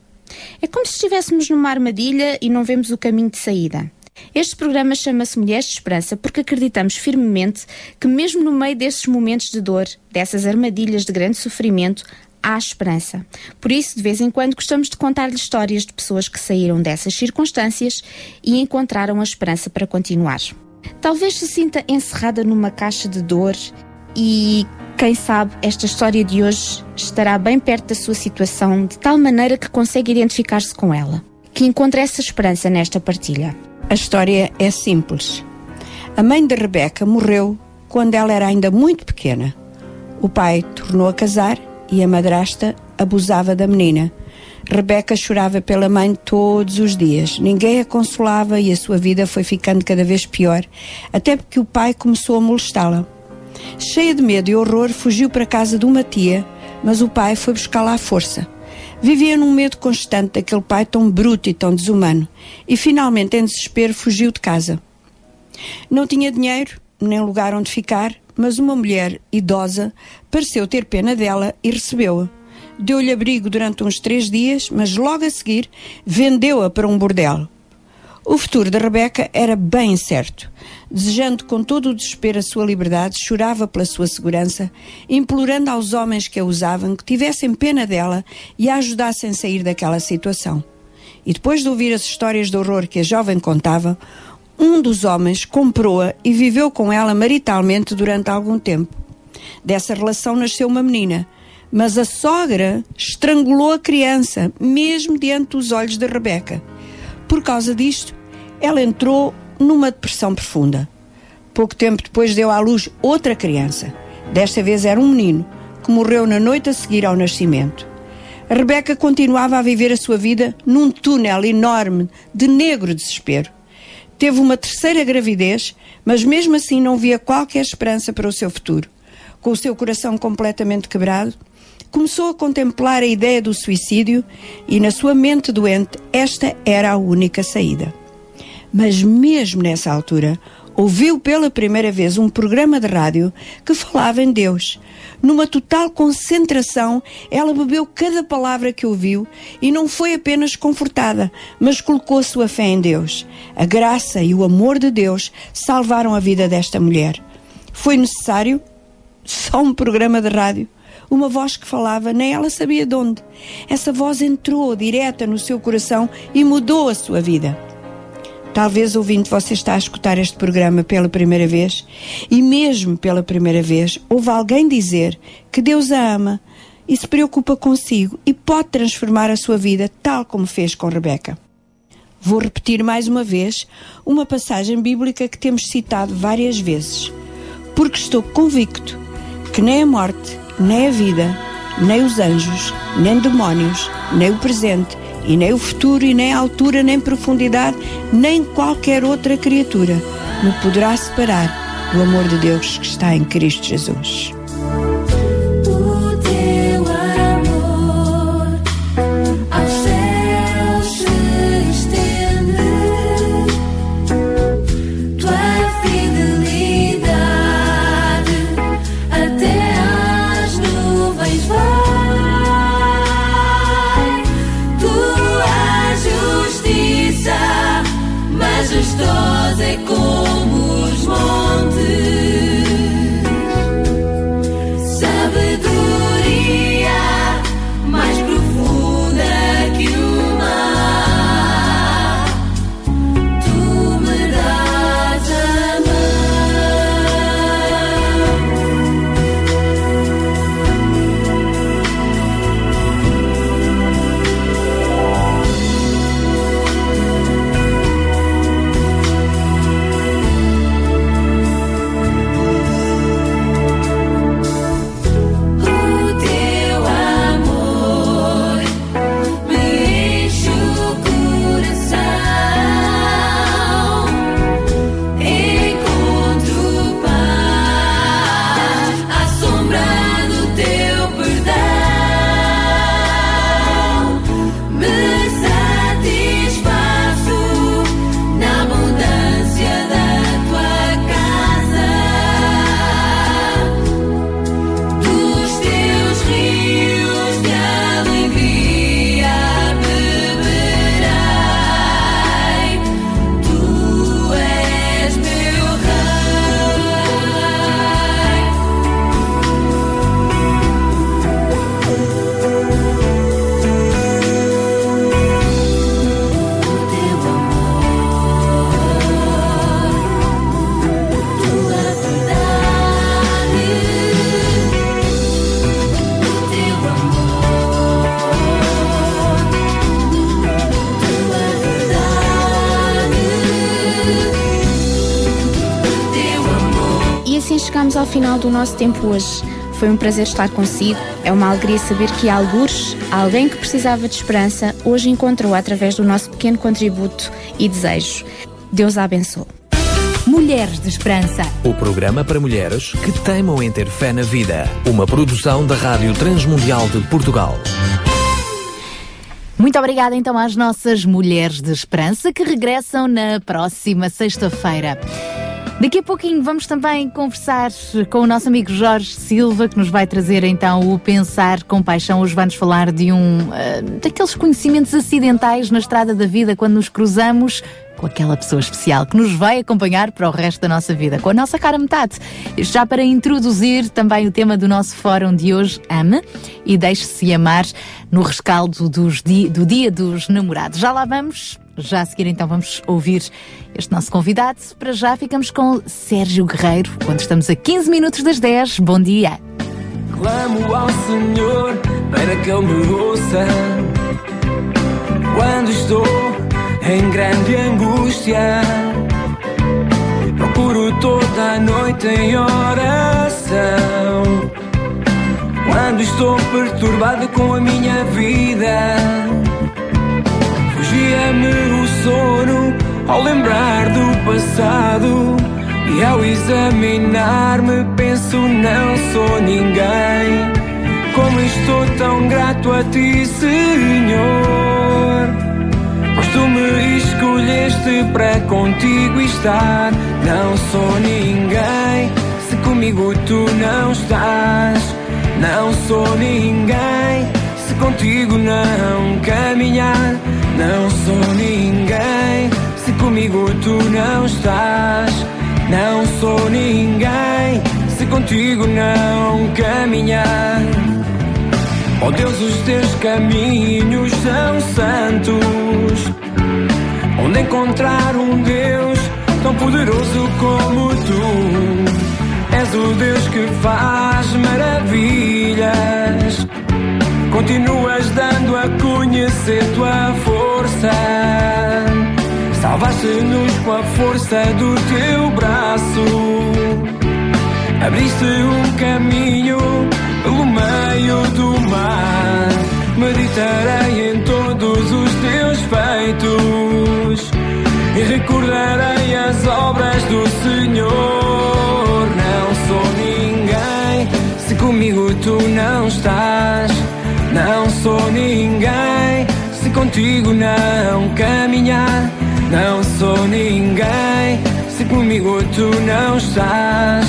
É como se estivéssemos numa armadilha e não vemos o caminho de saída. Este programa chama-se Mulheres de Esperança porque acreditamos firmemente que, mesmo no meio desses momentos de dor, dessas armadilhas de grande sofrimento, há esperança. Por isso, de vez em quando, gostamos de contar-lhe histórias de pessoas que saíram dessas circunstâncias e encontraram a esperança para continuar. Talvez se sinta encerrada numa caixa de dor e, quem sabe, esta história de hoje estará bem perto da sua situação, de tal maneira que consegue identificar-se com ela, que encontre essa esperança nesta partilha. A história é simples. A mãe de Rebeca morreu quando ela era ainda muito pequena. O pai tornou a casar e a madrasta abusava da menina. Rebeca chorava pela mãe todos os dias. Ninguém a consolava e a sua vida foi ficando cada vez pior, até porque o pai começou a molestá-la. Cheia de medo e horror, fugiu para a casa de uma tia, mas o pai foi buscá-la à força. Vivia num medo constante daquele pai tão bruto e tão desumano, e finalmente, em desespero, fugiu de casa. Não tinha dinheiro, nem lugar onde ficar, mas uma mulher idosa pareceu ter pena dela e recebeu-a. Deu-lhe abrigo durante uns três dias, mas logo a seguir vendeu-a para um bordel. O futuro de Rebeca era bem incerto. Desejando com todo o desespero a sua liberdade, chorava pela sua segurança, implorando aos homens que a usavam que tivessem pena dela e a ajudassem a sair daquela situação. E depois de ouvir as histórias de horror que a jovem contava, um dos homens comprou-a e viveu com ela maritalmente durante algum tempo. Dessa relação nasceu uma menina, mas a sogra estrangulou a criança, mesmo diante dos olhos de Rebeca. Por causa disto, ela entrou numa depressão profunda. Pouco tempo depois deu à luz outra criança. Desta vez era um menino, que morreu na noite a seguir ao nascimento. Rebeca continuava a viver a sua vida num túnel enorme de negro desespero. Teve uma terceira gravidez, mas mesmo assim não via qualquer esperança para o seu futuro. Com o seu coração completamente quebrado, começou a contemplar a ideia do suicídio e, na sua mente doente, esta era a única saída. Mas, mesmo nessa altura, ouviu pela primeira vez um programa de rádio que falava em Deus. Numa total concentração, ela bebeu cada palavra que ouviu e não foi apenas confortada, mas colocou sua fé em Deus. A graça e o amor de Deus salvaram a vida desta mulher. Foi necessário só um programa de rádio. Uma voz que falava, nem ela sabia de onde. Essa voz entrou direta no seu coração e mudou a sua vida. Talvez ouvinte você está a escutar este programa pela primeira vez e mesmo pela primeira vez ouve alguém dizer que Deus a ama e se preocupa consigo e pode transformar a sua vida tal como fez com Rebeca. Vou repetir mais uma vez uma passagem bíblica que temos citado várias vezes, porque estou convicto que nem a morte, nem a vida, nem os anjos, nem demónios, nem o presente, e nem o futuro, e nem a altura, nem profundidade, nem qualquer outra criatura me poderá separar do amor de Deus que está em Cristo Jesus. Nosso tempo hoje. Foi um prazer estar consigo. É uma alegria saber que algures, alguém que precisava de esperança, hoje encontrou através do nosso pequeno contributo e desejo. Deus a abençoe. Mulheres de Esperança. O programa para mulheres que teimam em ter fé na vida. Uma produção da Rádio Transmundial de Portugal. Muito obrigada então às nossas mulheres de esperança que regressam na próxima sexta-feira. Daqui a pouquinho vamos também conversar com o nosso amigo Jorge Silva, que nos vai trazer então o Pensar com Paixão. Hoje vai-nos falar de um uh, daqueles conhecimentos acidentais na estrada da vida, quando nos cruzamos com aquela pessoa especial que nos vai acompanhar para o resto da nossa vida, com a nossa cara metade. Já para introduzir também o tema do nosso fórum de hoje, Ame e Deixe-se Amar, no rescaldo di do Dia dos Namorados. Já lá vamos, já a seguir então vamos ouvir este nosso convidado. Para já ficamos com Sérgio Guerreiro, quando estamos a 15 minutos das 10. Bom dia! Clamo ao Senhor para que Ele me ouça quando estou em grande angústia. Procuro toda a noite em oração. Quando estou perturbado com a minha vida, fugia-me o sono ao lembrar do passado. E ao examinar-me, penso: não sou ninguém. Como estou tão grato a ti, Senhor. Pois tu me escolheste para contigo estar. Não sou ninguém se comigo tu não estás. Não sou ninguém se contigo não caminhar. Não sou ninguém se comigo tu não estás. Não sou ninguém se contigo não caminhar. Oh Deus, os teus caminhos são santos. Onde encontrar um Deus tão poderoso como tu? És o Deus que faz maravilhas. Continuas dando a conhecer tua força. Salvaste-nos com a força do teu braço. Abriste um caminho pelo meio do mar. Meditarei em todos os teus feitos e recordarei as obras do Senhor. Não sou ninguém se comigo tu não estás. Não sou ninguém se contigo não caminhar. Não sou ninguém se comigo tu não estás.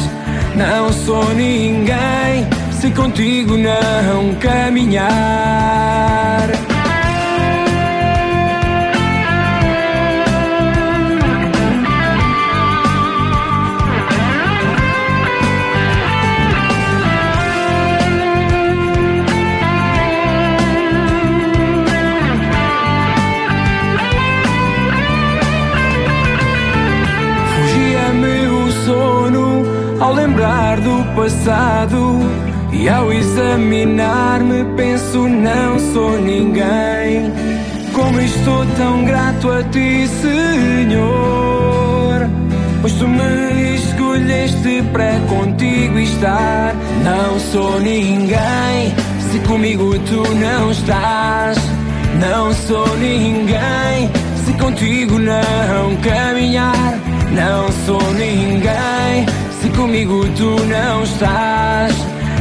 Não sou ninguém se contigo não caminhar. Ao lembrar do passado e ao examinar-me penso não sou ninguém. Como estou tão grato a ti, Senhor, pois tu me escolheste para contigo estar. Não sou ninguém se comigo tu não estás. Não sou ninguém se contigo não caminhar. Não sou ninguém comigo tu não estás.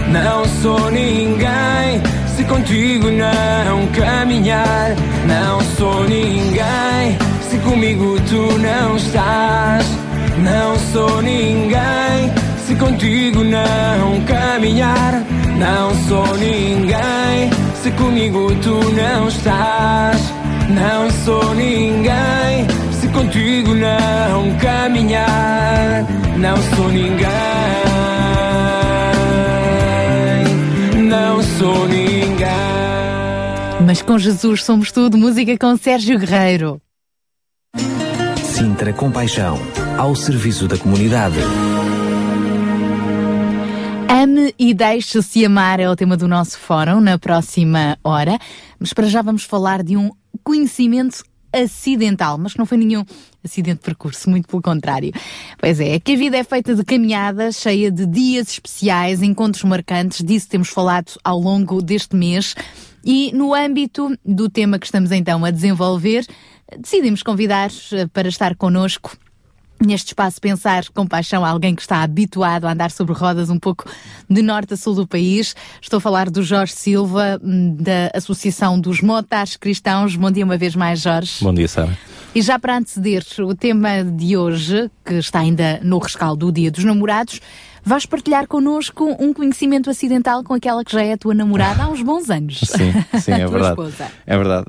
Não sou ninguém se contigo não caminhar. Não sou ninguém se comigo tu não estás. Não sou ninguém se contigo não caminhar. Não sou ninguém se comigo tu não estás. Não sou ninguém se contigo não caminhar. Não sou ninguém. Não sou ninguém. Mas com Jesus somos tudo. Música com Sérgio Guerreiro. Sintra Compaixão, ao serviço da comunidade. Ame e deixe-se amar é o tema do nosso fórum na próxima hora. Mas para já vamos falar de um conhecimento acidental, mas que não foi nenhum acidente de percurso, muito pelo contrário. Pois é, é que a vida é feita de caminhadas, cheia de dias especiais, encontros marcantes, disso temos falado ao longo deste mês. E no âmbito do tema que estamos então a desenvolver, decidimos convidar para estar connosco neste espaço pensar com paixão alguém que está habituado a andar sobre rodas um pouco de norte a sul do país. Estou a falar do Jorge Silva, hum, da Associação dos Motares Cristãos. Bom dia uma vez mais, Jorge. Bom dia, Sara. E já para anteceder o tema de hoje, que está ainda no rescaldo do Dia dos Namorados, vais partilhar connosco um conhecimento acidental com aquela que já é a tua namorada há uns bons anos. Sim, sim, [laughs] A é tua verdade. esposa. É verdade.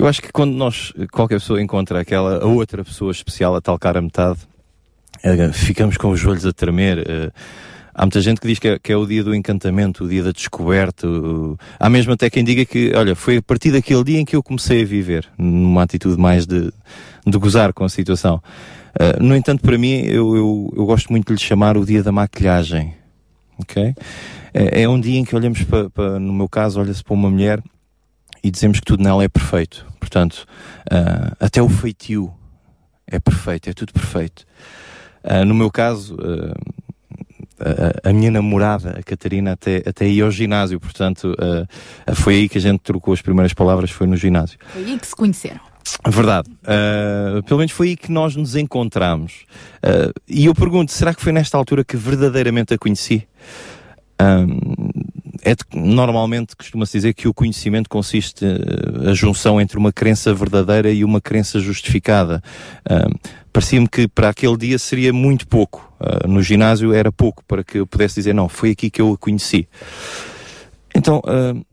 Eu acho que quando nós, qualquer pessoa encontra aquela a outra pessoa especial, a tal cara metade, eh, ficamos com os joelhos a tremer. eh, Há muita gente que diz que é, que é o dia do encantamento, o dia da descoberta. o- Há mesmo até quem diga que, olha, foi a partir daquele dia em que eu comecei a viver, numa atitude mais de, de gozar com a situação. Ah, no entanto, para mim, eu, eu, eu gosto muito de lhe chamar o dia da maquilhagem. Ok? É, é um dia em que olhamos para, para- no meu caso, olha-se para uma mulher e dizemos que tudo nela é perfeito. Portanto, ah, até o feitio é perfeito, é tudo perfeito. Ah, no meu caso, ah, a, a minha namorada, a Catarina, até, até ia ao ginásio, portanto, foi aí que a gente trocou as primeiras palavras, foi no ginásio. Foi aí que se conheceram. Verdade. Uh, pelo menos foi aí que nós nos encontramos. Uh, e eu pergunto, será que foi nesta altura que verdadeiramente a conheci? Um, é de- normalmente costuma-se dizer que o conhecimento consiste uh, a junção entre uma crença verdadeira e uma crença justificada. Um, Parecia-me que para aquele dia seria muito pouco. Uh, no ginásio era pouco para que eu pudesse dizer, não, foi aqui que eu a conheci. Então, uh,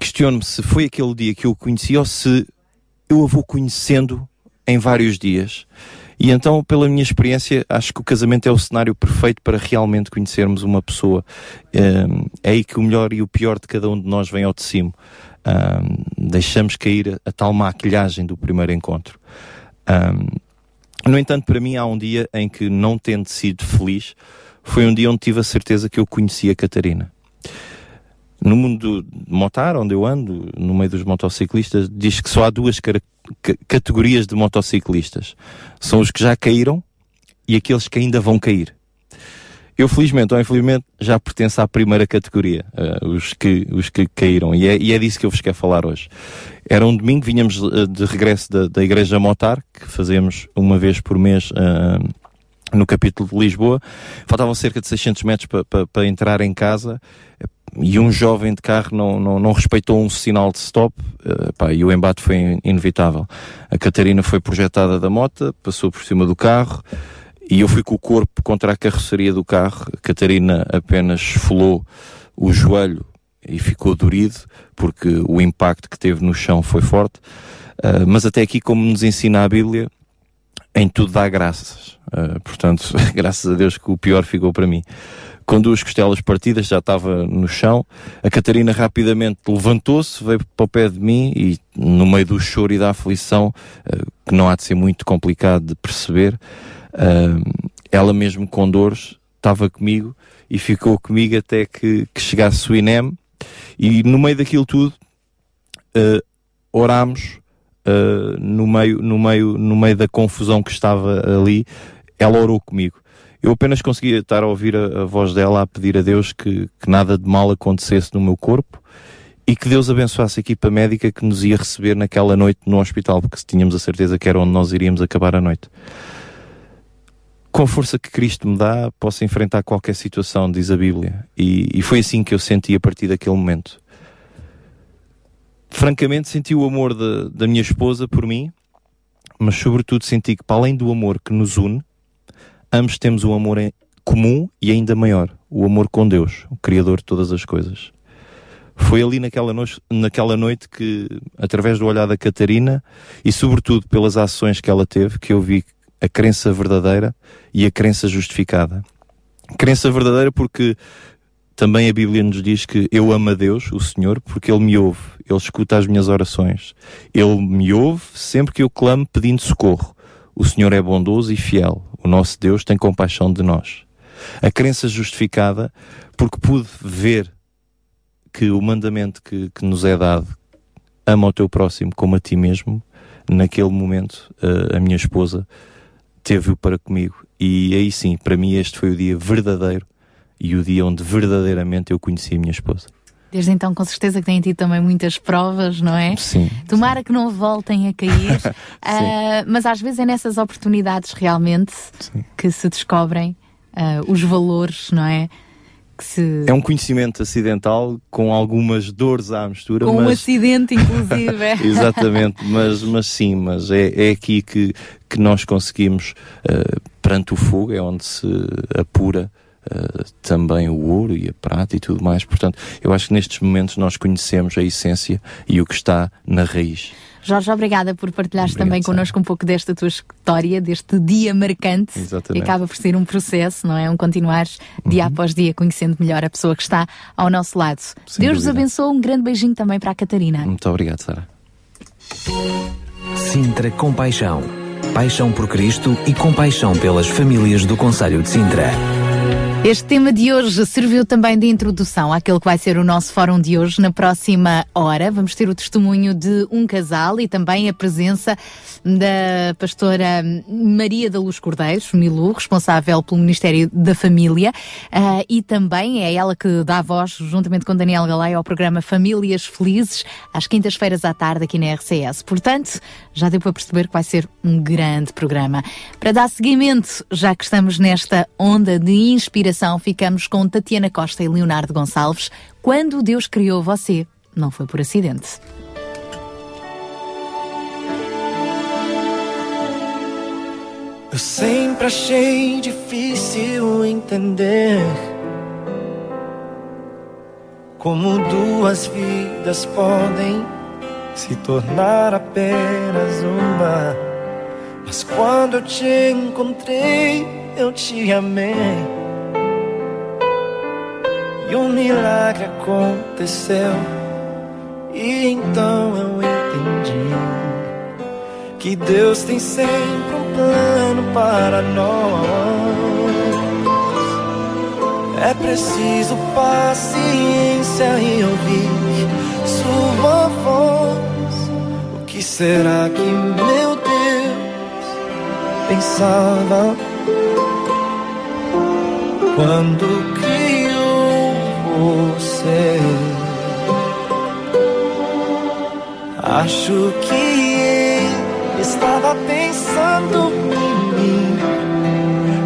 questiono-me se foi aquele dia que eu conheci ou se eu a vou conhecendo em vários dias. E então, pela minha experiência, acho que o casamento é o cenário perfeito para realmente conhecermos uma pessoa. Um, é aí que o melhor e o pior de cada um de nós vem ao de cima. Um, deixamos cair a, a tal maquilhagem do primeiro encontro. Um, no entanto, para mim há um dia em que, não tendo sido feliz, foi um dia onde tive a certeza que eu conhecia a Catarina. No mundo de motar, onde eu ando, no meio dos motociclistas, diz que só há duas categorias de motociclistas. São os que já caíram e aqueles que ainda vão cair. Eu, felizmente ou infelizmente, já pertenço à primeira categoria, eh, os, que, os que caíram. E é, e é disso que eu vos quero falar hoje. Era um domingo, vinhamos eh, de regresso da, da Igreja Motar, que fazemos uma vez por mês eh, no capítulo de Lisboa. Faltavam cerca de 600 metros para pa, pa entrar em casa e um jovem de carro não, não, não respeitou um sinal de stop eh, pá, e o embate foi in- inevitável. A Catarina foi projetada da moto, passou por cima do carro e eu fui com o corpo contra a carroceria do carro. A Catarina apenas esfolou o joelho e ficou dorido porque o impacto que teve no chão foi forte. Ah, mas até aqui, como nos ensina a Bíblia, em tudo dá graças. Ah, portanto, [laughs] graças a Deus que o pior ficou para mim. Com duas costelas partidas, já estava no chão. A Catarina rapidamente levantou-se, veio para o pé de mim e, no meio do choro e da aflição, ah, que não há de ser muito complicado de perceber, ah, ela mesmo com dores estava comigo e ficou comigo até que, que chegasse o INEM. E no meio daquilo tudo, ah, orámos uh, no, meio, no, meio, no meio da confusão que estava ali, ela orou comigo. Eu apenas conseguia estar a ouvir a, a voz dela a pedir a Deus que, que nada de mal acontecesse no meu corpo e que Deus abençoasse a equipa médica que nos ia receber naquela noite no hospital, porque tínhamos a certeza que era onde nós iríamos acabar a noite. Com a força que Cristo me dá, posso enfrentar qualquer situação, diz a Bíblia. E, e foi assim que eu senti a partir daquele momento francamente senti o amor da, da minha esposa por mim, mas sobretudo senti que para além do amor que nos une, ambos temos um amor em comum e ainda maior, o amor com Deus, o Criador de todas as coisas. Foi ali naquela, naquela noite que, através do olhar da Catarina e sobretudo pelas ações que ela teve, que eu vi a crença verdadeira e a crença justificada. Crença verdadeira porque também a Bíblia nos diz que eu amo a Deus, o Senhor, porque Ele me ouve, Ele escuta as minhas orações. Ele me ouve sempre que eu clamo pedindo socorro. O Senhor é bondoso e fiel. O nosso Deus tem compaixão de nós. A crença justificada, porque pude ver que o mandamento que, que nos é dado, ama o teu próximo como a ti mesmo, naquele momento uh, a minha esposa teve-o para comigo. E aí sim, para mim este foi o dia verdadeiro e o dia onde verdadeiramente eu conheci a minha esposa. Desde então, com certeza que têm tido também muitas provas, não é? Sim. Tomara que não voltem a cair. [laughs] uh, mas às vezes é nessas oportunidades realmente Sim. que se descobrem uh, os valores, não é? Que se... É um conhecimento acidental com algumas dores à mistura. Com um mas... acidente, inclusive. é. [laughs] Exatamente, mas, mas sim, mas é, é aqui que, que nós conseguimos, uh, perante o fogo, é onde se apura uh, também o ouro e a prata e tudo mais. Portanto, eu acho que nestes momentos nós conhecemos a essência e o que está na raiz. Jorge, obrigada por partilhares Obrigado, também connosco um pouco desta tua história, deste dia marcante. Exatamente. E acaba por ser um processo, não é? Um continuar dia após dia conhecendo melhor a pessoa que está ao nosso lado. Sem Deus vos dúvida. abençoe. Um grande beijinho também para a Catarina. Muito obrigado, Sara. Sintra Compaixão. Paixão por Cristo e compaixão pelas famílias do Conselho de Sintra. Este tema de hoje serviu também de introdução àquele que vai ser o nosso fórum de hoje. Na próxima hora vamos ter o testemunho de um casal e também a presença da pastora Maria da Luz Cordeiros, Milu, responsável pelo Ministério da Família, ah, e também é ela que dá voz, juntamente com Daniel Galay, ao programa Famílias Felizes, às quintas-feiras à tarde aqui na RCS. Portanto, já deu para perceber que vai ser um grande programa. Para dar seguimento, já que estamos nesta onda de inspiração, ficamos com Tatiana Costa e Leonardo Gonçalves. Quando Deus criou você, não foi por acidente. Eu sempre achei difícil entender como duas vidas podem se tornar apenas uma. Mas quando eu te encontrei, eu te amei. E um milagre aconteceu. E então eu entendi que Deus tem sempre um plano para nós. É preciso paciência e ouvir Sua voz. O que será que meu Deus pensava quando criou você? Acho que estava pensando em mim,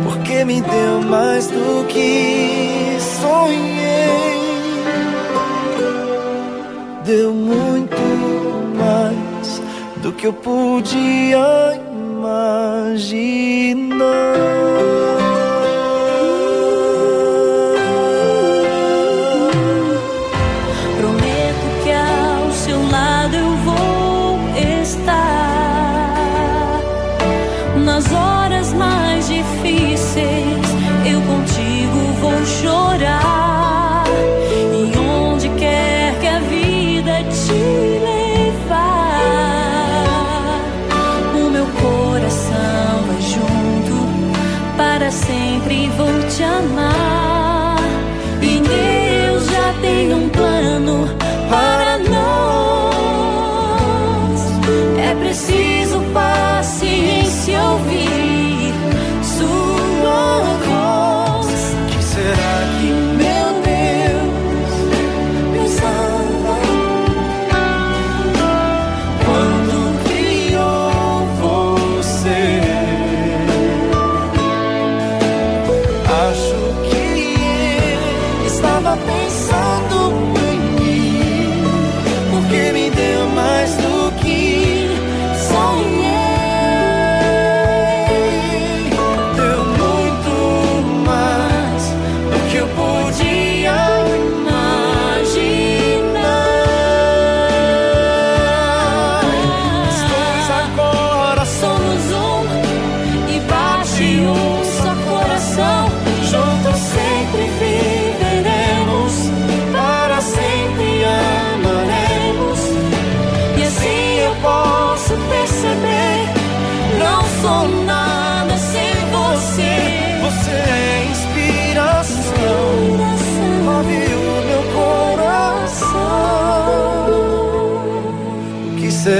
porque me deu mais do que sonhei. Deu muito mais do que eu podia imaginar.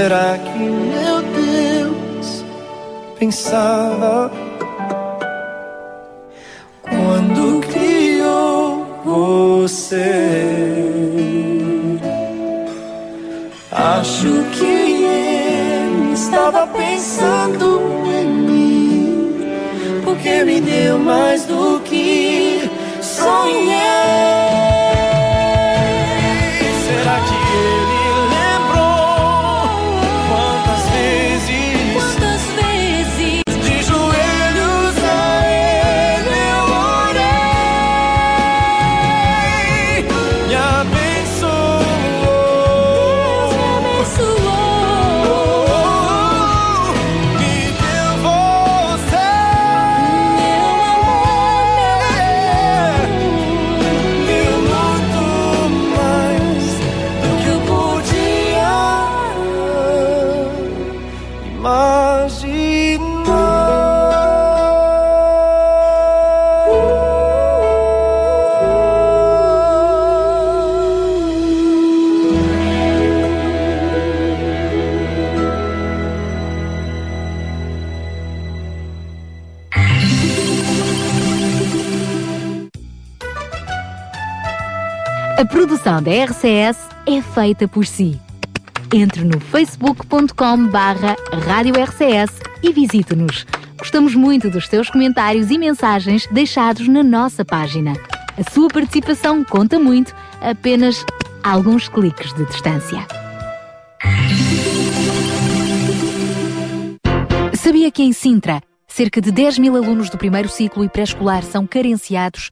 Será que meu Deus pensava quando criou você? Acho que ele estava pensando em mim, porque me deu mais produção da RCS é feita por si. Entre no facebook.com barra Rádio RCS e visite-nos. Gostamos muito dos seus comentários e mensagens deixados na nossa página. A sua participação conta muito, apenas alguns cliques de distância. Sabia que em Sintra, cerca de 10 mil alunos do primeiro ciclo e pré-escolar são carenciados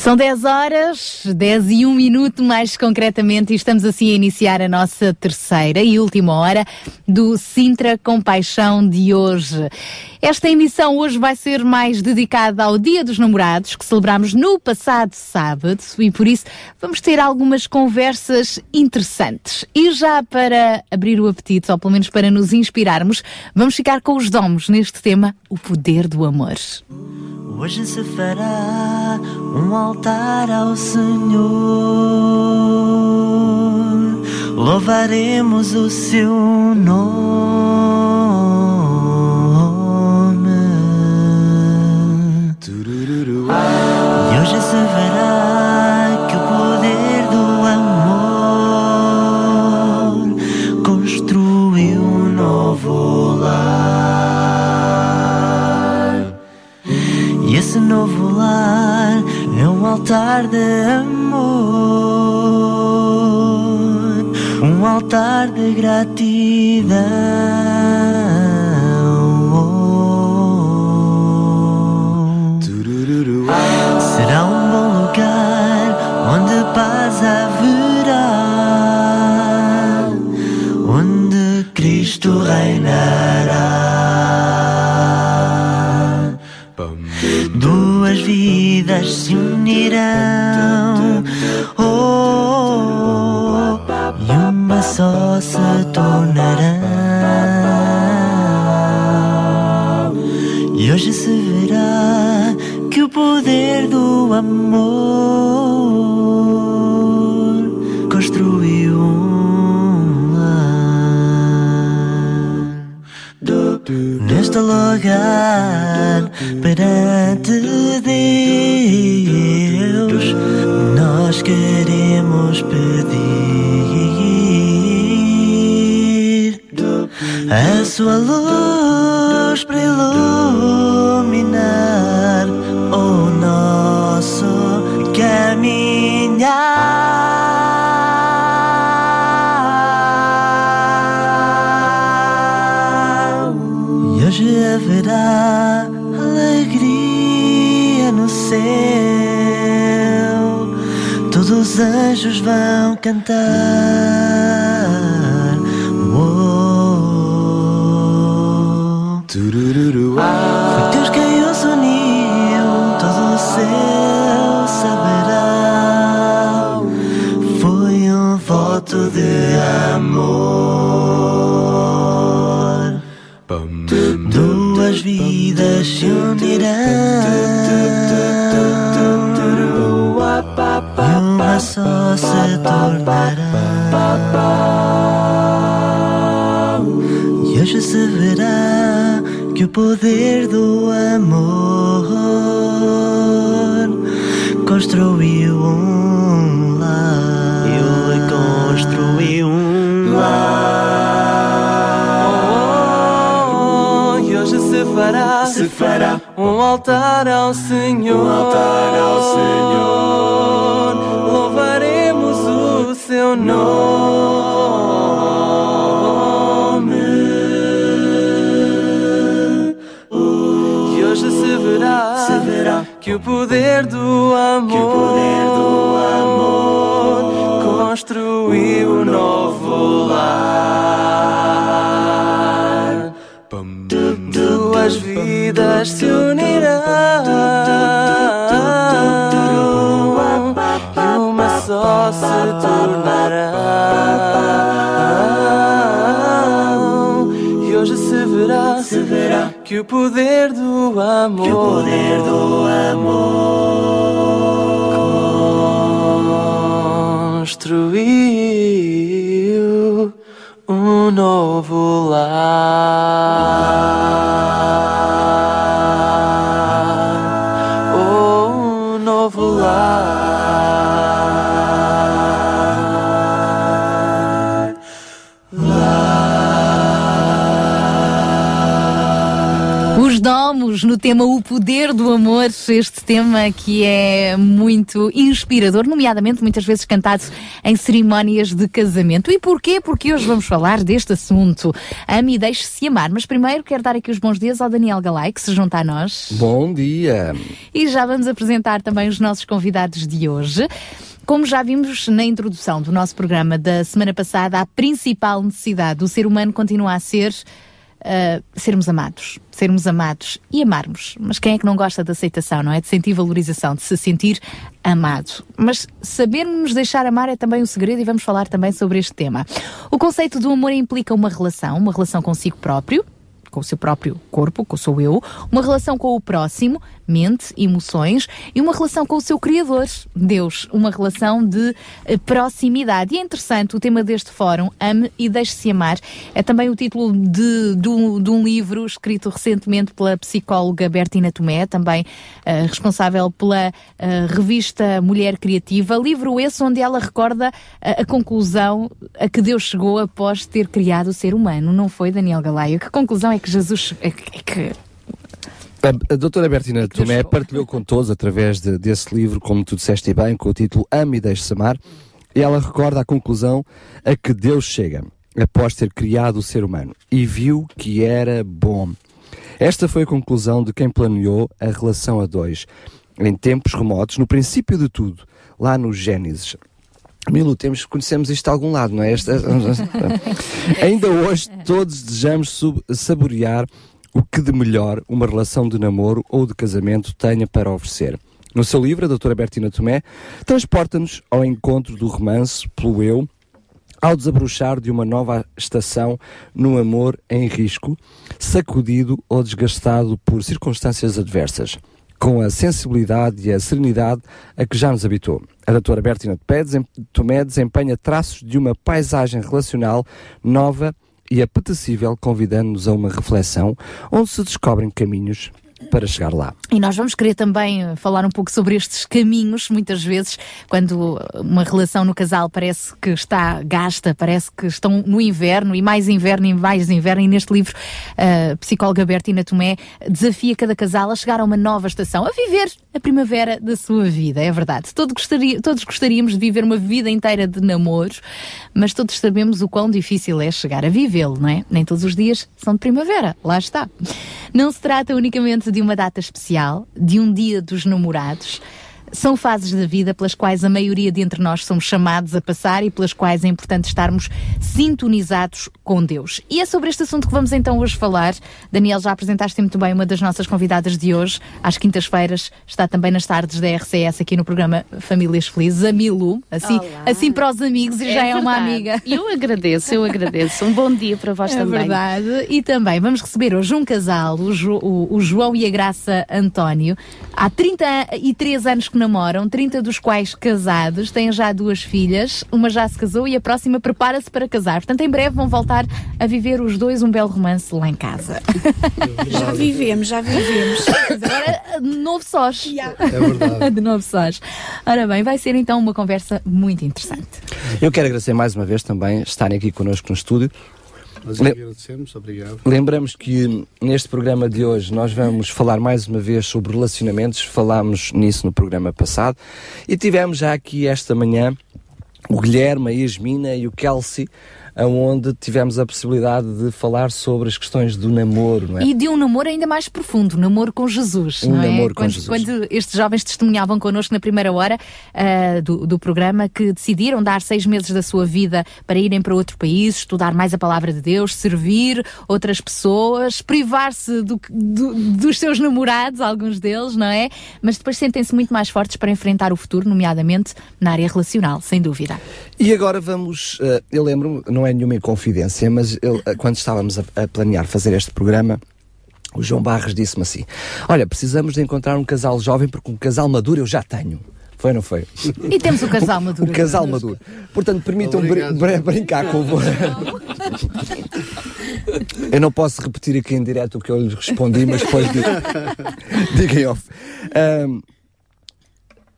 São 10 horas, 10 e 1 minuto mais concretamente, e estamos assim a iniciar a nossa terceira e última hora do Sintra Compaixão de hoje. Esta emissão hoje vai ser mais dedicada ao Dia dos Namorados, que celebramos no passado sábado, e por isso vamos ter algumas conversas interessantes. E já para abrir o apetite, ou pelo menos para nos inspirarmos, vamos ficar com os domos neste tema, o poder do amor. Hoje se fará um altar ao Senhor. Louvaremos o seu nome. E hoje se verá que o poder do amor construiu um novo lar. E esse novo lar altar de amor, um altar de gratidão. Será um bom lugar onde paz haverá, onde Cristo reinará. Duas vidas se unirão, oh, e uma só se tornarão. E hoje se verá que o poder do amor construiu um lar. Neste lugar, perante Deus, nós queremos pedir a sua luz para iluminar o nosso caminhar. Anjos vão cantar. Oh. Foi Deus quem os uniu, todo o céu saberá. Foi de amor. Duas vidas se unirão tornará. E hoje se verá que o poder do amor construiu um lar. Ele construiu um lar. E hoje se fará, Se fará um altar ao Senhor. Um altar ao Senhor. Seu nome. E hoje se verá, Se verá que o poder do amor, construiu um novo lar. Duas vidas se unirão se tornarão. E hoje se verá, Se verá que o poder do amor, que o poder do construiu um novo lar. Tema O Poder do Amor, este tema que é muito inspirador, nomeadamente muitas vezes cantado em cerimónias de casamento. E porquê? Porque hoje vamos falar deste assunto. Ame e deixe-se amar. Mas primeiro quero dar aqui os bons dias ao Daniel Galay, que se junta a nós. Bom dia. E já vamos apresentar também os nossos convidados de hoje. Como já vimos na introdução do nosso programa da semana passada, a principal necessidade do ser humano continua a ser sermos amados. Sermos amados e amarmos. Mas quem é que não gosta de aceitação, não é? De sentir valorização, de se sentir amado. Mas sabermos deixar amar é também o segredo e vamos falar também sobre este tema. O conceito do amor implica uma relação, uma relação consigo próprio, com o seu próprio corpo, o seu eu, uma relação com o próximo, mente, emoções, e uma relação com o seu Criador, Deus, uma relação de eh, proximidade. E é interessante o tema deste fórum, Ame e Deixe-se Amar, é também o título de, de, um, de um livro escrito recentemente pela psicóloga Bertina Tomé, também eh, responsável pela eh, revista Mulher Criativa, livro esse onde ela recorda a, a conclusão a que Deus chegou após ter criado o ser humano, não foi, Daniel Galaio? Que conclusão é que Jesus. É que, é que A, a doutora Bertina Tomé partilhou com todos, através de- desse livro, como tu disseste bem, com o título Ame e Deixe-se Amar, e ela recorda a conclusão a que Deus chega, após ter criado o ser humano, e viu que era bom. Esta foi a conclusão de quem planeou a relação a dois, em tempos remotos, no princípio de tudo, lá no Gênesis. Milu, temos, conhecemos isto de algum lado, não é? Esta- [laughs] Ainda hoje todos desejamos sub- saborear o que de melhor uma relação de namoro ou de casamento tenha para oferecer. No seu livro, a doutora Bertina Tomé transporta-nos ao encontro do romance pelo eu, ao desabrochar de uma nova estação no amor em risco, sacudido ou desgastado por circunstâncias adversas, com a sensibilidade e a serenidade a que já nos habitou. A doutora Bertina Tomé desem- Tomé desempenha traços de uma paisagem relacional nova e apetecível, convidando-nos a uma reflexão onde se descobrem caminhos para chegar lá. E nós vamos querer também eh, falar um pouco sobre estes caminhos, muitas vezes, quando uma relação no casal parece que está gasta, parece que estão no inverno e mais inverno e mais inverno, e neste livro a psicóloga Bertina Tomé desafia cada casal a chegar a uma nova estação, a viver a primavera da sua vida, é verdade. Todos, gostaria, todos gostaríamos de viver uma vida inteira de namoros, mas todos sabemos o quão difícil é chegar a vivê-lo, não é? Nem todos os dias são de primavera, lá está. Não se trata unicamente de uma data especial, de um dia dos namorados. São fases da vida pelas quais a maioria de entre nós somos chamados a passar e pelas quais é importante estarmos sintonizados com Deus. E é sobre este assunto que vamos então hoje falar. Daniel, já apresentaste muito bem uma das nossas convidadas de hoje. Às quintas-feiras está também nas tardes da RCS aqui no programa Famílias Felizes, a Milu. Assim, Olá. assim para os amigos e já é uma verdade. amiga. Eu agradeço, eu agradeço. Um bom dia para vós É também. verdade. E também vamos receber hoje um casal, o, Jo- o João e a Graça António. Há 33 anos que namoram, 30 dos quais casados, têm já duas filhas, uma já se casou e a próxima prepara-se para casar. Portanto, em breve vão voltar a viver os dois um belo romance lá em casa. [laughs] Já vivemos, já vivemos. Mas agora, de novo sós. É verdade. de novo sós. Ora bem, vai ser então uma conversa muito interessante. Eu quero agradecer mais uma vez também estarem aqui connosco no estúdio. Nós agradecemos, obrigado. Lembramos que neste programa de hoje nós vamos falar mais uma vez sobre relacionamentos, falámos nisso no programa passado e tivemos já aqui esta manhã o Guilherme, a Yasmina e o Kelsey, onde tivemos a possibilidade de falar sobre as questões do namoro, não é? E de um namoro ainda mais profundo, namoro com Jesus, Um não é? namoro com quando, Jesus. quando estes jovens testemunhavam connosco na primeira hora ah, do, do programa que decidiram dar seis meses da sua vida para irem para outro país, estudar mais a palavra de Deus, servir outras pessoas, privar-se do, do- dos seus namorados, alguns deles, não é? Mas depois sentem-se muito mais fortes para enfrentar o futuro, nomeadamente na área relacional, sem dúvida. E agora vamos, eh, eu lembro, não é nenhuma inconfidência, mas eu, eh, quando estávamos a, a planear fazer este programa, o João Barros disse-me assim: Olha, precisamos de encontrar um casal jovem, porque um casal maduro eu já tenho. Foi ou não foi? E temos o casal maduro. O casal maduro. Portanto, permitam brin- brin- brincar com o. Eu não posso repetir aqui em direto o que eu lhes respondi, mas depois digo, em off. Ahm,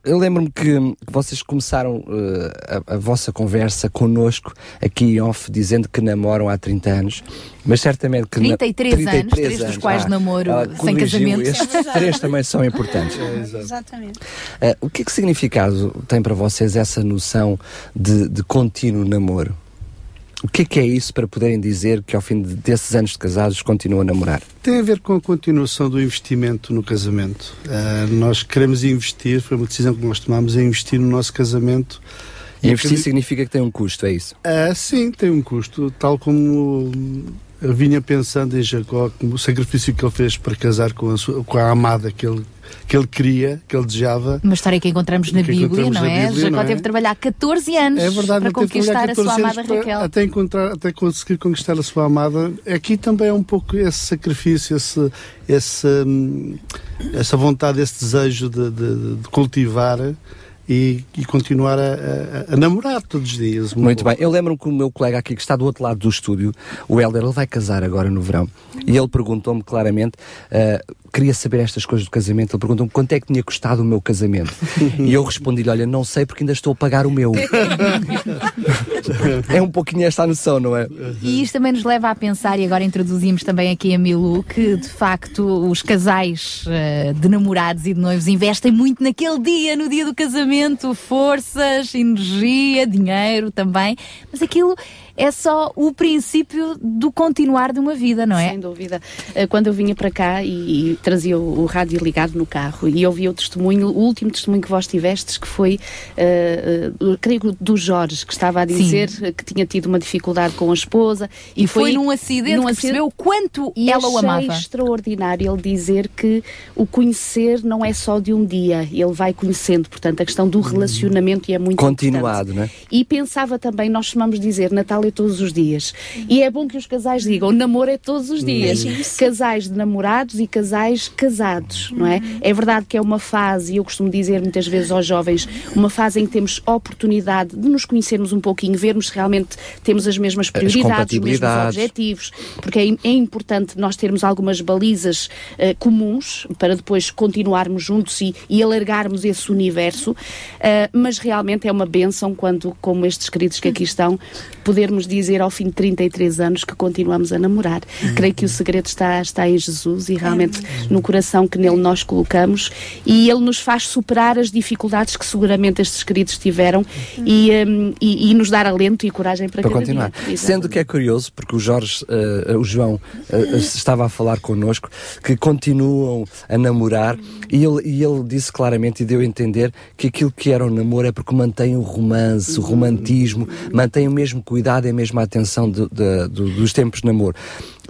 eu lembro-me que que vocês começaram eh, a, a vossa conversa connosco aqui em off, dizendo que namoram há 30 anos, mas certamente que. na- 33 anos, três dos quais namoro ela sem casamento. Estes três também são importantes. Exatamente. Eh, o que é que significado tem para vocês essa noção de, de contínuo namoro? O que é que é isso para poderem dizer que ao fim de- desses anos de casados continuam a namorar? Tem a ver com a continuação do investimento no casamento. Ah, nós queremos investir, foi uma decisão que nós tomámos, em investir no nosso casamento. E investir acredito- significa que tem um custo, é isso? Ah, sim, tem um custo, tal como eu vinha pensando em Jacó, como o sacrifício que ele fez para casar com a, sua, com a amada que ele, que ele queria, que ele desejava. Uma história que encontramos na Que Bíblia, encontramos não é? Bíblia, Jacó não é? teve de trabalhar 14 anos É verdade, para conquistar a sua 14 anos amada para- Raquel. Até, encontrar, até conseguir conquistar a sua amada. Aqui também é um pouco esse sacrifício, esse, esse, hum, essa vontade, esse desejo de, de- de cultivar e, e continuar a, a- a namorar todos os dias. Muito bem. Eu lembro-me que o meu colega aqui, que está do outro lado do estúdio, o Helder, ele vai casar agora no verão. E ele perguntou-me claramente, ah, queria saber estas coisas do casamento, ele perguntou-me quanto é que tinha custado o meu casamento. [laughs] e eu respondi-lhe, olha, não sei porque ainda estou a pagar o meu. [laughs] é um pouquinho esta a noção, não é? E isto também nos leva a pensar, e agora introduzimos também aqui a Milu, que de facto os casais eh, de namorados e de noivos investem muito naquele dia, no dia do casamento, forças, energia, dinheiro também, mas aquilo é só o princípio do continuar de uma vida, não é? Sem dúvida. Eh, Quando eu vinha para cá e, e trazia o, o rádio ligado no carro e ouvia o testemunho, o último testemunho que vós tivestes, que foi, eh, eh, creio que do Jorge, que estava a Sim. dizer eh, que tinha tido uma dificuldade com a esposa. E foi num acidente que percebeu o quanto e ela o amava. extraordinário ele dizer que o conhecer não é só de um dia, ele vai conhecendo, portanto, a questão do relacionamento e é muito importante. Continuado, não é? E pensava também, nós chamamos dizer Natal é todos os dias. E é bom que os casais digam, namoro é todos os dias. Hum. Isso. Casais de namorados e casais casados, não é? É verdade que é uma fase, e eu costumo dizer muitas vezes aos jovens, uma fase em que temos oportunidade de nos conhecermos um pouquinho, vermos se realmente temos as mesmas prioridades, os mesmos objetivos, porque é, é importante nós termos algumas balizas eh, comuns para depois continuarmos juntos e, e alargarmos esse universo, eh, mas realmente é uma benção quando, como estes queridos que aqui estão, podermos podermos dizer ao fim de 33 anos que continuamos a namorar. Creio que o segredo está, está em Jesus e realmente no coração que nele nós colocamos e ele nos faz superar as dificuldades que seguramente estes queridos tiveram e, hum, e, e nos dar alento e coragem para, para continuar. dia. Sendo que é curioso, porque o Jorge, eh, o João, eh, estava a falar connosco, que continuam a namorar e ele, e ele disse claramente e deu a entender que aquilo que era o namoro é porque mantém o romance, o romantismo, mantém o mesmo cuidado e a mesma atenção de- de- do- dos tempos de namoro.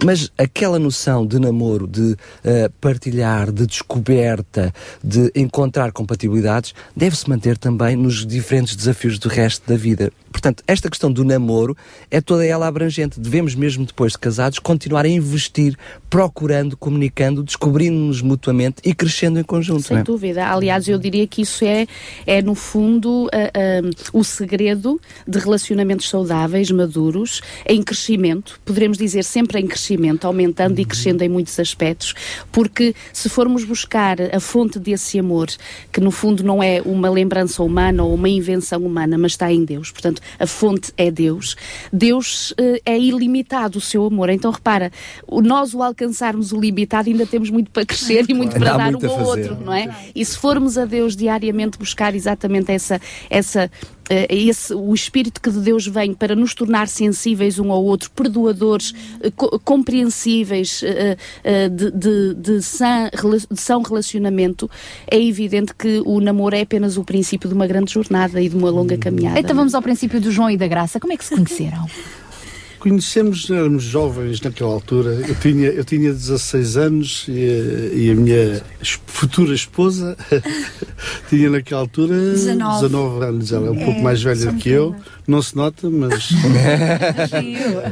Mas aquela noção de namoro, de eh, partilhar, de descoberta, de encontrar compatibilidades, deve-se manter também nos diferentes desafios do resto da vida. Portanto, esta questão do namoro é toda ela abrangente. Devemos, mesmo depois de casados, continuar a investir, procurando, comunicando, descobrindo-nos mutuamente e crescendo em conjunto. Sem é? dúvida. Aliás, eu diria que isso é, é no fundo, ah, o segredo de relacionamentos saudáveis, maduros, em crescimento. Poderemos dizer sempre em crescimento, aumentando e crescendo em muitos aspectos, porque se formos buscar a fonte desse amor, que no fundo não é uma lembrança humana ou uma invenção humana, mas está em Deus. Portanto, a fonte é Deus. Deus eh, é ilimitado o seu amor. Então, repara, o- nós o alcançarmos o limitado ainda temos muito para crescer e muito Ainda para dar um ao fazer. outro, não é? E se formos a Deus diariamente buscar exatamente essa, essa esse, o Espírito que de Deus vem para nos tornar sensíveis um ao outro, perdoadores, eh, co- compreensíveis, eh, eh, de, de, de, sã, de são relacionamento, é evidente que o namoro é apenas o princípio de uma grande jornada e de uma longa caminhada. Então vamos ao princípio do João e da Graça. Como é que se conheceram? [laughs] Conhecemos, éramos jovens naquela altura. Eu tinha, eu tinha 16 anos e, e a minha futura esposa [laughs] tinha naquela altura 19. 19 anos. Ela é um É, pouco mais velha somos que eu. Não se nota, mas. [laughs]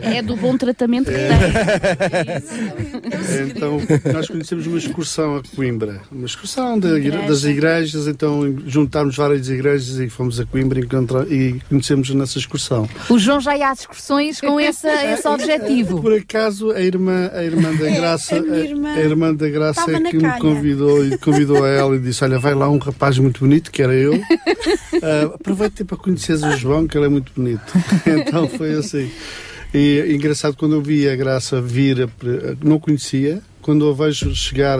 É do bom tratamento que tem. Então, nós conhecemos uma excursão a Coimbra, uma excursão da igre- das igrejas, então juntámos várias igrejas e fomos a Coimbra encontrar, e conhecemos nessa excursão. O João já ia às excursões com [laughs] esse, esse objetivo. Por acaso, a irmã, a irmã da [laughs] Graça, a irmã a, irmã da Graça é que me calha. convidou e convidou a ela e disse: Olha, vai lá um rapaz muito bonito, que era eu. [laughs] Ah, aproveita para conheceres o João, que ele é muito bonito. [laughs] Então foi assim. E engraçado, quando eu vi a Graça vir, a- não conhecia, quando eu vejo chegar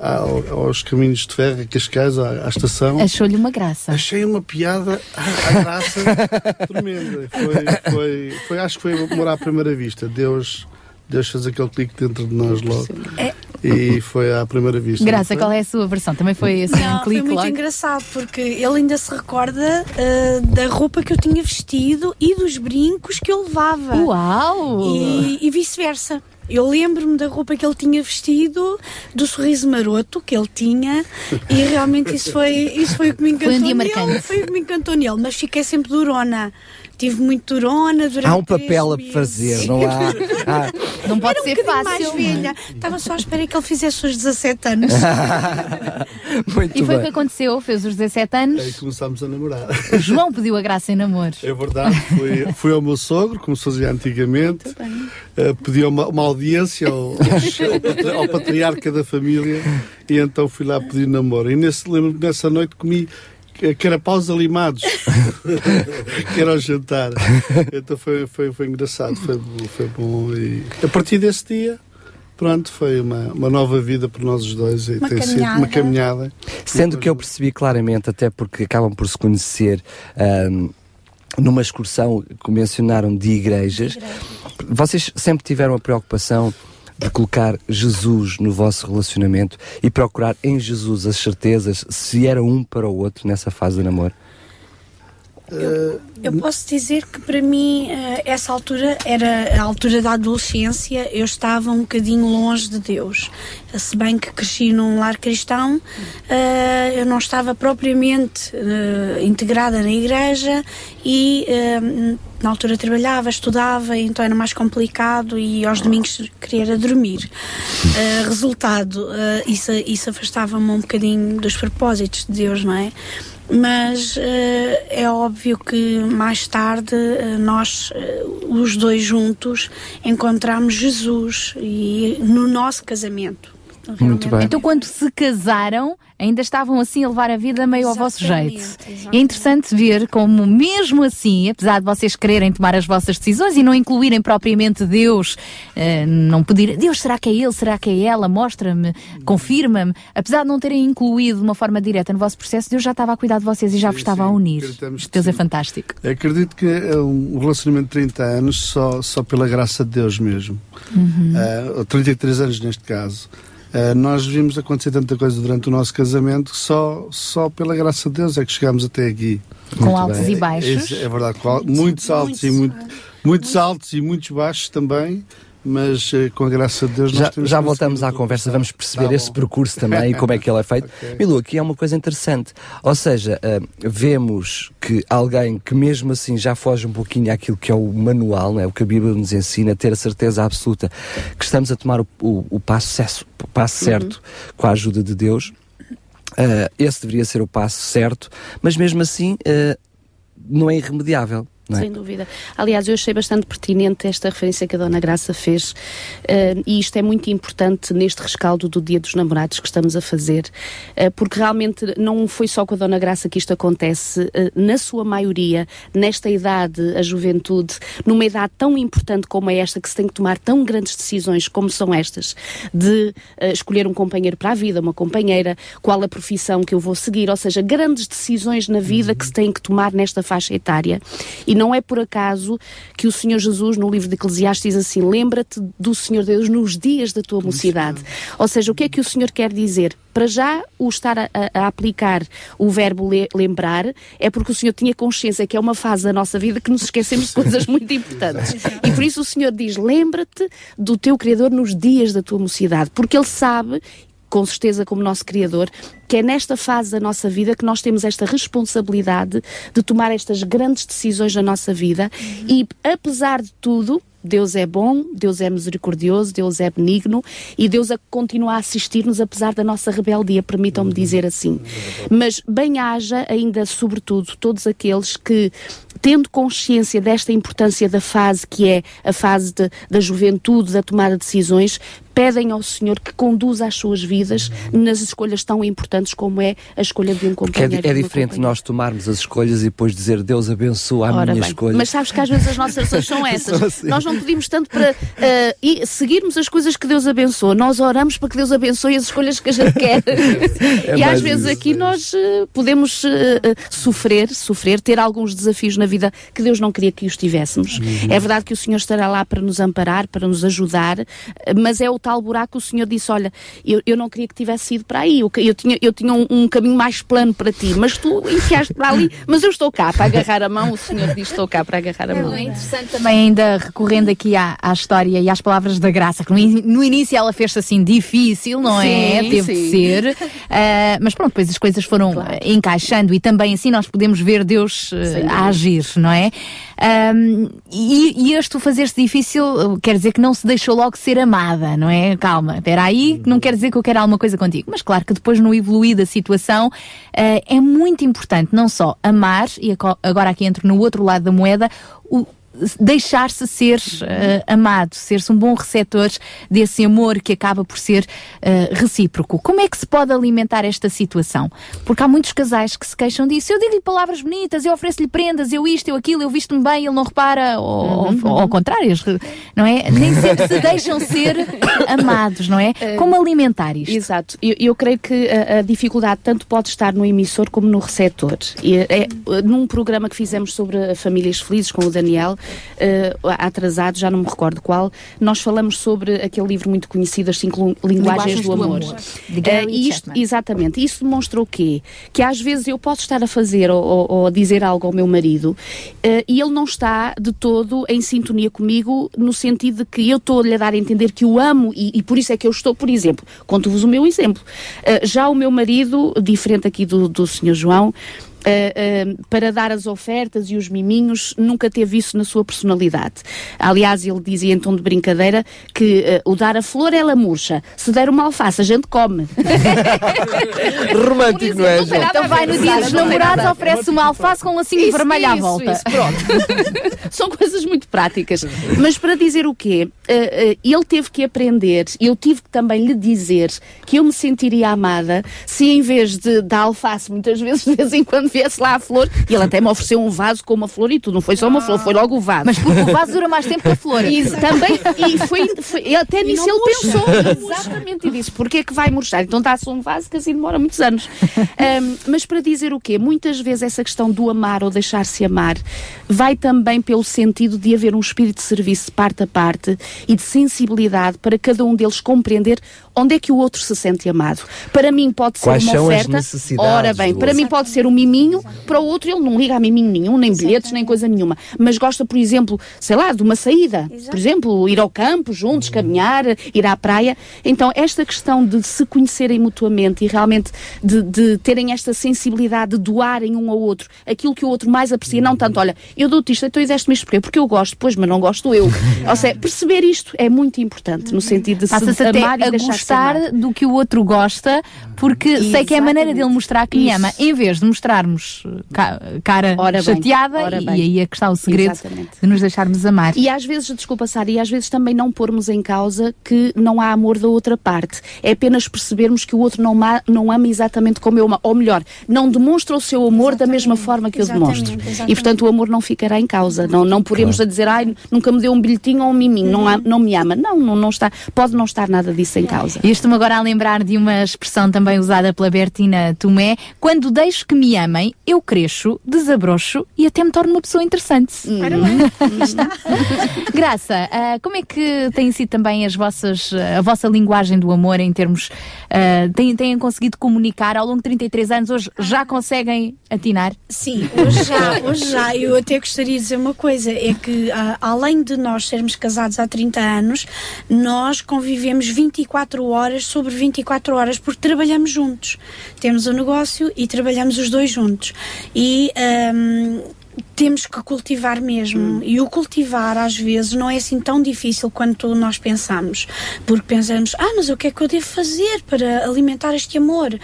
aos caminhos de ferro, a Cascais, à, à estação. Achou-lhe uma graça. Achei uma piada à, à graça [laughs] tremenda. Foi, foi, foi, acho que foi amor à primeira vista. Deus, Deus fez aquele clique dentro de nós logo. É. E foi à primeira vista. Graça, qual é a sua versão? Também foi assim Não, um foi clique muito logo? engraçado porque ele ainda se recorda ah, da roupa que eu tinha vestido e dos brincos que eu levava. Uau! E, e vice-versa. Eu lembro-me da roupa que ele tinha vestido, do sorriso maroto que ele tinha, e realmente isso foi, isso foi o que me encantou Foi um dia nele. marcante. Foi o que me encantou nele, mas fiquei sempre durona. Tive muito durona durante Há um papel a meses. fazer, não há? [laughs] há- Não pode Era um ser bocadinho fácil. mais velha. Estava só à espera que ele fizesse os 17 anos. [laughs] Muito E foi o que aconteceu, fez os 17 Aí anos. começámos a namorar. O João pediu a graça em namoro. É verdade, fui, fui ao meu sogro, como se fazia antigamente, uh, pedi uma, uma audiência ao, ao, patri- ao patriarca da família e então fui lá pedir namoro. E nesse, lembro-me que nessa noite comi eh, carapaus alimados, que era ao [laughs] jantar. Então foi, foi, foi engraçado, foi, bom- foi bom. E a partir desse dia, pronto, foi uma, uma nova vida para nós os dois e Uma tem sido uma caminhada. caminhada. Sendo que eu percebi claramente, até porque acabam por se conhecer ahm, numa excursão que mencionaram de igrejas, vocês sempre tiveram a preocupação de colocar Jesus no vosso relacionamento e procurar em Jesus as certezas se era um para o outro nessa fase de namoro? Eu posso dizer que para mim eh, essa altura era a altura da adolescência, eu estava um bocadinho longe de Deus. Se bem que cresci num lar cristão, eh, eu não estava propriamente eh, integrada na igreja e eh, na altura trabalhava, estudava, então era mais complicado e aos domingos queria dormir. Eh, resultado, eh, isso, isso afastava-me um bocadinho dos propósitos de Deus, não é? Mas eh, é óbvio que mais tarde eh, nós, eh, os dois juntos, encontramos Jesus e no nosso casamento. Então, Muito bem. Então, quando se casaram, ainda estavam assim a levar a vida meio ao vosso jeito. Exatamente, é interessante ver como, mesmo assim, apesar de vocês quererem tomar as vossas decisões e não incluírem propriamente Deus, eh, não pedir, Deus, será que é ele, será que é ela, mostra-me, confirma-me, apesar de não terem incluído de uma forma direta no vosso processo, Deus já estava a cuidar de vocês e já vos estava a unir. Deus é fantástico. Acredito que é um relacionamento de 30 anos só, só pela graça de Deus mesmo. Uhum. Ah, ou 33 anos neste caso. Ah, nós vimos acontecer tanta coisa durante o nosso casamento que só, só pela graça de Deus é que chegámos até aqui. Com Muito altos bem. e baixos. É, é verdade, com al- muitos, altos e muito, muitos altos e muitos baixos também, mas eh, com a graça de Deus nós Já, já voltamos à conversa, vamos perceber Tá esse percurso também e como é que ele é feito. [laughs] Milu, aqui é uma coisa interessante. Ou seja, ah, vemos que alguém que mesmo assim já foge um pouquinho àquilo que é o manual, não é? o que a Bíblia nos ensina, ter a certeza absoluta que estamos a tomar o, o- o passo, o passo certo com a ajuda de Deus. Ah, esse deveria ser o passo certo, mas mesmo assim ah, não é irremediável. Não é? Sem dúvida. Aliás, eu achei bastante pertinente esta referência que a Dona Graça fez, eh, e isto é muito importante neste rescaldo do Dia dos Namorados que estamos a fazer, eh, porque realmente não foi só com a Dona Graça que isto acontece, eh, na sua maioria, nesta idade, a juventude, numa idade tão importante como é esta, que se tem que tomar tão grandes decisões como são estas, de escolher um companheiro para a vida, uma companheira, qual a profissão que eu vou seguir, ou seja, grandes decisões na vida que se têm que tomar nesta faixa etária. E não é por acaso que o Senhor Jesus, no livro de Eclesiastes, diz assim: lembra-te do Senhor Deus nos dias da tua mocidade. Ou seja, o que é que o Senhor quer dizer? Para já, o estar a, a- aplicar o verbo le- lembrar é porque o Senhor tinha consciência que é uma fase da nossa vida que nos esquecemos de coisas [laughs] muito importantes. E por isso o Senhor diz: lembra-te do teu Criador nos dias da tua mocidade, porque Ele sabe com certeza como nosso Criador, que é nesta fase da nossa vida que nós temos esta responsabilidade de tomar estas grandes decisões na nossa vida e, apesar de tudo, Deus é bom, Deus é misericordioso, Deus é benigno e Deus continua a assistir-nos apesar da nossa rebeldia, permitam-me dizer assim. Mas bem haja ainda, sobretudo, todos aqueles que, tendo consciência desta importância da fase que é a fase de- da juventude, da tomada de decisões, pedem ao Senhor que conduza as suas vidas nas escolhas tão importantes como é a escolha de um Porque é, companheiro. di- é uma diferente nós tomarmos as escolhas e depois dizer Deus abençoa a Ora minha bem, escolha. Mas sabes que às vezes as nossas orações [laughs] são essas. Assim. Nós não pedimos tanto para e seguirmos as coisas que Deus abençoa. Nós oramos para que Deus abençoe as escolhas que a gente quer. [laughs] É e às vezes isso, aqui nós eh, podemos eh, sofrer, sofrer, ter alguns desafios na vida que Deus não queria que os tivéssemos. Uhum. É verdade que o Senhor estará lá para nos amparar, para nos ajudar, mas é o tal buraco o Senhor disse: Olha, eu, eu não queria que tivesse ido para aí. Eu, eu tinha, eu tinha um, um caminho mais plano para ti, mas tu enfiaste para ali. Mas eu estou cá para agarrar a mão. O Senhor diz: Estou cá para agarrar a mão. É interessante também, ainda recorrendo aqui à, à história e às palavras da graça, que no, in- no início ela fez-se assim difícil, não é? Sim, Teve de sim. ser. [laughs] Ah, mas pronto, depois as coisas foram ah, encaixando e também assim nós podemos ver Deus ah, Sem a agir, não é? Ahm, e, e este fazer-se difícil uh, quer dizer que não se deixou logo ser amada, não é? Calma, espera aí, que não quer dizer que eu quero alguma coisa contigo. Mas claro que depois no evoluir da situação ah, é muito importante não só amar, e agora aqui entro no outro lado da moeda, o, deixar-se ser eh, amado, ser-se um bom receptor desse amor que acaba por ser eh, recíproco. Como é que se pode alimentar esta situação? Porque há muitos casais que se queixam disso. Eu digo-lhe palavras bonitas, eu ofereço-lhe prendas, eu isto, eu aquilo, eu visto-me bem, ele não repara, ou, ou- ou ao contrário, não é? Nem sempre se deixam ser [laughs] amados, não é? Como alimentar isto? Exato. Eu, eu creio que a, a dificuldade tanto pode estar no emissor como no receptor. E, é, num programa que fizemos sobre famílias felizes com o Daniel, eh, atrasado, já não me recordo qual, nós falamos sobre aquele livro muito conhecido, As Cinco Lu- Linguagens, do, Amor. de Eh, Gary e isto- exatamente. Isso demonstra o quê? Que às vezes eu posso estar a fazer ou, ou- dizer algo ao meu marido eh, e ele não está de todo em sintonia comigo no sentido de que eu estou-lhe a dar a entender que o amo e, e por isso é que eu estou, por exemplo, conto-vos o meu exemplo. Eh, já o meu marido, diferente aqui do, do Sr. João, uh, uh, para dar as ofertas e os miminhos, nunca teve isso na sua personalidade. Aliás, ele dizia em tom de brincadeira que uh, o dar a flor ela murcha, se der uma alface a gente come. [laughs] Romântico, não é, João? Então vai no dia dos namorados, oferece uma alface com um lacinho Isso, vermelho à isso, volta. isso, pronto. [laughs] São coisas muito práticas. Mas para dizer o quê? Uh, uh, ele teve que aprender, eu tive que também lhe dizer que eu me sentiria amada se em vez de da alface, muitas vezes, de vez em quando viesse lá a flor, e ele até me ofereceu um vaso com uma flor e tudo, não foi só uma flor, foi logo o vaso. Mas porque o vaso dura mais tempo que a flor. E também, e foi, foi- até E nisso ele murcha. pensou, exatamente, e disse, porquê é que vai murchar? Então dá-se um vaso que assim demora muitos anos. [laughs] Ahm, mas para dizer o quê? Muitas vezes essa questão do amar ou deixar-se amar vai também pelo sentido de haver um espírito de serviço de parte a parte e de sensibilidade para cada um deles compreender onde é que o outro se sente amado. Para mim pode ser Quais uma são as oferta. necessidades Ora bem, para mim pode ser um miminho, para o outro ele não liga a miminho nenhum, nem bilhetes, nem coisa nenhuma. Mas gosta, por exemplo, sei lá, de uma saída. Por exemplo, ir ao campo juntos, caminhar, ir à praia. Então, esta questão de se conhecerem mutuamente e realmente de, de terem esta sensibilidade de doarem um ao outro aquilo que o outro mais aprecia, não tanto, olha, eu dou-te isto, então deste-me isto porquê? Porque eu gosto, pois, mas não gosto eu. [laughs] Ou seja, perceber isto é muito importante, no sentido de Passa-se se até amar e a gostar do que o outro gosta, porque sei que é a maneira dele mostrar que me Isso. ama, em vez de mostrarmos ca- cara Ora bem, chateada, ora e, bem. e aí é que está o segredo Exatamente. de nos deixarmos amar. E às vezes, desculpa, Sara, e às vezes também não pormos em causa que não há amor da outra parte. É apenas percebermos que o outro não, não ama exatamente como eu amo. Ou melhor, não demonstra o seu amor da mesma forma que eu Exatamente, demonstro. exatamente. E portanto o amor não ficará em causa. Não, não podemos a dizer, ai, nunca me deu um bilhetinho ou um miminho, não, há- não me ama. Não, não, não está, pode não estar nada disso em causa. E estou-me agora a lembrar de uma expressão também usada pela Bertina Tomé: quando deixo que me amem, eu cresço, desabrocho e até me torno uma pessoa interessante. Bem, [laughs] Graça, ah, como é que têm sido também as vossas, ah, a vossa linguagem do amor em termos. ah, têm, têm conseguido comunicar ao longo de 33 anos? Hoje já conseguem atinar? Sim, hoje já, hoje já. Eu até gostaria de dizer uma coisa: é que ah, além de nós sermos casados há 30 anos, nós convivemos 24 horas sobre 24 horas porque trabalhamos juntos. Temos um negócio e trabalhamos os dois juntos. E. ahm, temos que cultivar mesmo. E o cultivar, às vezes, não é assim tão difícil quanto nós pensamos. Porque pensamos, ah, mas o que é que eu devo fazer para alimentar este amor?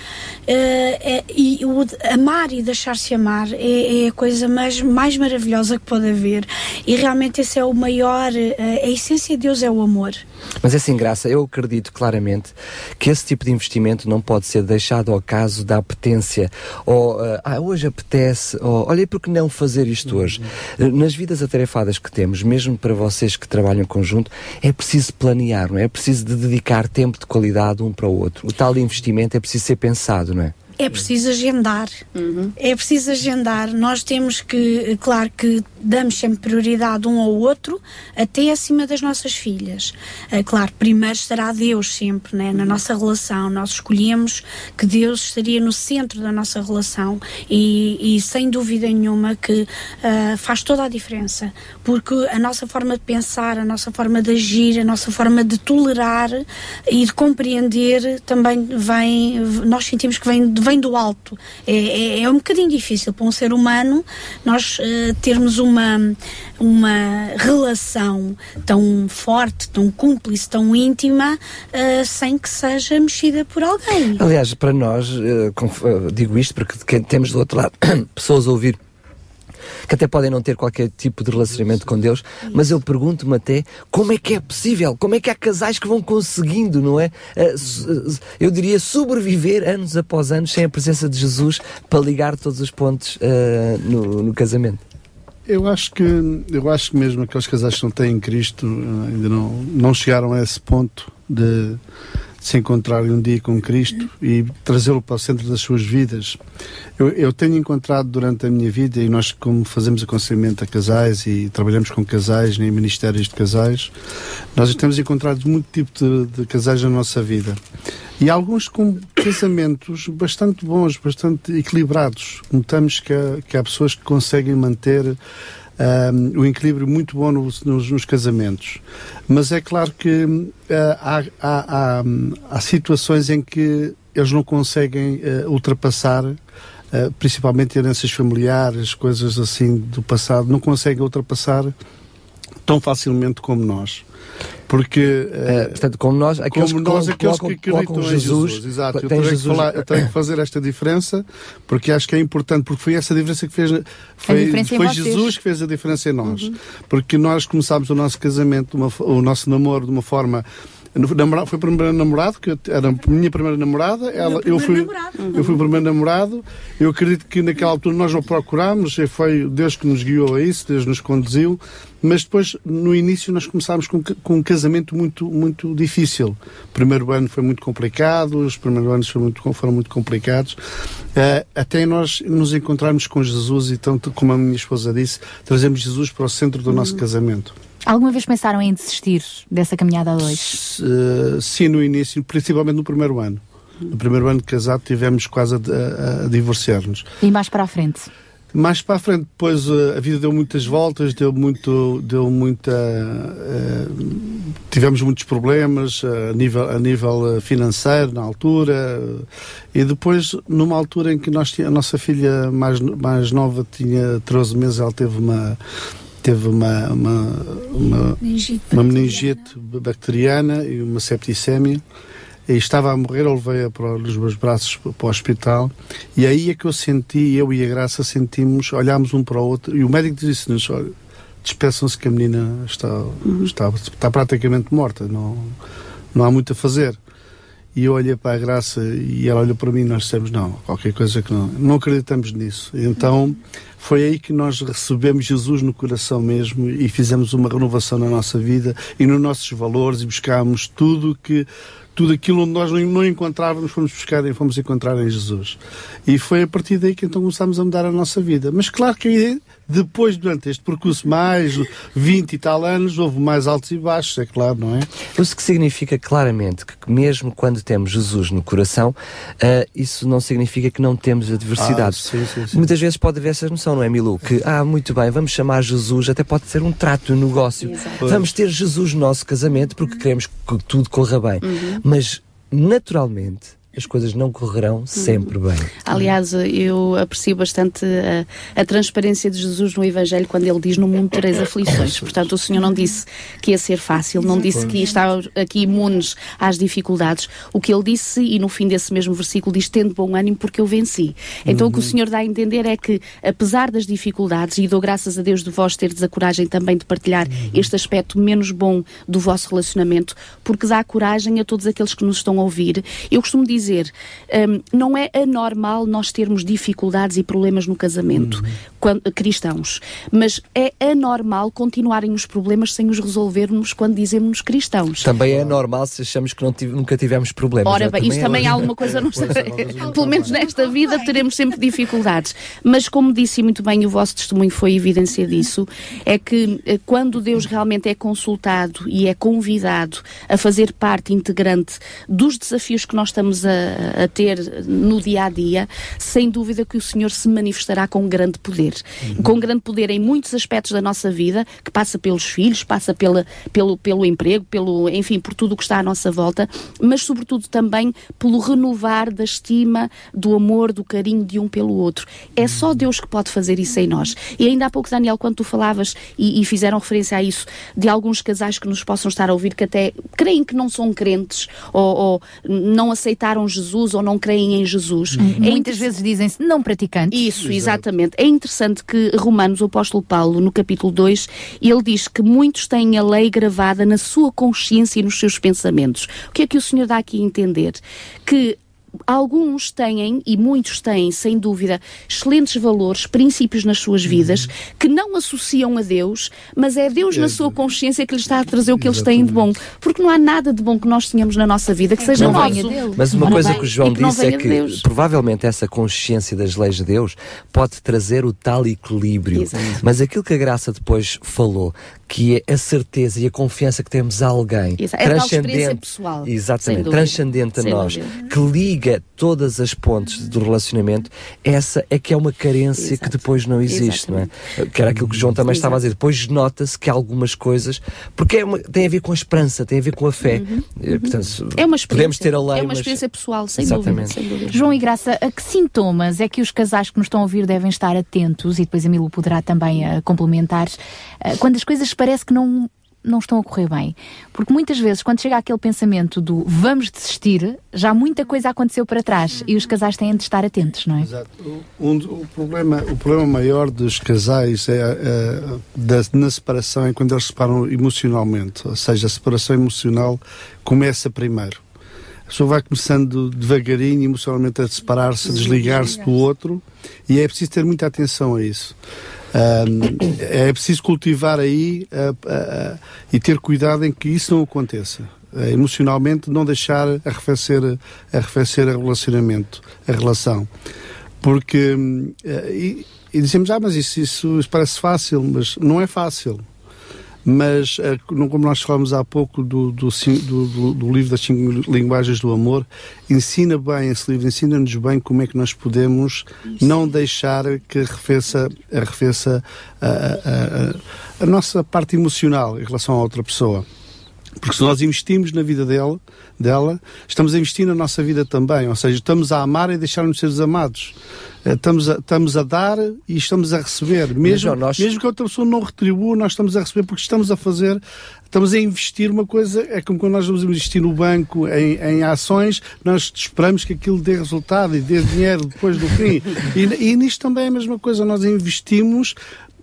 Eh, é- e o amar e deixar-se amar é, é a coisa mais, mais maravilhosa que pode haver. E realmente esse é o maior, eh, a essência de Deus é o amor. Mas é assim, Graça, eu acredito claramente que esse tipo de investimento não pode ser deixado ao caso da apetência. Ou, ah, ah, hoje apetece, ou olha, por que não fazer isto hoje? Eh, Nas vidas atarefadas que temos, mesmo para vocês que trabalham em conjunto, é preciso planear, não é? É preciso de dedicar tempo de qualidade um para o outro. O tal investimento é preciso ser pensado, não é? É preciso agendar. É preciso agendar. Nós temos que, claro que damos sempre prioridade um ao outro, até acima das nossas filhas. Eh, claro, primeiro estará Deus sempre né, na nossa relação. Nós escolhemos que Deus estaria no centro da nossa relação e, e sem dúvida nenhuma que eh, faz toda a diferença. Porque a nossa forma de pensar, a nossa forma de agir, a nossa forma de tolerar e de compreender também vem, nós sentimos que vem, vem do alto. É, é, é um bocadinho difícil para um ser humano nós eh, termos uma, uma relação tão forte, tão cúmplice, tão íntima, eh, sem que seja mexida por alguém. Aliás, para nós, eh, digo isto porque que- temos do outro lado [coughs] pessoas a ouvir que até podem não ter qualquer tipo de relacionamento com Deus, mas eu pergunto-me até como é que é possível, como é que há casais que vão conseguindo, não é? Eh, Eu diria sobreviver anos após anos sem a presença de Jesus para ligar todos os pontos eh, no, no casamento. Eu acho que eu acho que mesmo aqueles casais que não têm Cristo eh, ainda não, não chegaram a esse ponto de se encontrarem um dia com Cristo e trazê-lo para o centro das suas vidas. Eu, eu tenho encontrado durante a minha vida, e nós, como fazemos aconselhamento a casais e trabalhamos com casais em ministérios de casais, nós temos encontrado muito tipo de, de casais na nossa vida. E alguns com casamentos bastante bons, bastante equilibrados. Notamos que há, que há pessoas que conseguem manter um, um equilíbrio muito bom nos, nos- nos casamentos. Mas é claro que uh, há, há- há, há situações em que eles não conseguem uh, ultrapassar eh, principalmente heranças familiares, coisas assim do passado, não conseguem ultrapassar tão facilmente como nós. Porque, eh, portanto, como nós, aqueles como que nós, colocam- aqueles colocam- que acreditam colocam em Jesus, Jesus, exato. Eu tem tenho, que Jesus- falar- eu tenho que fazer esta diferença porque acho que é importante, porque foi essa diferença que fez. Foi, diferença em foi. Jesus que fez a diferença em nós. Porque nós começámos o nosso casamento, uma o nosso namoro de uma forma. No- namora- Foi o primeiro namorado, que era a minha primeira namorada. Ela, eu, fui, eu fui o primeiro namorado. Eu acredito que naquela altura nós o procurámos, e foi Deus que nos guiou a isso, Deus nos conduziu. Mas depois, no início, nós começámos com, com um casamento muito, muito difícil. O primeiro ano foi muito complicado, os primeiros anos foram muito, foram muito complicados, eh, até nós nos encontrarmos com Jesus e, tanto como a minha esposa disse, trazemos Jesus para o centro do nosso casamento. Alguma vez pensaram em desistir dessa caminhada a dois? Eh, sim, no início, principalmente no primeiro ano. No primeiro ano de casado tivemos quase a, a- a divorciar-nos. E mais para a frente? Mais para a frente, depois eh, a vida deu muitas voltas, deu muito, deu muita, eh, tivemos muitos problemas a nível, a nível financeiro na altura e depois numa altura em que nós a nossa filha mais, mais nova tinha 13 meses, ela teve uma teve uma uma, uma, Meningite uma meningite bacteriana e uma septicémia e estava a morrer, eu levei-a para os meus braços para o hospital e aí é que eu senti, eu e a Graça sentimos, olhámos um para o outro e o médico disse-nos, olha, despeçam-se que a menina está, está, está praticamente morta, não, não há muito a fazer. E eu olhei para a Graça e ela olhou para mim e nós dissemos, não, qualquer coisa que não, não acreditamos nisso. Então foi aí que nós recebemos Jesus no coração mesmo e fizemos uma renovação na nossa vida e nos nossos valores e buscámos tudo que tudo aquilo onde nós não, encontrávamos fomos buscar e fomos encontrar em Jesus. E foi a partir daí que então começámos a mudar a nossa vida. Mas claro que depois, durante este percurso, mais 20 e tal anos, houve mais altos e baixos, é claro, não é? Isso que significa claramente que mesmo quando temos Jesus no coração, ah, isso não significa que não temos adversidade. Ah, sim, sim, sim. Muitas vezes pode haver essa noção, não é, Milu? Que, ah, muito bem, vamos chamar Jesus, até pode ser um trato, um negócio. Exato. Vamos ter Jesus no nosso casamento porque queremos que tudo corra bem. Uhum. Mas, naturalmente, as coisas não correrão sempre bem. Aliás, eu aprecio bastante a, a transparência de Jesus no Evangelho quando ele diz: No mundo tereis aflições. Portanto, o Senhor não disse que ia ser fácil, não disse que estava aqui imunes às dificuldades. O que ele disse, e no fim desse mesmo versículo, diz: Tendo bom ânimo, porque eu venci. Então, o que o Senhor dá a entender é que, apesar das dificuldades, e dou graças a Deus de vós terdes a coragem também de partilhar este aspecto menos bom do vosso relacionamento, porque dá coragem a todos aqueles que nos estão a ouvir. Eu costumo dizer, hum, não é anormal nós termos dificuldades e problemas no casamento, quando- cristãos, mas é anormal continuarem os problemas sem os resolvermos quando dizemos cristãos. Também é normal se achamos que tive- nunca tivemos problemas. Ora é? bem, isso também é há alguma coisa, não. Pelo menos nesta vida teremos sempre dificuldades. Mas como disse muito bem, o vosso testemunho foi evidência disso, é que eh, quando Deus realmente é consultado e é convidado a fazer parte integrante dos desafios que nós estamos a, a ter no dia a dia, sem dúvida que o Senhor se manifestará com grande poder. Com grande poder em muitos aspectos da nossa vida, que passa pelos filhos, passa pela, pelo, pelo emprego, pelo, enfim, por tudo o que está à nossa volta, mas sobretudo também pelo renovar da estima, do amor, do carinho de um pelo outro. É só Deus que pode fazer isso em nós. E ainda há pouco, Daniel, quando tu falavas e, e fizeram referência a isso, de alguns casais que nos possam estar a ouvir que até creem que não são crentes ou, ou não aceitaram Jesus ou não creem em Jesus. É Muitas vezes dizem-se não praticantes. isso, exatamente. É interessante que Romanos, o apóstolo Paulo, no capítulo 2, ele diz que muitos têm a lei gravada na sua consciência e nos seus pensamentos. O que é que o Senhor dá aqui a entender? Que alguns têm, e muitos têm, sem dúvida, excelentes valores, princípios nas suas vidas, que não associam a Deus, mas é Deus na sua consciência que lhes está a trazer o que eles têm de bom. Porque não há nada de bom que nós tenhamos na nossa vida que seja Não nosso. Mas uma coisa que o João e que não disse é que Deus. provavelmente essa consciência das leis de Deus pode trazer o tal equilíbrio. Exato. Mas aquilo que a Graça depois falou, que é a certeza e a confiança que temos a alguém Exato. É a transcendente, pessoal, exatamente, transcendente a Sem nós, dúvida. que liga liga todas as pontes do relacionamento, essa é que é uma carência que depois não existe, não é? Que era aquilo que o João também estava a dizer. Depois nota-se que algumas coisas, porque é uma- tem a ver com a esperança, tem a ver com a fé. Eh, Portanto, É uma experiência. podemos ter a lei, é uma mas- experiência pessoal, sem Exatamente. dúvida. Sem dúvida. João e Graça, a que sintomas é que os casais que nos estão a ouvir devem estar atentos, e depois a Milu poderá também eh, complementar, eh, quando as coisas parece que não, não estão a correr bem? Porque muitas vezes, quando chega aquele pensamento do vamos desistir, já muita coisa aconteceu para trás e os casais têm de estar atentos, não é? Exato. Um, o, problema, o problema maior dos casais é, é, da, na separação é quando eles se separam emocionalmente. Ou seja, a separação emocional começa primeiro. A pessoa vai começando devagarinho, emocionalmente, a separar-se, desligar-se do outro, e é preciso ter muita atenção a isso. É preciso cultivar aí ah, e ter cuidado em que isso não aconteça. Ah, emocionalmente, não deixar arrefecer, arrefecer o relacionamento, a relação. Porque. hum, eh, E, e dizemos, ah, mas isso, isso, isso parece fácil, mas não é fácil. Mas, eh, não como nós falamos há pouco do, do- do- do livro das cinco linguagens do amor, ensina bem esse livro, ensina-nos bem como é que nós podemos não deixar que arrefeça, arrefeça a, a- a- a nossa parte emocional em relação a outra pessoa. Porque se nós investimos na vida dela, dela, estamos a investir na nossa vida também. Ou seja, estamos a amar e deixar-nos ser amados. Eh, Estamos a, estamos a dar e estamos a receber. Mesmo, João, nós- mesmo que a outra pessoa não retribua, nós estamos a receber porque estamos a fazer, estamos a investir uma coisa. É como quando nós vamos investir no banco em, em ações, nós esperamos que aquilo dê resultado e dê dinheiro depois do fim. [laughs] E, e nisto também é a mesma coisa. Nós investimos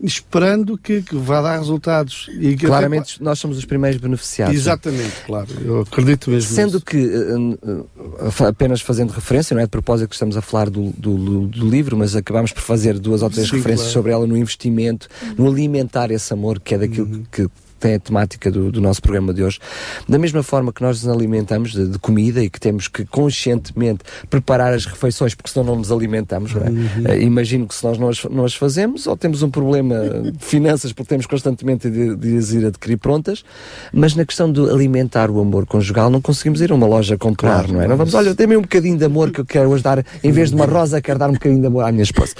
esperando que, que vá dar resultados. E que Claramente nós somos os primeiros beneficiados. Exatamente, claro. Eu acredito mesmo. Sendo que, eh, eh, fa- apenas fazendo referência, não é de propósito que estamos a falar do, do, do livro, mas acabamos por fazer duas ou três Sim, referências claro. sobre ela no investimento, no alimentar esse amor, que é daquilo Uhum. que tem a temática do, do nosso programa de hoje. Da mesma forma que nós nos alimentamos de, de comida e que temos que conscientemente preparar as refeições, porque senão não nos alimentamos, não é? Uhum. Eh, imagino que se nós não as, não as fazemos, ou temos um problema de finanças, porque temos constantemente de, de as ir adquirir prontas, mas na questão de alimentar o amor conjugal, não conseguimos ir a uma loja comprar, Claro. não é? Não vamos, olha, dê-me um bocadinho de amor que eu quero hoje dar, em vez de uma rosa, quero dar um bocadinho de amor à minha esposa.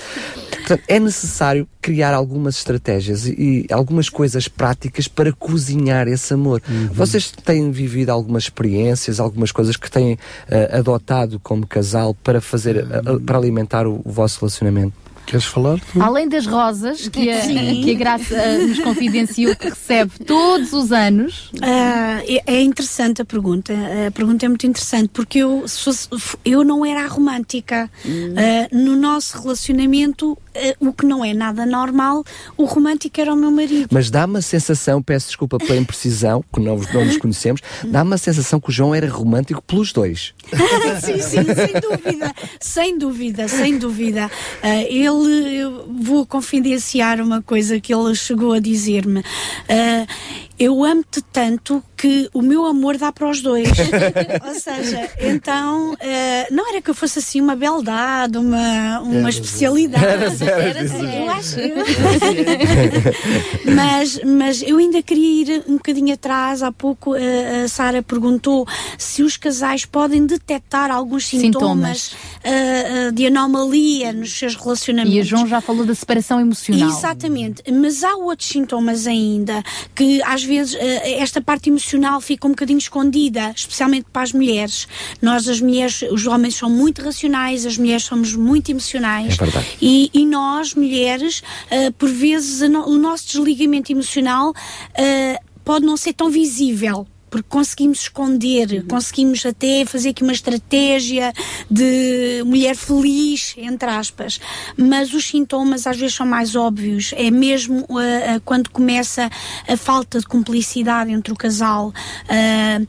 Portanto, é necessário criar algumas estratégias e, e algumas coisas práticas para cozinhar esse amor. Vocês têm vivido algumas experiências, algumas coisas que têm eh, adotado como casal para fazer, eh, para alimentar o, o vosso relacionamento? Queres falar? Além das rosas que a, que a Graça nos confidenciou que recebe todos os anos. Ah, é- interessante a pergunta. A pergunta é muito interessante porque eu, eu não era a romântica. Ah, no nosso relacionamento, ah, o que não é nada normal, o romântico era o meu marido. Mas dá-me a sensação, peço desculpa pela imprecisão, que não, não nos conhecemos, dá-me a sensação que o João era romântico pelos dois. [laughs] sim, sim, sem dúvida, sem dúvida, sem dúvida. Ah, ele, eu vou confidenciar uma coisa que ele chegou a dizer-me. Ah, eu amo-te tanto que o meu amor dá para os dois. [laughs] Ou seja, então, ah, não era que eu fosse assim uma beldade, uma, uma Era, especialidade. [laughs] era, era, assim, era. eu acho. mas, mas eu ainda queria ir um bocadinho atrás. Há pouco ah, a Sara perguntou se os casais podem detectar alguns sintomas, Sintomas. ah, de anomalia nos seus relacionamentos. E a João já falou da separação emocional. Exatamente, mas há outros sintomas ainda que às vezes eh, esta parte emocional fica um bocadinho escondida, especialmente para as mulheres. Nós, as mulheres, os homens são muito racionais, as mulheres somos muito emocionais. É verdade. E, e nós, mulheres, eh, por vezes o nosso desligamento emocional eh, pode não ser tão visível. Porque conseguimos esconder, conseguimos até fazer aqui uma estratégia de mulher feliz, entre aspas. Mas os sintomas às vezes são mais óbvios. É mesmo ah, ah, quando começa a falta de cumplicidade entre o casal. Ah,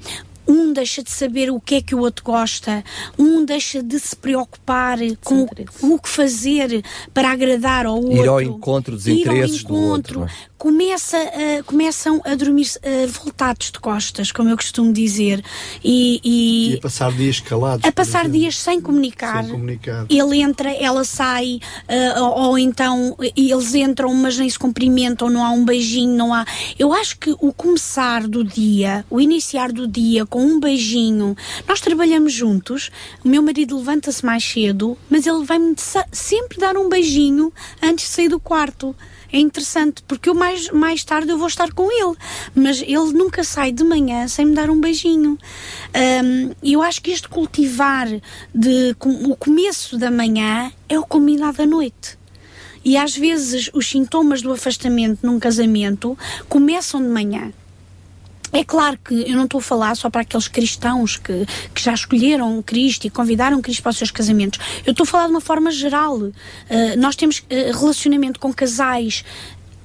um deixa de saber o que é que o outro gosta, um deixa de se preocupar com o, o que fazer para agradar ao outro. Ir ao encontro dos Ir ao interesses do outro. Começa, a- começam a dormir ah, voltados de costas, como eu costumo dizer, e, e E a passar dias calados. a passar exemplo. dias sem comunicar. Sem comunicar. Ele entra, ela sai, ah, ou, ou então eles entram, mas nem se cumprimentam, não há um beijinho, não há. Eu acho que o começar do dia, o iniciar do dia com um beijinho. Nós trabalhamos juntos, o meu marido levanta-se mais cedo, mas ele vai-me sempre dar um beijinho antes de sair do quarto. É interessante, porque eu mais, mais tarde eu vou estar com ele, mas ele nunca sai de manhã sem me dar um beijinho. E eu acho que este cultivar de com- o começo da manhã é o combinado da noite. E às vezes os sintomas do afastamento num casamento começam de manhã. É claro que eu não estou a falar só para aqueles cristãos que, que já escolheram Cristo e convidaram Cristo para os seus casamentos. Eu estou a falar de uma forma geral. Uh, nós temos uh, relacionamento com casais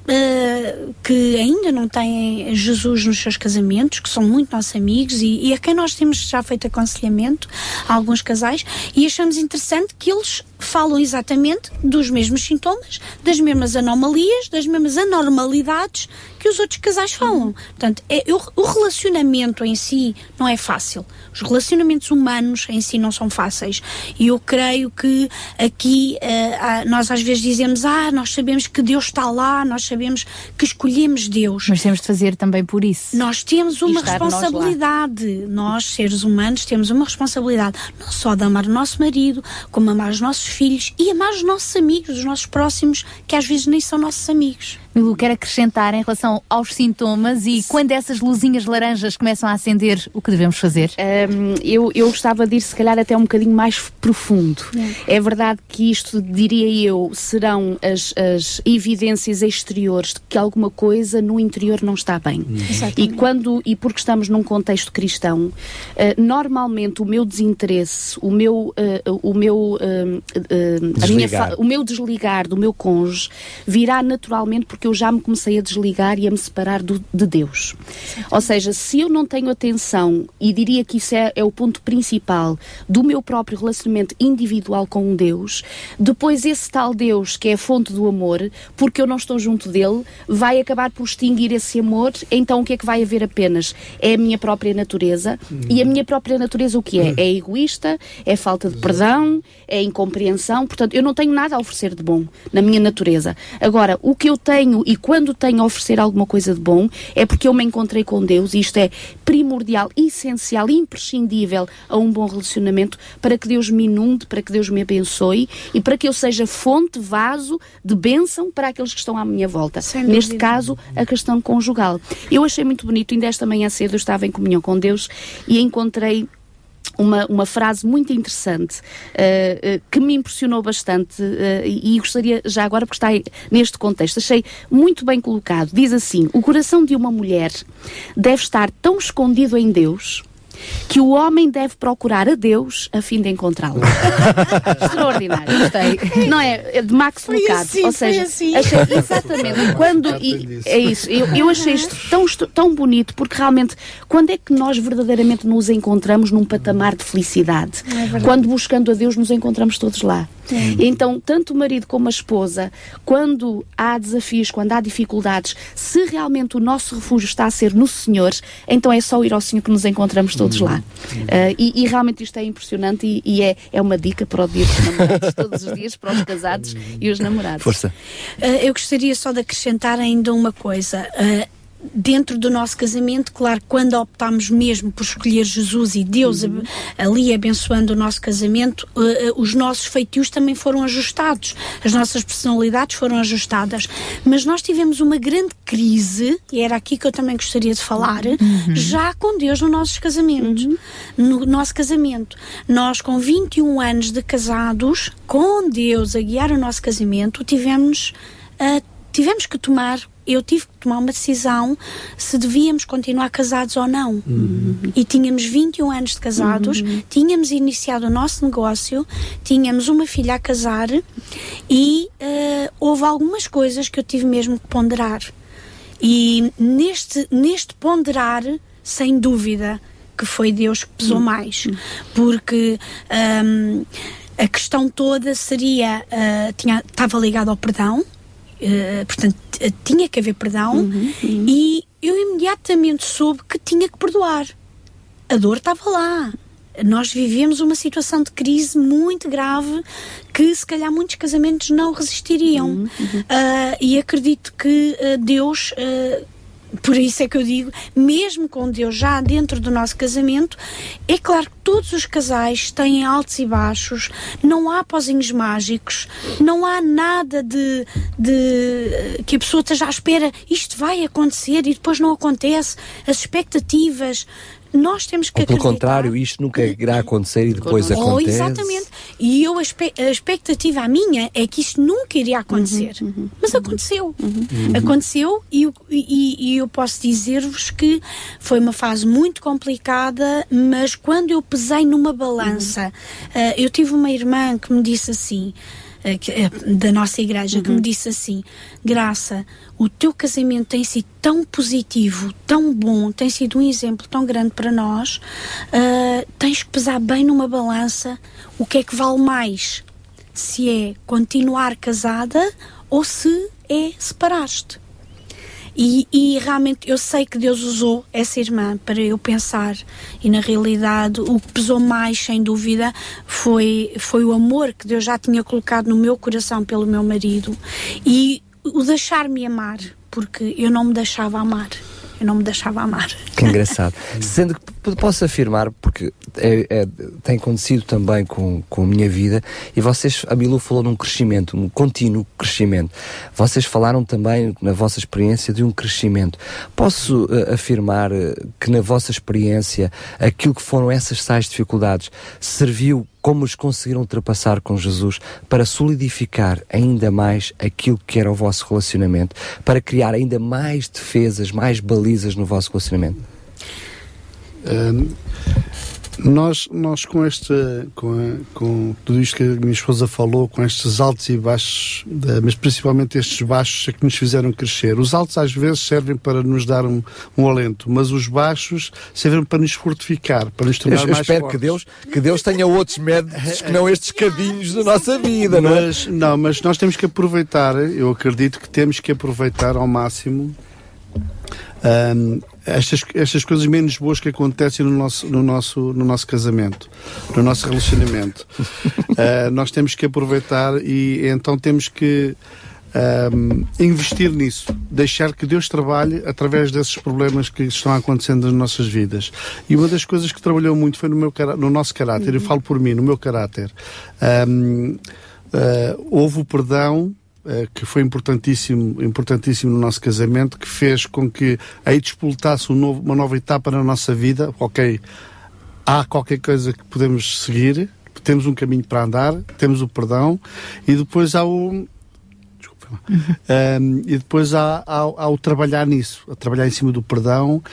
uh, que ainda não têm Jesus nos seus casamentos, que são muito nossos amigos e, e a quem nós temos já feito aconselhamento, a alguns casais, e achamos interessante que eles falam exatamente dos mesmos sintomas, das mesmas anomalias, das mesmas anormalidades que os outros casais falam. Portanto, é, eu- o relacionamento em si não é fácil. Os relacionamentos humanos em si não são fáceis. E eu creio que aqui há- nós às vezes dizemos, ah, nós sabemos que Deus está lá, nós sabemos que escolhemos Deus. Mas temos de fazer também por isso. Nós temos uma estar nós responsabilidade. Nós, seres humanos, temos uma responsabilidade não só de amar o nosso marido, como amar os nossos filhos e amar os nossos amigos, os nossos próximos, que às vezes nem são nossos amigos. Milu, quer acrescentar em relação aos sintomas e quando essas luzinhas laranjas começam a acender, o que devemos fazer? Hum, eu, eu gostava de ir, se calhar, até um bocadinho mais profundo. É verdade que isto, diria eu, serão as, as evidências exteriores de que alguma coisa no interior não está bem. E quando e porque estamos num contexto cristão, eh, normalmente o meu desinteresse, o meu, eh, o meu, eh, a minha o meu desligar do meu cônjuge virá naturalmente porque eu já me comecei a desligar e a me separar do- de Deus. Ou seja, se eu não tenho atenção, e diria que isso é, é o ponto principal do meu próprio relacionamento individual com Deus, depois esse tal Deus, que é a fonte do amor, porque eu não estou junto dele, vai acabar por extinguir esse amor. Então o que é que vai haver apenas? É a minha própria natureza. E a minha própria natureza o que é? É egoísta, é falta de perdão, é incompreensão. Portanto, eu não tenho nada a oferecer de bom na minha natureza. Agora, o que eu tenho e quando tenho a oferecer alguma coisa de bom é porque eu me encontrei com Deus e isto é primordial, essencial, imprescindível a um bom relacionamento para que Deus me inunde, para que Deus me abençoe e para que eu seja fonte, vaso de bênção para aqueles que estão à minha volta. Neste dúvida. caso, a questão conjugal. Eu achei muito bonito, ainda esta manhã cedo eu estava em comunhão com Deus e encontrei uma, uma frase muito interessante eh, eh, que me impressionou bastante eh, e e gostaria já agora, porque está aí neste contexto, achei muito bem colocado. Diz assim: O coração de uma mulher deve estar tão escondido em Deus que o homem deve procurar a Deus a fim de encontrá-lo. [laughs] Extraordinário, gostei. Não é? É de Max Foi Lucado. assim, Ou seja, assim. achei exatamente quando. e- é isso, eu, eu achei isto tão, tão bonito, porque realmente, quando é que nós verdadeiramente nos encontramos num patamar de felicidade? É quando buscando a Deus nos encontramos todos lá. Sim. Então, tanto o marido como a esposa, quando há desafios, quando há dificuldades, se realmente o nosso refúgio está a ser no Senhor, então é só ir ao Senhor que nos encontramos todos lá. Ah, e, e realmente isto é impressionante e, e é, é uma dica para o dia dos namorados, todos os dias, para os casados e os namorados. Força. Uh, eu gostaria só de acrescentar ainda uma coisa. Uh, dentro do nosso casamento, claro, quando optámos mesmo por escolher Jesus e Deus ab- ali abençoando o nosso casamento, uh, uh, os nossos feitios também foram ajustados, as nossas personalidades foram ajustadas. Mas nós tivemos uma grande crise, e era aqui que eu também gostaria de falar, já com Deus nos nossos casamentos. No nosso casamento. Nós, com 21 anos de casados, com Deus a guiar o nosso casamento, tivemos, ah, tivemos que tomar. Eu tive que tomar uma decisão se devíamos continuar casados ou não. E tínhamos 21 anos de casados, tínhamos iniciado o nosso negócio, tínhamos uma filha a casar e ah, houve algumas coisas que eu tive mesmo que ponderar. E neste, neste ponderar, sem dúvida, que foi Deus que pesou mais. Porque hum, a questão toda seria. ah, tinha, estava ligada ao perdão. Eh, portanto, t- tinha que haver perdão. E eu imediatamente soube que tinha que perdoar. A dor estava lá. Nós vivemos uma situação de crise muito grave que se calhar muitos casamentos não resistiriam. Ah, e acredito que ah, Deus por isso é que eu digo, mesmo com Deus já dentro do nosso casamento, é claro que todos os casais têm altos e baixos, não há pozinhos mágicos, não há nada de, de que a pessoa esteja à espera, isto vai acontecer e depois não acontece, as expectativas. Nós temos que Ou pelo acreditar. contrário, isto nunca irá acontecer e depois Oh, acontece. exatamente. E eu, a, expectativa minha é que isto nunca iria acontecer. Mas aconteceu. Aconteceu e, eu- e- e eu posso dizer-vos que foi uma fase muito complicada, mas quando eu pesei numa balança, ah, eu tive uma irmã que me disse assim. Que- ah, da nossa igreja que me disse assim: Graça, o teu casamento tem sido tão positivo, tão bom, tem sido um exemplo tão grande para nós. ah, tens que pesar bem numa balança o que é que vale mais: se é continuar casada ou se é separar-te. E, e realmente eu sei que Deus usou essa irmã para eu pensar, e na realidade o que pesou mais, sem dúvida, foi, foi o amor que Deus já tinha colocado no meu coração pelo meu marido e o deixar-me amar, porque eu não me deixava amar. Eu não me deixava amar. Que engraçado. Sendo que posso afirmar, porque é- é- tem acontecido também com, com a minha vida, e vocês, a Milu falou num crescimento, um contínuo crescimento. Vocês falaram também, na vossa experiência, de um crescimento. Posso eh, afirmar eh, que na vossa experiência, aquilo que foram essas tais dificuldades serviu como os conseguiram ultrapassar com Jesus para solidificar ainda mais aquilo que era o vosso relacionamento, para criar ainda mais defesas, mais balizas no vosso relacionamento? Hum, nós, nós com este, com, a- com tudo isto que a minha esposa falou, com estes altos e baixos, mas principalmente estes baixos é que nos fizeram crescer. Os altos às vezes servem para nos dar um, um alento, mas os baixos servem para nos fortificar, para nos Eu, tornar eu mais espero fortes. que Deus, que Deus tenha outros métodos que não estes cadinhos da nossa vida, não é? Mas, não, mas nós temos que aproveitar, eu acredito que temos que aproveitar ao máximo hum, estas, estas coisas menos boas que acontecem no nosso, no nosso, no nosso casamento, no nosso relacionamento. [laughs] Ah, nós temos que aproveitar e então temos que hum, investir nisso, deixar que Deus trabalhe através desses problemas que estão acontecendo nas nossas vidas. E uma das coisas que trabalhou muito foi no, meu, no nosso caráter, eu falo por mim, no meu caráter. Hum, ah, houve o perdão que foi importantíssimo, importantíssimo no nosso casamento, que fez com que aí despoltasse um novo- uma nova etapa na nossa vida. Ok, há qualquer coisa que podemos seguir, temos um caminho para andar, temos o perdão, e depois há o. Desculpa. Um, e depois há, há, há o trabalhar nisso, a trabalhar em cima do perdão,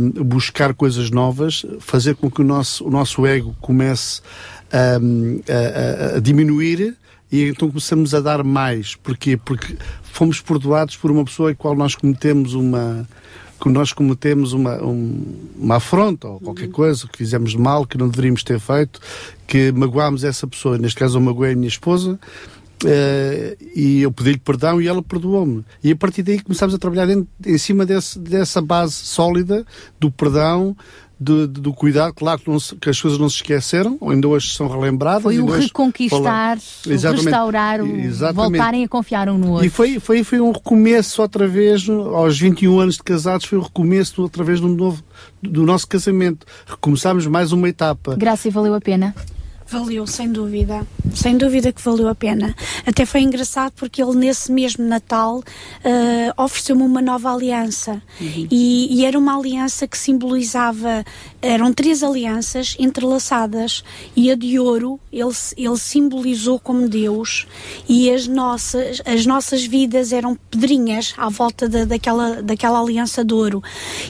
um, buscar coisas novas, fazer com que o nosso, o nosso ego comece um, a, a- a diminuir e então começamos a dar mais. Porquê? Porque fomos perdoados por uma pessoa em qual nós cometemos uma que nós cometemos uma, um- uma afronta ou qualquer coisa que fizemos mal, que não deveríamos ter feito, que magoámos essa pessoa, neste caso eu magoei a minha esposa, eh, e eu pedi-lhe perdão e ela perdoou-me. E a partir daí começámos a trabalhar dentro- em cima desse, dessa base sólida do perdão, do, do cuidado. Claro que, não se- que as coisas não se esqueceram, ainda hoje são relembradas. Foi o reconquistar, o restaurar, o Exatamente. voltarem a confiar um no outro. E foi, foi, foi um recomeço outra vez, aos 21 anos de casados, foi um recomeço outra vez do, novo, do nosso casamento. Recomeçámos mais uma etapa. Graça e valeu a pena. Valeu, sem dúvida. Sem dúvida que valeu a pena. Até foi engraçado porque ele, nesse mesmo Natal, eh, ofereceu-me uma nova aliança. E, e era uma aliança que simbolizava. Eram três alianças entrelaçadas. E a de ouro, ele, ele simbolizou como Deus. E as nossas, as nossas vidas eram pedrinhas à volta da, daquela, daquela aliança de ouro.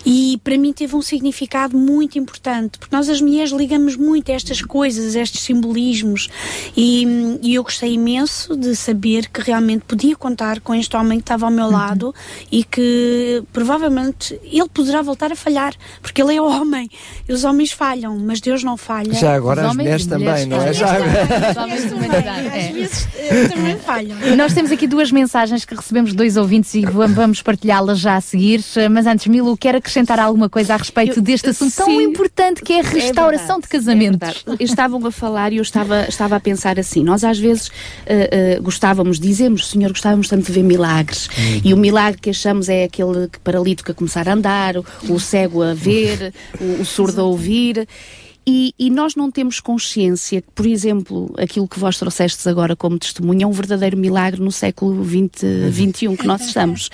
E para mim teve um significado muito importante, porque nós as mulheres ligamos muito a estas coisas, a estes simbolismos. E, e eu gostei imenso de saber que realmente podia contar com este homem que estava ao meu lado e que provavelmente ele poderá voltar a falhar, porque ele é homem. E os homens falham, mas Deus não falha. Já agora Os as homens mulheres também, não é? Já agora. Os homens de humanidade, Às é. vezes eh, também falham. [laughs] Nós temos aqui duas mensagens que recebemos de dois ouvintes e va- vamos partilhá-las já a seguir. Mas antes, Milo, quer acrescentar alguma coisa a respeito Eu- deste assunto tão sim. importante que é a restauração É de casamentos? verdade. Estavam a falar falar e eu estava, estava a pensar assim: nós às vezes eh, eh, gostávamos, dizemos, Senhor, gostávamos tanto de ver milagres. E o milagre que achamos é aquele que paralítico a começar a andar, o, o cego a ver, o, o surdo a ouvir. E, e nós não temos consciência que, por exemplo, aquilo que vós trouxestes agora como testemunho é um verdadeiro milagre no século XX, XXI que nós estamos.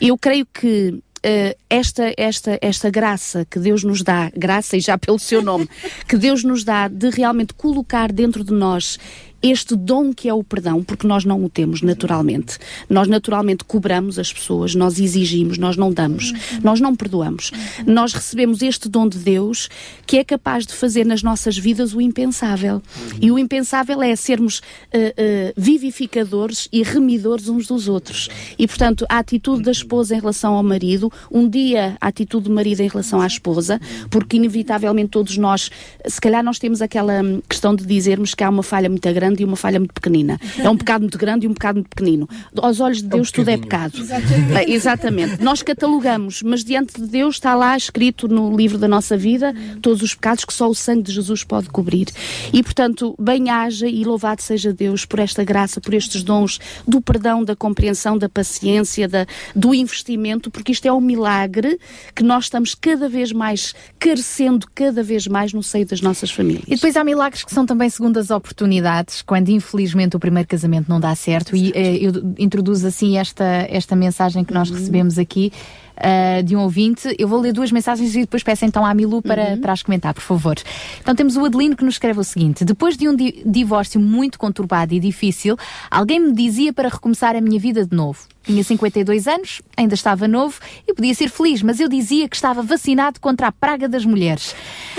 Eu creio que eh, esta, esta, esta graça que Deus nos dá, graça e já pelo seu nome, [laughs] que Deus nos dá de realmente colocar dentro de nós este dom que é o perdão, porque nós não o temos naturalmente. Nós naturalmente cobramos as pessoas, nós exigimos, nós não damos, nós não perdoamos. Nós recebemos este dom de Deus que é capaz de fazer nas nossas vidas o impensável. E o impensável é sermos eh, eh, vivificadores e remidores uns dos outros. E portanto, a atitude da esposa em relação ao marido, um dia a atitude do marido em relação à esposa, porque inevitavelmente todos nós, se calhar nós temos aquela hum, questão de dizermos que há uma falha muito grande e uma falha muito pequenina. É um pecado muito grande e um pecado muito pequenino. Aos olhos de Deus tudo é pecado. Exatamente. Exatamente. Nós catalogamos, mas diante de Deus está lá escrito no livro da nossa vida todos os pecados que só o sangue de Jesus pode cobrir. E portanto, bem haja e louvado seja Deus por esta graça, por estes dons do perdão, da compreensão, da paciência, da, do investimento, porque isto é um milagre que nós estamos cada vez mais carecendo, cada vez mais no seio das nossas famílias. E depois há milagres que são também segundas oportunidades, quando infelizmente o primeiro casamento não dá certo. E eh, eu introduzo assim esta, esta mensagem que nós recebemos aqui. Ah, de um ouvinte, eu vou ler duas mensagens e depois peço então à Milu para, para as comentar, por favor. Então temos o Adelino que nos escreve o seguinte: Depois de um di- divórcio muito conturbado e difícil, alguém me dizia para recomeçar a minha vida de novo. Tinha 52 anos, ainda estava novo e podia ser feliz, mas eu dizia que estava vacinado contra a praga das mulheres.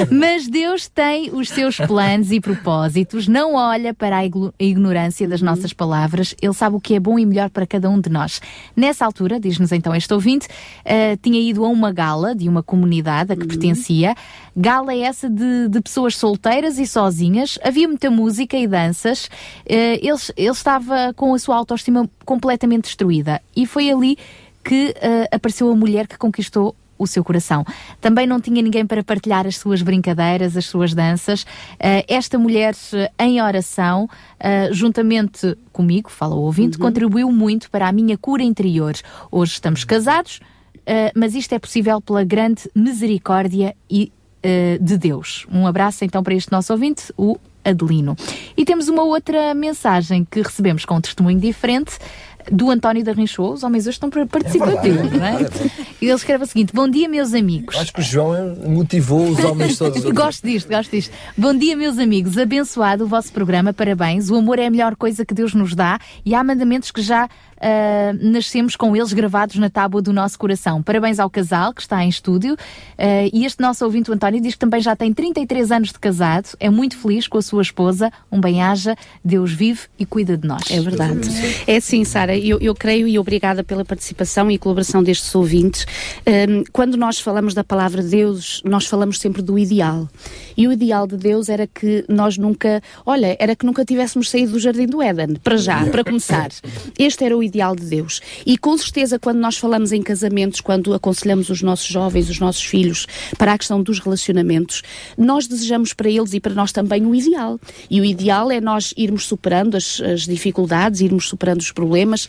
Mas Deus tem os seus planos e propósitos, não olha para a ignorância das nossas palavras, ele sabe o que é bom e melhor para cada um de nós. Nessa altura, diz-nos então este ouvinte, eh, tinha ido a uma gala de uma comunidade a que pertencia. Gala essa de, de pessoas solteiras e sozinhas, havia muita música e danças. Eh, ele, ele estava com a sua autoestima completamente destruída e foi ali que eh, apareceu a mulher que conquistou o seu coração. Também não tinha ninguém para partilhar as suas brincadeiras, as suas danças. Esta mulher, em oração, juntamente comigo, fala o ouvinte, contribuiu muito para a minha cura interior. Hoje estamos casados, eh, mas isto é possível pela grande misericórdia e, eh, de Deus. Um abraço então para este nosso ouvinte, o Adelino. E temos uma outra mensagem que recebemos com um testemunho diferente do António da Rinchou. Os homens hoje estão participativos, não é? E ele escreve o seguinte: Bom dia, meus amigos. Acho que o João é- motivou os homens todos. [laughs] gosto disto, gosto disto. Bom dia, meus amigos. Abençoado o vosso programa, parabéns. O amor é a melhor coisa que Deus nos dá e há mandamentos que já ah, nascemos com eles gravados na tábua do nosso coração. Parabéns ao casal que está em estúdio. Ah, e este nosso ouvinte, o António, diz que também já tem 33 anos de casado, é muito feliz com a sua esposa. Um bem-aja, Deus vive e cuida de nós. É verdade. É assim, Sara, eu, eu creio e obrigada pela participação e colaboração destes ouvintes. Hum, quando nós falamos da palavra Deus, nós falamos sempre do ideal. E o ideal de Deus era que nós nunca, olha, era que nunca tivéssemos saído do jardim do Éden, para já, para começar. Este era o ideal de Deus. E com certeza, quando nós falamos em casamentos, quando aconselhamos os nossos jovens, os nossos filhos, para a questão dos relacionamentos, nós desejamos para eles e para nós também o ideal. E o ideal é nós irmos superando as, as dificuldades, irmos superando os problemas.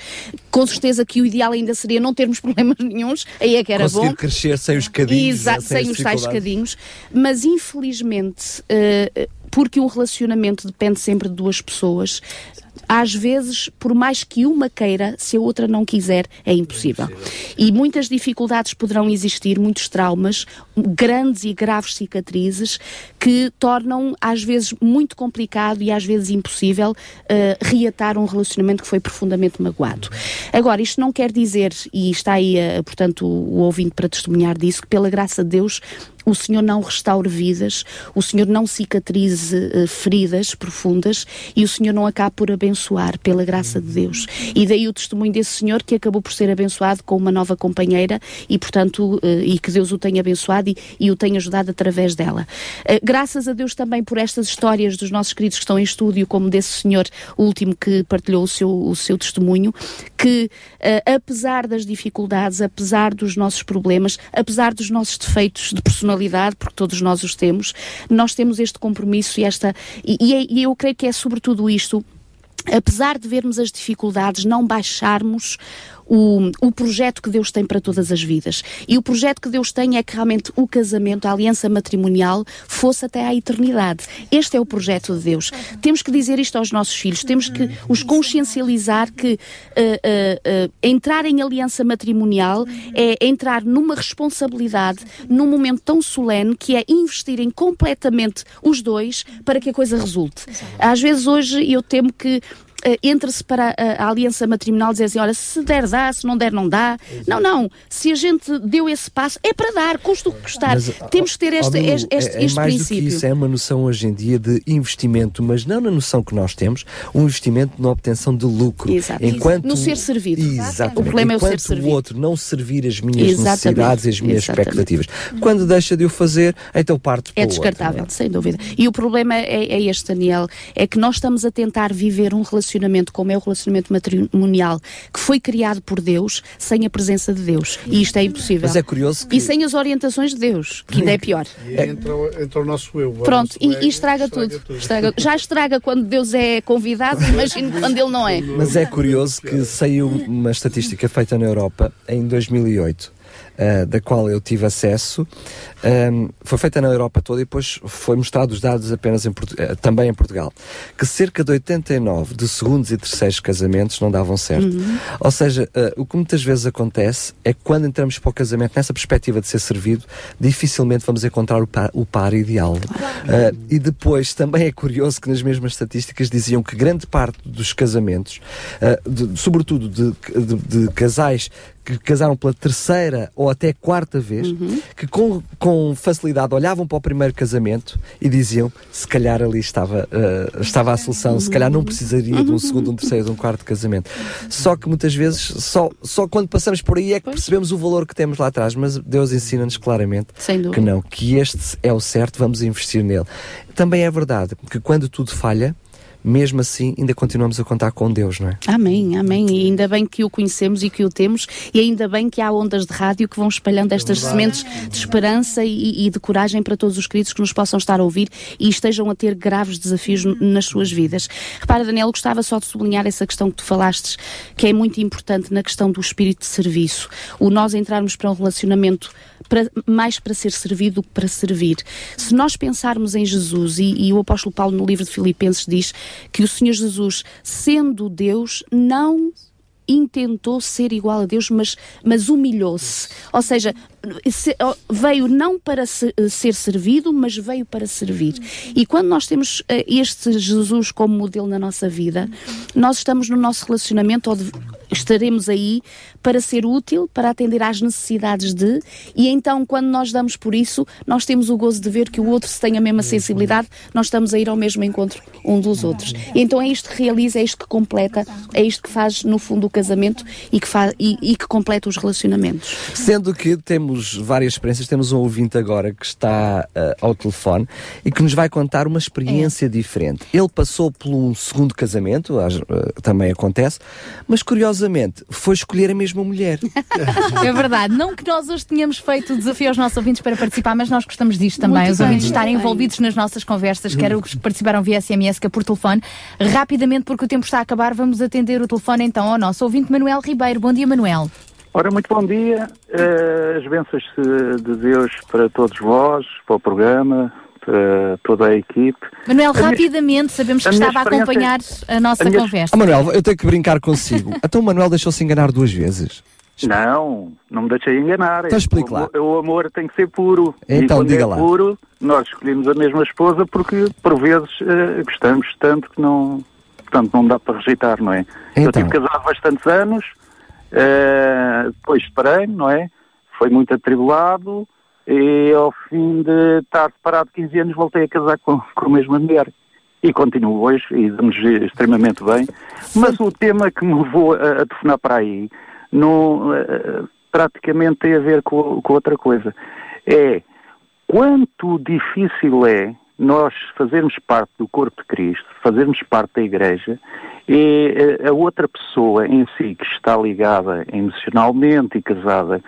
Com certeza que o ideal ainda seria não termos [laughs] problemas nenhuns, aí é que era Conseguir bom. crescer sem os cadinhos. Exato, né, sem as os tais cadinhos. Mas infelizmente, eh, porque um relacionamento depende sempre de duas pessoas, às vezes, por mais que uma queira, se a outra não quiser, é impossível. E muitas dificuldades poderão existir, muitos traumas, grandes e graves cicatrizes, que tornam, às vezes, muito complicado e às vezes impossível eh, reatar um relacionamento que foi profundamente magoado. Agora, isto não quer dizer, e está aí, eh, portanto, o, o ouvinte para testemunhar disso, que pela graça de Deus o Senhor não restaure vidas, o Senhor não cicatrize eh, feridas profundas e o Senhor não acabe por abençoar pela graça de Deus. E daí o testemunho desse Senhor que acabou por ser abençoado com uma nova companheira e, portanto, eh, e que Deus o tenha abençoado e, e o tenha ajudado através dela. Eh, graças a Deus também por estas histórias dos nossos queridos que estão em estúdio, como desse Senhor último que partilhou o seu, o seu testemunho, que, uh, apesar das dificuldades, apesar dos nossos problemas, apesar dos nossos defeitos de personalidade, porque todos nós os temos, nós temos este compromisso e esta. E, e, é- e eu creio que é sobretudo isto apesar de vermos as dificuldades, não baixarmos o, o projeto que Deus tem para todas as vidas. E o projeto que Deus tem é que realmente o casamento, a aliança matrimonial, fosse até à eternidade. Este é o projeto de Deus. Temos que dizer isto aos nossos filhos, temos que os consciencializar que eh, eh, eh, entrar em aliança matrimonial é entrar numa responsabilidade, num momento tão solene, que é investirem completamente os dois para que a coisa resulte. Às vezes hoje eu temo que entra-se para a, a aliança matrimonial dizer assim, olha, se der dá, se não der não dá. Não, não. Se a gente deu esse passo, é para dar, custa o que custar. Mas, Temos que ter este, este, este, é, é este mais princípio. do que isso, é uma noção hoje em dia de investimento, mas não na noção que nós temos, um investimento na obtenção de lucro. Exato. Enquanto No ser servido. Exatamente. O problema é o ser Enquanto servido. o outro não servir as minhas Exatamente. necessidades e as minhas Exatamente. expectativas. Quando deixa de o fazer, então parte para É o outro. descartável, sem dúvida. E o problema é, é este, Daniel, é que nós estamos a tentar viver um relacionamento como é o relacionamento matrimonial, que foi criado por Deus, sem a presença de Deus. E isto é impossível. Mas é curioso que- E sem as orientações de Deus, que ainda é pior. E entra, o- entra o nosso eu. Pronto, nosso e, e estraga, tudo. Estraga- já estraga quando Deus é convidado, [laughs] imagino quando ele não é. Mas é curioso que saiu uma estatística feita na Europa em 2008, ah, da qual eu tive acesso. Ahm, foi feita na Europa toda e depois foi mostrado os dados apenas em eh, também em Portugal. Que cerca de 89 de segundos e terceiros casamentos não davam certo. Uhum. Ou seja, ah, o que muitas vezes acontece é que quando entramos para o casamento nessa perspectiva de ser servido, dificilmente vamos encontrar o par, o par ideal. Ah, e depois também é curioso que nas mesmas estatísticas diziam que grande parte dos casamentos, de- sobretudo de, de- de casais que casaram pela terceira ou até quarta vez, que com, com facilidade olhavam para o primeiro casamento e diziam se calhar ali estava, ah, estava a solução, se calhar não precisaria de um segundo, um terceiro, de um quarto casamento. Só que muitas vezes, só, só quando passamos por aí é que percebemos o valor que temos lá atrás, mas Deus ensina-nos claramente que não, que este é o certo, vamos investir nele. Também é verdade que quando tudo falha, mesmo assim ainda continuamos a contar com Deus, não é? Amém, amém. E ainda bem que o conhecemos e que o temos, e ainda bem que há ondas de rádio que vão espalhando estas sementes de esperança e, e de coragem para todos os queridos que nos possam estar a ouvir e estejam a ter graves desafios nas suas vidas. Repara, Daniel, gostava só de sublinhar essa questão que tu falaste, que é muito importante na questão do espírito de serviço. O nós entrarmos para um relacionamento para- mais para ser servido do que para servir. Se nós pensarmos em Jesus, e, e o apóstolo Paulo no livro de Filipenses diz que o Senhor Jesus, sendo Deus, não intentou ser igual a Deus, mas, mas humilhou-se. Ou seja, veio não para se- ser servido, mas veio para servir. E quando nós temos eh, este Jesus como modelo na nossa vida, nós estamos no nosso relacionamento, ou estaremos aí para ser útil, para atender às necessidades de, e então quando nós damos por isso, nós temos o gozo de ver que o outro se tem a mesma sensibilidade, nós estamos a ir ao mesmo encontro um dos outros. E então é isto que realiza, é isto que completa, é isto que faz no fundo o casamento e que, faz, e, e que completa os relacionamentos. Sendo que temos várias experiências, temos um ouvinte agora que está ah, ao telefone e que nos vai contar uma experiência diferente. Ele passou por um segundo casamento, ah, também acontece, mas curiosamente foi escolher a mesma mulher. [laughs] É verdade. Não que nós hoje tenhamos feito o desafio aos nossos ouvintes para participar, mas nós gostamos disto também. Muito Os bem, ouvintes estarem bem. envolvidos nas nossas conversas, quer os que participaram via SMS, quer por telefone. Rapidamente, porque o tempo está a acabar, vamos atender o telefone então ao nosso ouvinte Manuel Ribeiro. Bom dia, Manuel. Ora, muito bom dia. Eh, as bênçãos de Deus para todos vós, para o programa, para toda a equipe. Manuel, A minha- rapidamente, sabemos que a minha estava a acompanhar a nossa a minha- conversa. Ah, Manuel, eu tenho que brincar consigo. [laughs] Então o Manuel deixou-se enganar duas vezes. Não, não me deixei enganar. Então explique o, lá. amor- o amor tem que ser puro. Então, e diga é lá. puro, nós escolhemos a mesma esposa porque, por vezes, eh, gostamos tanto que não, portanto, não dá para rejeitar, não é? Eu Então. tive casado bastantes anos, eh, depois separei-me, não é? Foi muito atribulado e ao fim de estar separado 15 anos voltei a casar com, com a mesma mulher. E continuo hoje e damos extremamente bem. Mas o tema que me levou a, a telefonar para aí eh, praticamente tem a ver com, com outra coisa. É quanto difícil é nós fazermos parte do corpo de Cristo, fazermos parte da Igreja, e eh, a outra pessoa em si que está ligada emocionalmente e casada,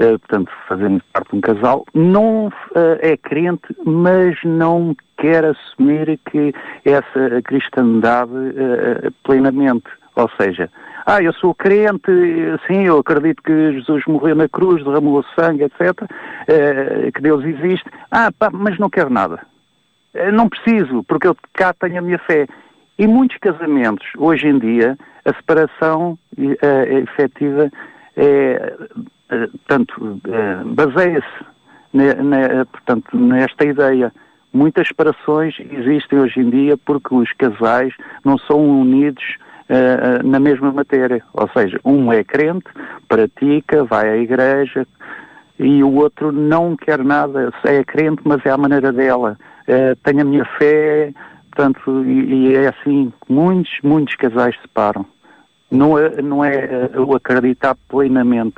eh, portanto, fazendo parte de um casal, não eh, é crente, mas não quer assumir que essa cristandade eh, plenamente. Ou seja, ah, eu sou crente, sim, eu acredito que Jesus morreu na cruz, derramou sangue, etc., que Deus existe. Ah, pá, mas não quero nada. Não preciso, porque eu cá tenho a minha fé. E muitos casamentos, hoje em dia, a separação eh, efetiva é, eh, portanto, eh, baseia-se portanto, nesta ideia. Muitas separações existem hoje em dia porque os casais não são unidos eh, na mesma matéria. Ou seja, um é crente, pratica, vai à igreja, e o outro não quer nada, é crente, mas é à maneira dela. Eh, tem a minha fé, portanto, e, e é assim, que muitos, muitos casais se separam. Não é, não é eh, o acreditar plenamente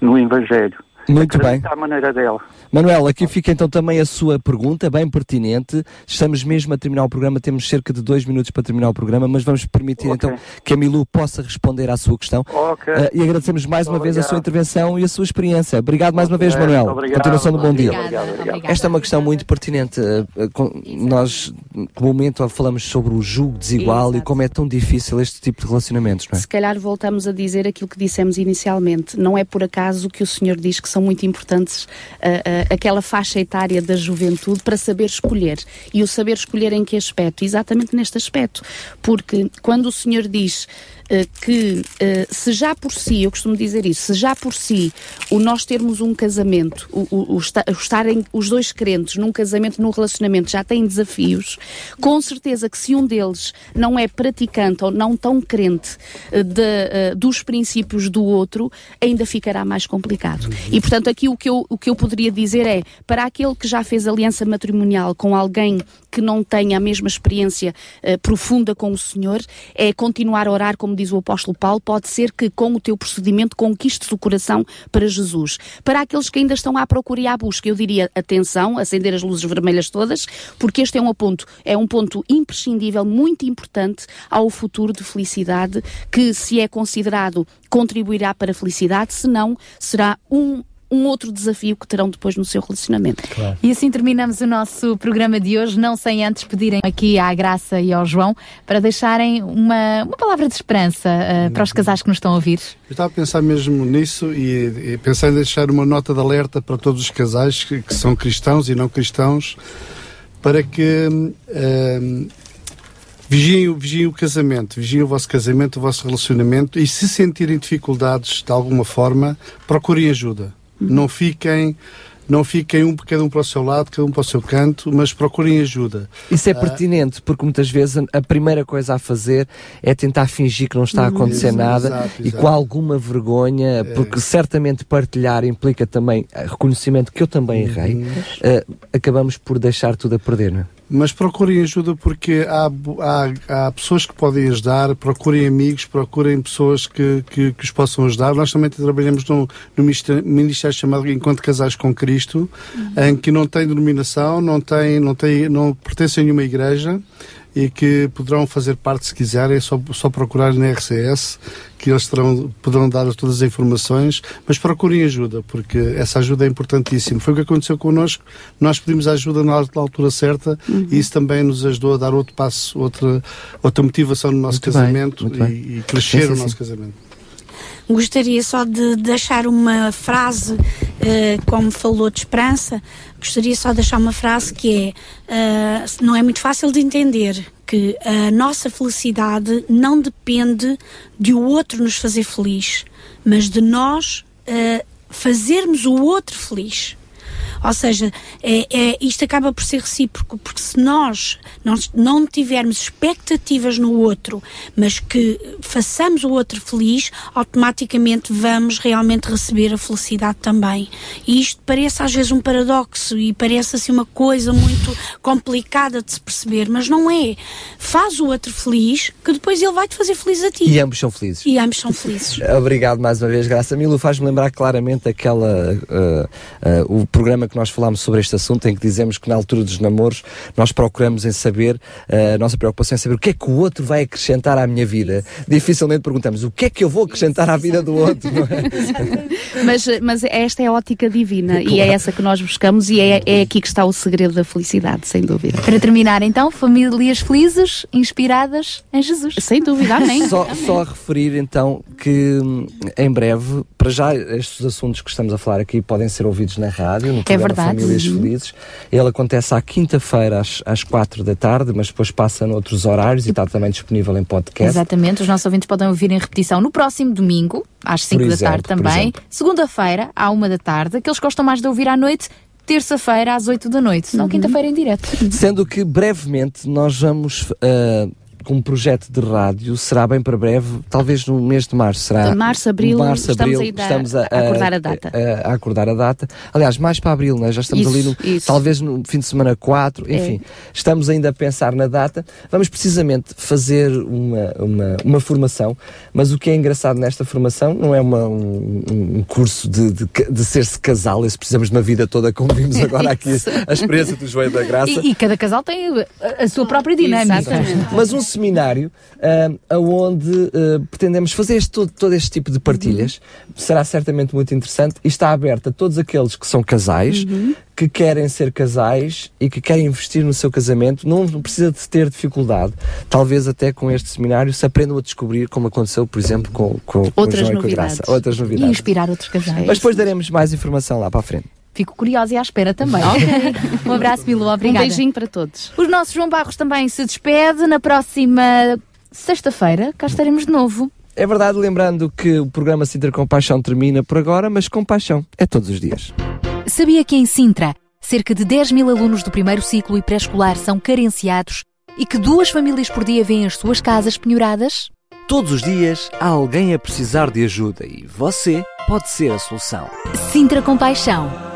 no Evangelho. Muito bem. Acredita à maneira dela. Manuel, aqui fica então também a sua pergunta, bem pertinente. Estamos mesmo a terminar o programa, temos cerca de dois minutos para terminar o programa, mas vamos permitir então que a Milu possa responder à sua questão. Ok. Eh, e agradecemos mais uma vez a sua Obrigado. intervenção e a sua experiência. Obrigado mais uma vez, Manuel. obrigado. Continuação do bom dia. Obrigado, obrigado. Esta é uma questão muito pertinente. eh, com- Nós, comumente, falamos sobre o julgo desigual e como é tão difícil este tipo de relacionamentos, não é? Se calhar voltamos a dizer aquilo que dissemos inicialmente. Não é por acaso que o senhor diz que são muito importantes ah, ah, aquela faixa etária da juventude para saber escolher. E o saber escolher em que aspecto? Exatamente neste aspecto. Porque quando o senhor diz que ah, se já por si, eu costumo dizer isso, se já por si o nós termos um casamento, o, o- o esta- o estarem os dois crentes num casamento, num relacionamento, já têm desafios, com certeza que se um deles não é praticante ou não tão crente eh, de, eh, dos princípios do outro, ainda ficará mais complicado. E portanto, aqui o que, eu, o que eu poderia dizer é: para aquele que já fez aliança matrimonial com alguém que não tenha a mesma experiência eh, profunda com o Senhor, é continuar a orar, como diz o apóstolo Paulo. Pode ser que com o teu procedimento conquistes o coração para Jesus. Para aqueles que ainda estão à procura e à busca, eu diria atenção, acender as luzes vermelhas todas, porque este é um ponto, é um ponto imprescindível, muito importante ao futuro de felicidade, que se é considerado contribuirá para a felicidade, se não, será um um outro desafio que terão depois no seu relacionamento. E assim terminamos o nosso programa de hoje, não sem antes pedirem aqui à Graça e ao João para deixarem uma, uma palavra de esperança eh, para os casais que nos estão a ouvir. Eu estava a pensar mesmo nisso e, e pensar em deixar uma nota de alerta para todos os casais que, que são cristãos e não cristãos para que hum, hum, vigiem, o- vigiem o casamento, vigiem o vosso casamento, o vosso relacionamento e se sentirem dificuldades de alguma forma, procurem ajuda. Não fiquem não fiquem um cada um para o seu lado, cada um para o seu canto, mas procurem ajuda. Isso é Ah, pertinente, porque muitas vezes a- primeira coisa a fazer é tentar fingir que não está a Uhum. acontecer Exato, nada exato, e exato. com alguma vergonha, porque certamente partilhar implica também reconhecimento que eu também errei, Uhum. eh, acabamos por deixar tudo a perder, não é? Mas procurem ajuda porque há, há, há pessoas que podem ajudar, procurem amigos, procurem pessoas que, que, que os possam ajudar. Nós também trabalhamos num, num ministério, chamado Enquanto Casais com Cristo, em que não tem denominação, não, tem, não, tem, não pertence a nenhuma igreja e que poderão fazer parte se quiserem, é só, só procurar na RCS que eles terão, poderão dar todas as informações, mas procurem ajuda, porque essa ajuda é importantíssima. Foi o que aconteceu connosco, nós pedimos ajuda na altura certa e isso também nos ajudou a dar outro passo, outra, outra motivação no nosso Muito bem, casamento muito e, bem. e crescer Sim, sim, o nosso sim. casamento. Gostaria só de deixar uma frase, eh, como falou de esperança, gostaria só de deixar uma frase que é: eh, não é muito fácil de entender que a nossa felicidade não depende de o outro nos fazer feliz, mas de nós eh, fazermos o outro feliz. Ou seja, é, é- isto acaba por ser recíproco, porque se nós não, não tivermos expectativas no outro, mas que façamos o outro feliz, automaticamente vamos realmente receber a felicidade também. E isto parece às vezes um paradoxo e parece assim uma coisa muito complicada de se perceber, mas não é. Faz o outro feliz, que depois ele vai te fazer feliz a ti. E ambos são felizes. E ambos são felizes. [laughs] Obrigado mais uma vez, Graça. Milo faz-me lembrar claramente aquela, uh, uh, o programa que que nós falámos sobre este assunto, em que dizemos que na altura dos namoros nós procuramos em saber, uh, a nossa preocupação é saber o que é que o outro vai acrescentar à minha vida. Dificilmente perguntamos o que é que eu vou acrescentar à vida do outro, não é? mas, mas esta é a ótica divina claro. e é essa que nós buscamos e é, é aqui que está o segredo da felicidade, sem dúvida. Para terminar, então, famílias felizes, inspiradas em Jesus. Sem dúvida, amém. Só, só a referir então que hum, em breve, para já, estes assuntos que estamos a falar aqui podem ser ouvidos na rádio, no é verdade. Famílias uhum. Felizes. Ele acontece à quinta-feira às, às quatro da tarde, mas depois passa noutros horários e está também disponível em podcast. Exatamente, os nossos ouvintes podem ouvir em repetição no próximo domingo, às 5 da tarde também. Segunda-feira, à uma da tarde. Aqueles que gostam mais de ouvir à noite, terça-feira às 8 da noite, não uhum. quinta-feira em direto. Sendo que brevemente nós vamos uh, com um projeto de rádio será bem para breve, talvez no mês de março. Será de março, abril, março, abril estamos, a, a, a, acordar a data. A, a, acordar a data. Aliás, mais para abril, né? já estamos isso, ali no, isso. talvez no fim de semana 4, É. enfim, estamos ainda a pensar na data. Vamos precisamente fazer uma, uma, uma formação, mas o que é engraçado nesta formação não é uma, um, um curso de, de, de ser-se casal, esse precisamos de uma vida toda, como vimos [laughs] agora aqui, a experiência do Joelho da Graça. E, e, cada casal tem a, a sua própria dinâmica. Exatamente. Mas um seminário uh, onde uh, pretendemos fazer este, todo, todo, este tipo de partilhas. Uhum. Será certamente muito interessante e está aberto a todos aqueles que são casais, uhum. que querem ser casais e que querem investir no seu casamento. Não, precisa de ter dificuldade. Talvez até com este seminário se aprendam a descobrir, como aconteceu, por exemplo, com, com, com outras, João novidades. E com a Graça. Outras novidades. E inspirar outros casais. Mas depois daremos mais informação lá para a frente. Fico curiosa e à espera também. Okay. um abraço, Bilu. Obrigada. Um beijinho para todos. O nosso João Barros também se despede. Na próxima sexta-feira, cá estaremos de novo. É verdade, lembrando que o programa Sintra com Paixão termina por agora, mas com paixão é todos os dias. Sabia que em Sintra, cerca de 10 mil alunos do primeiro ciclo e pré-escolar são carenciados e que duas famílias por dia vêm as suas casas penhoradas? Todos os dias há alguém a precisar de ajuda e você pode ser a solução. Sintra com Paixão,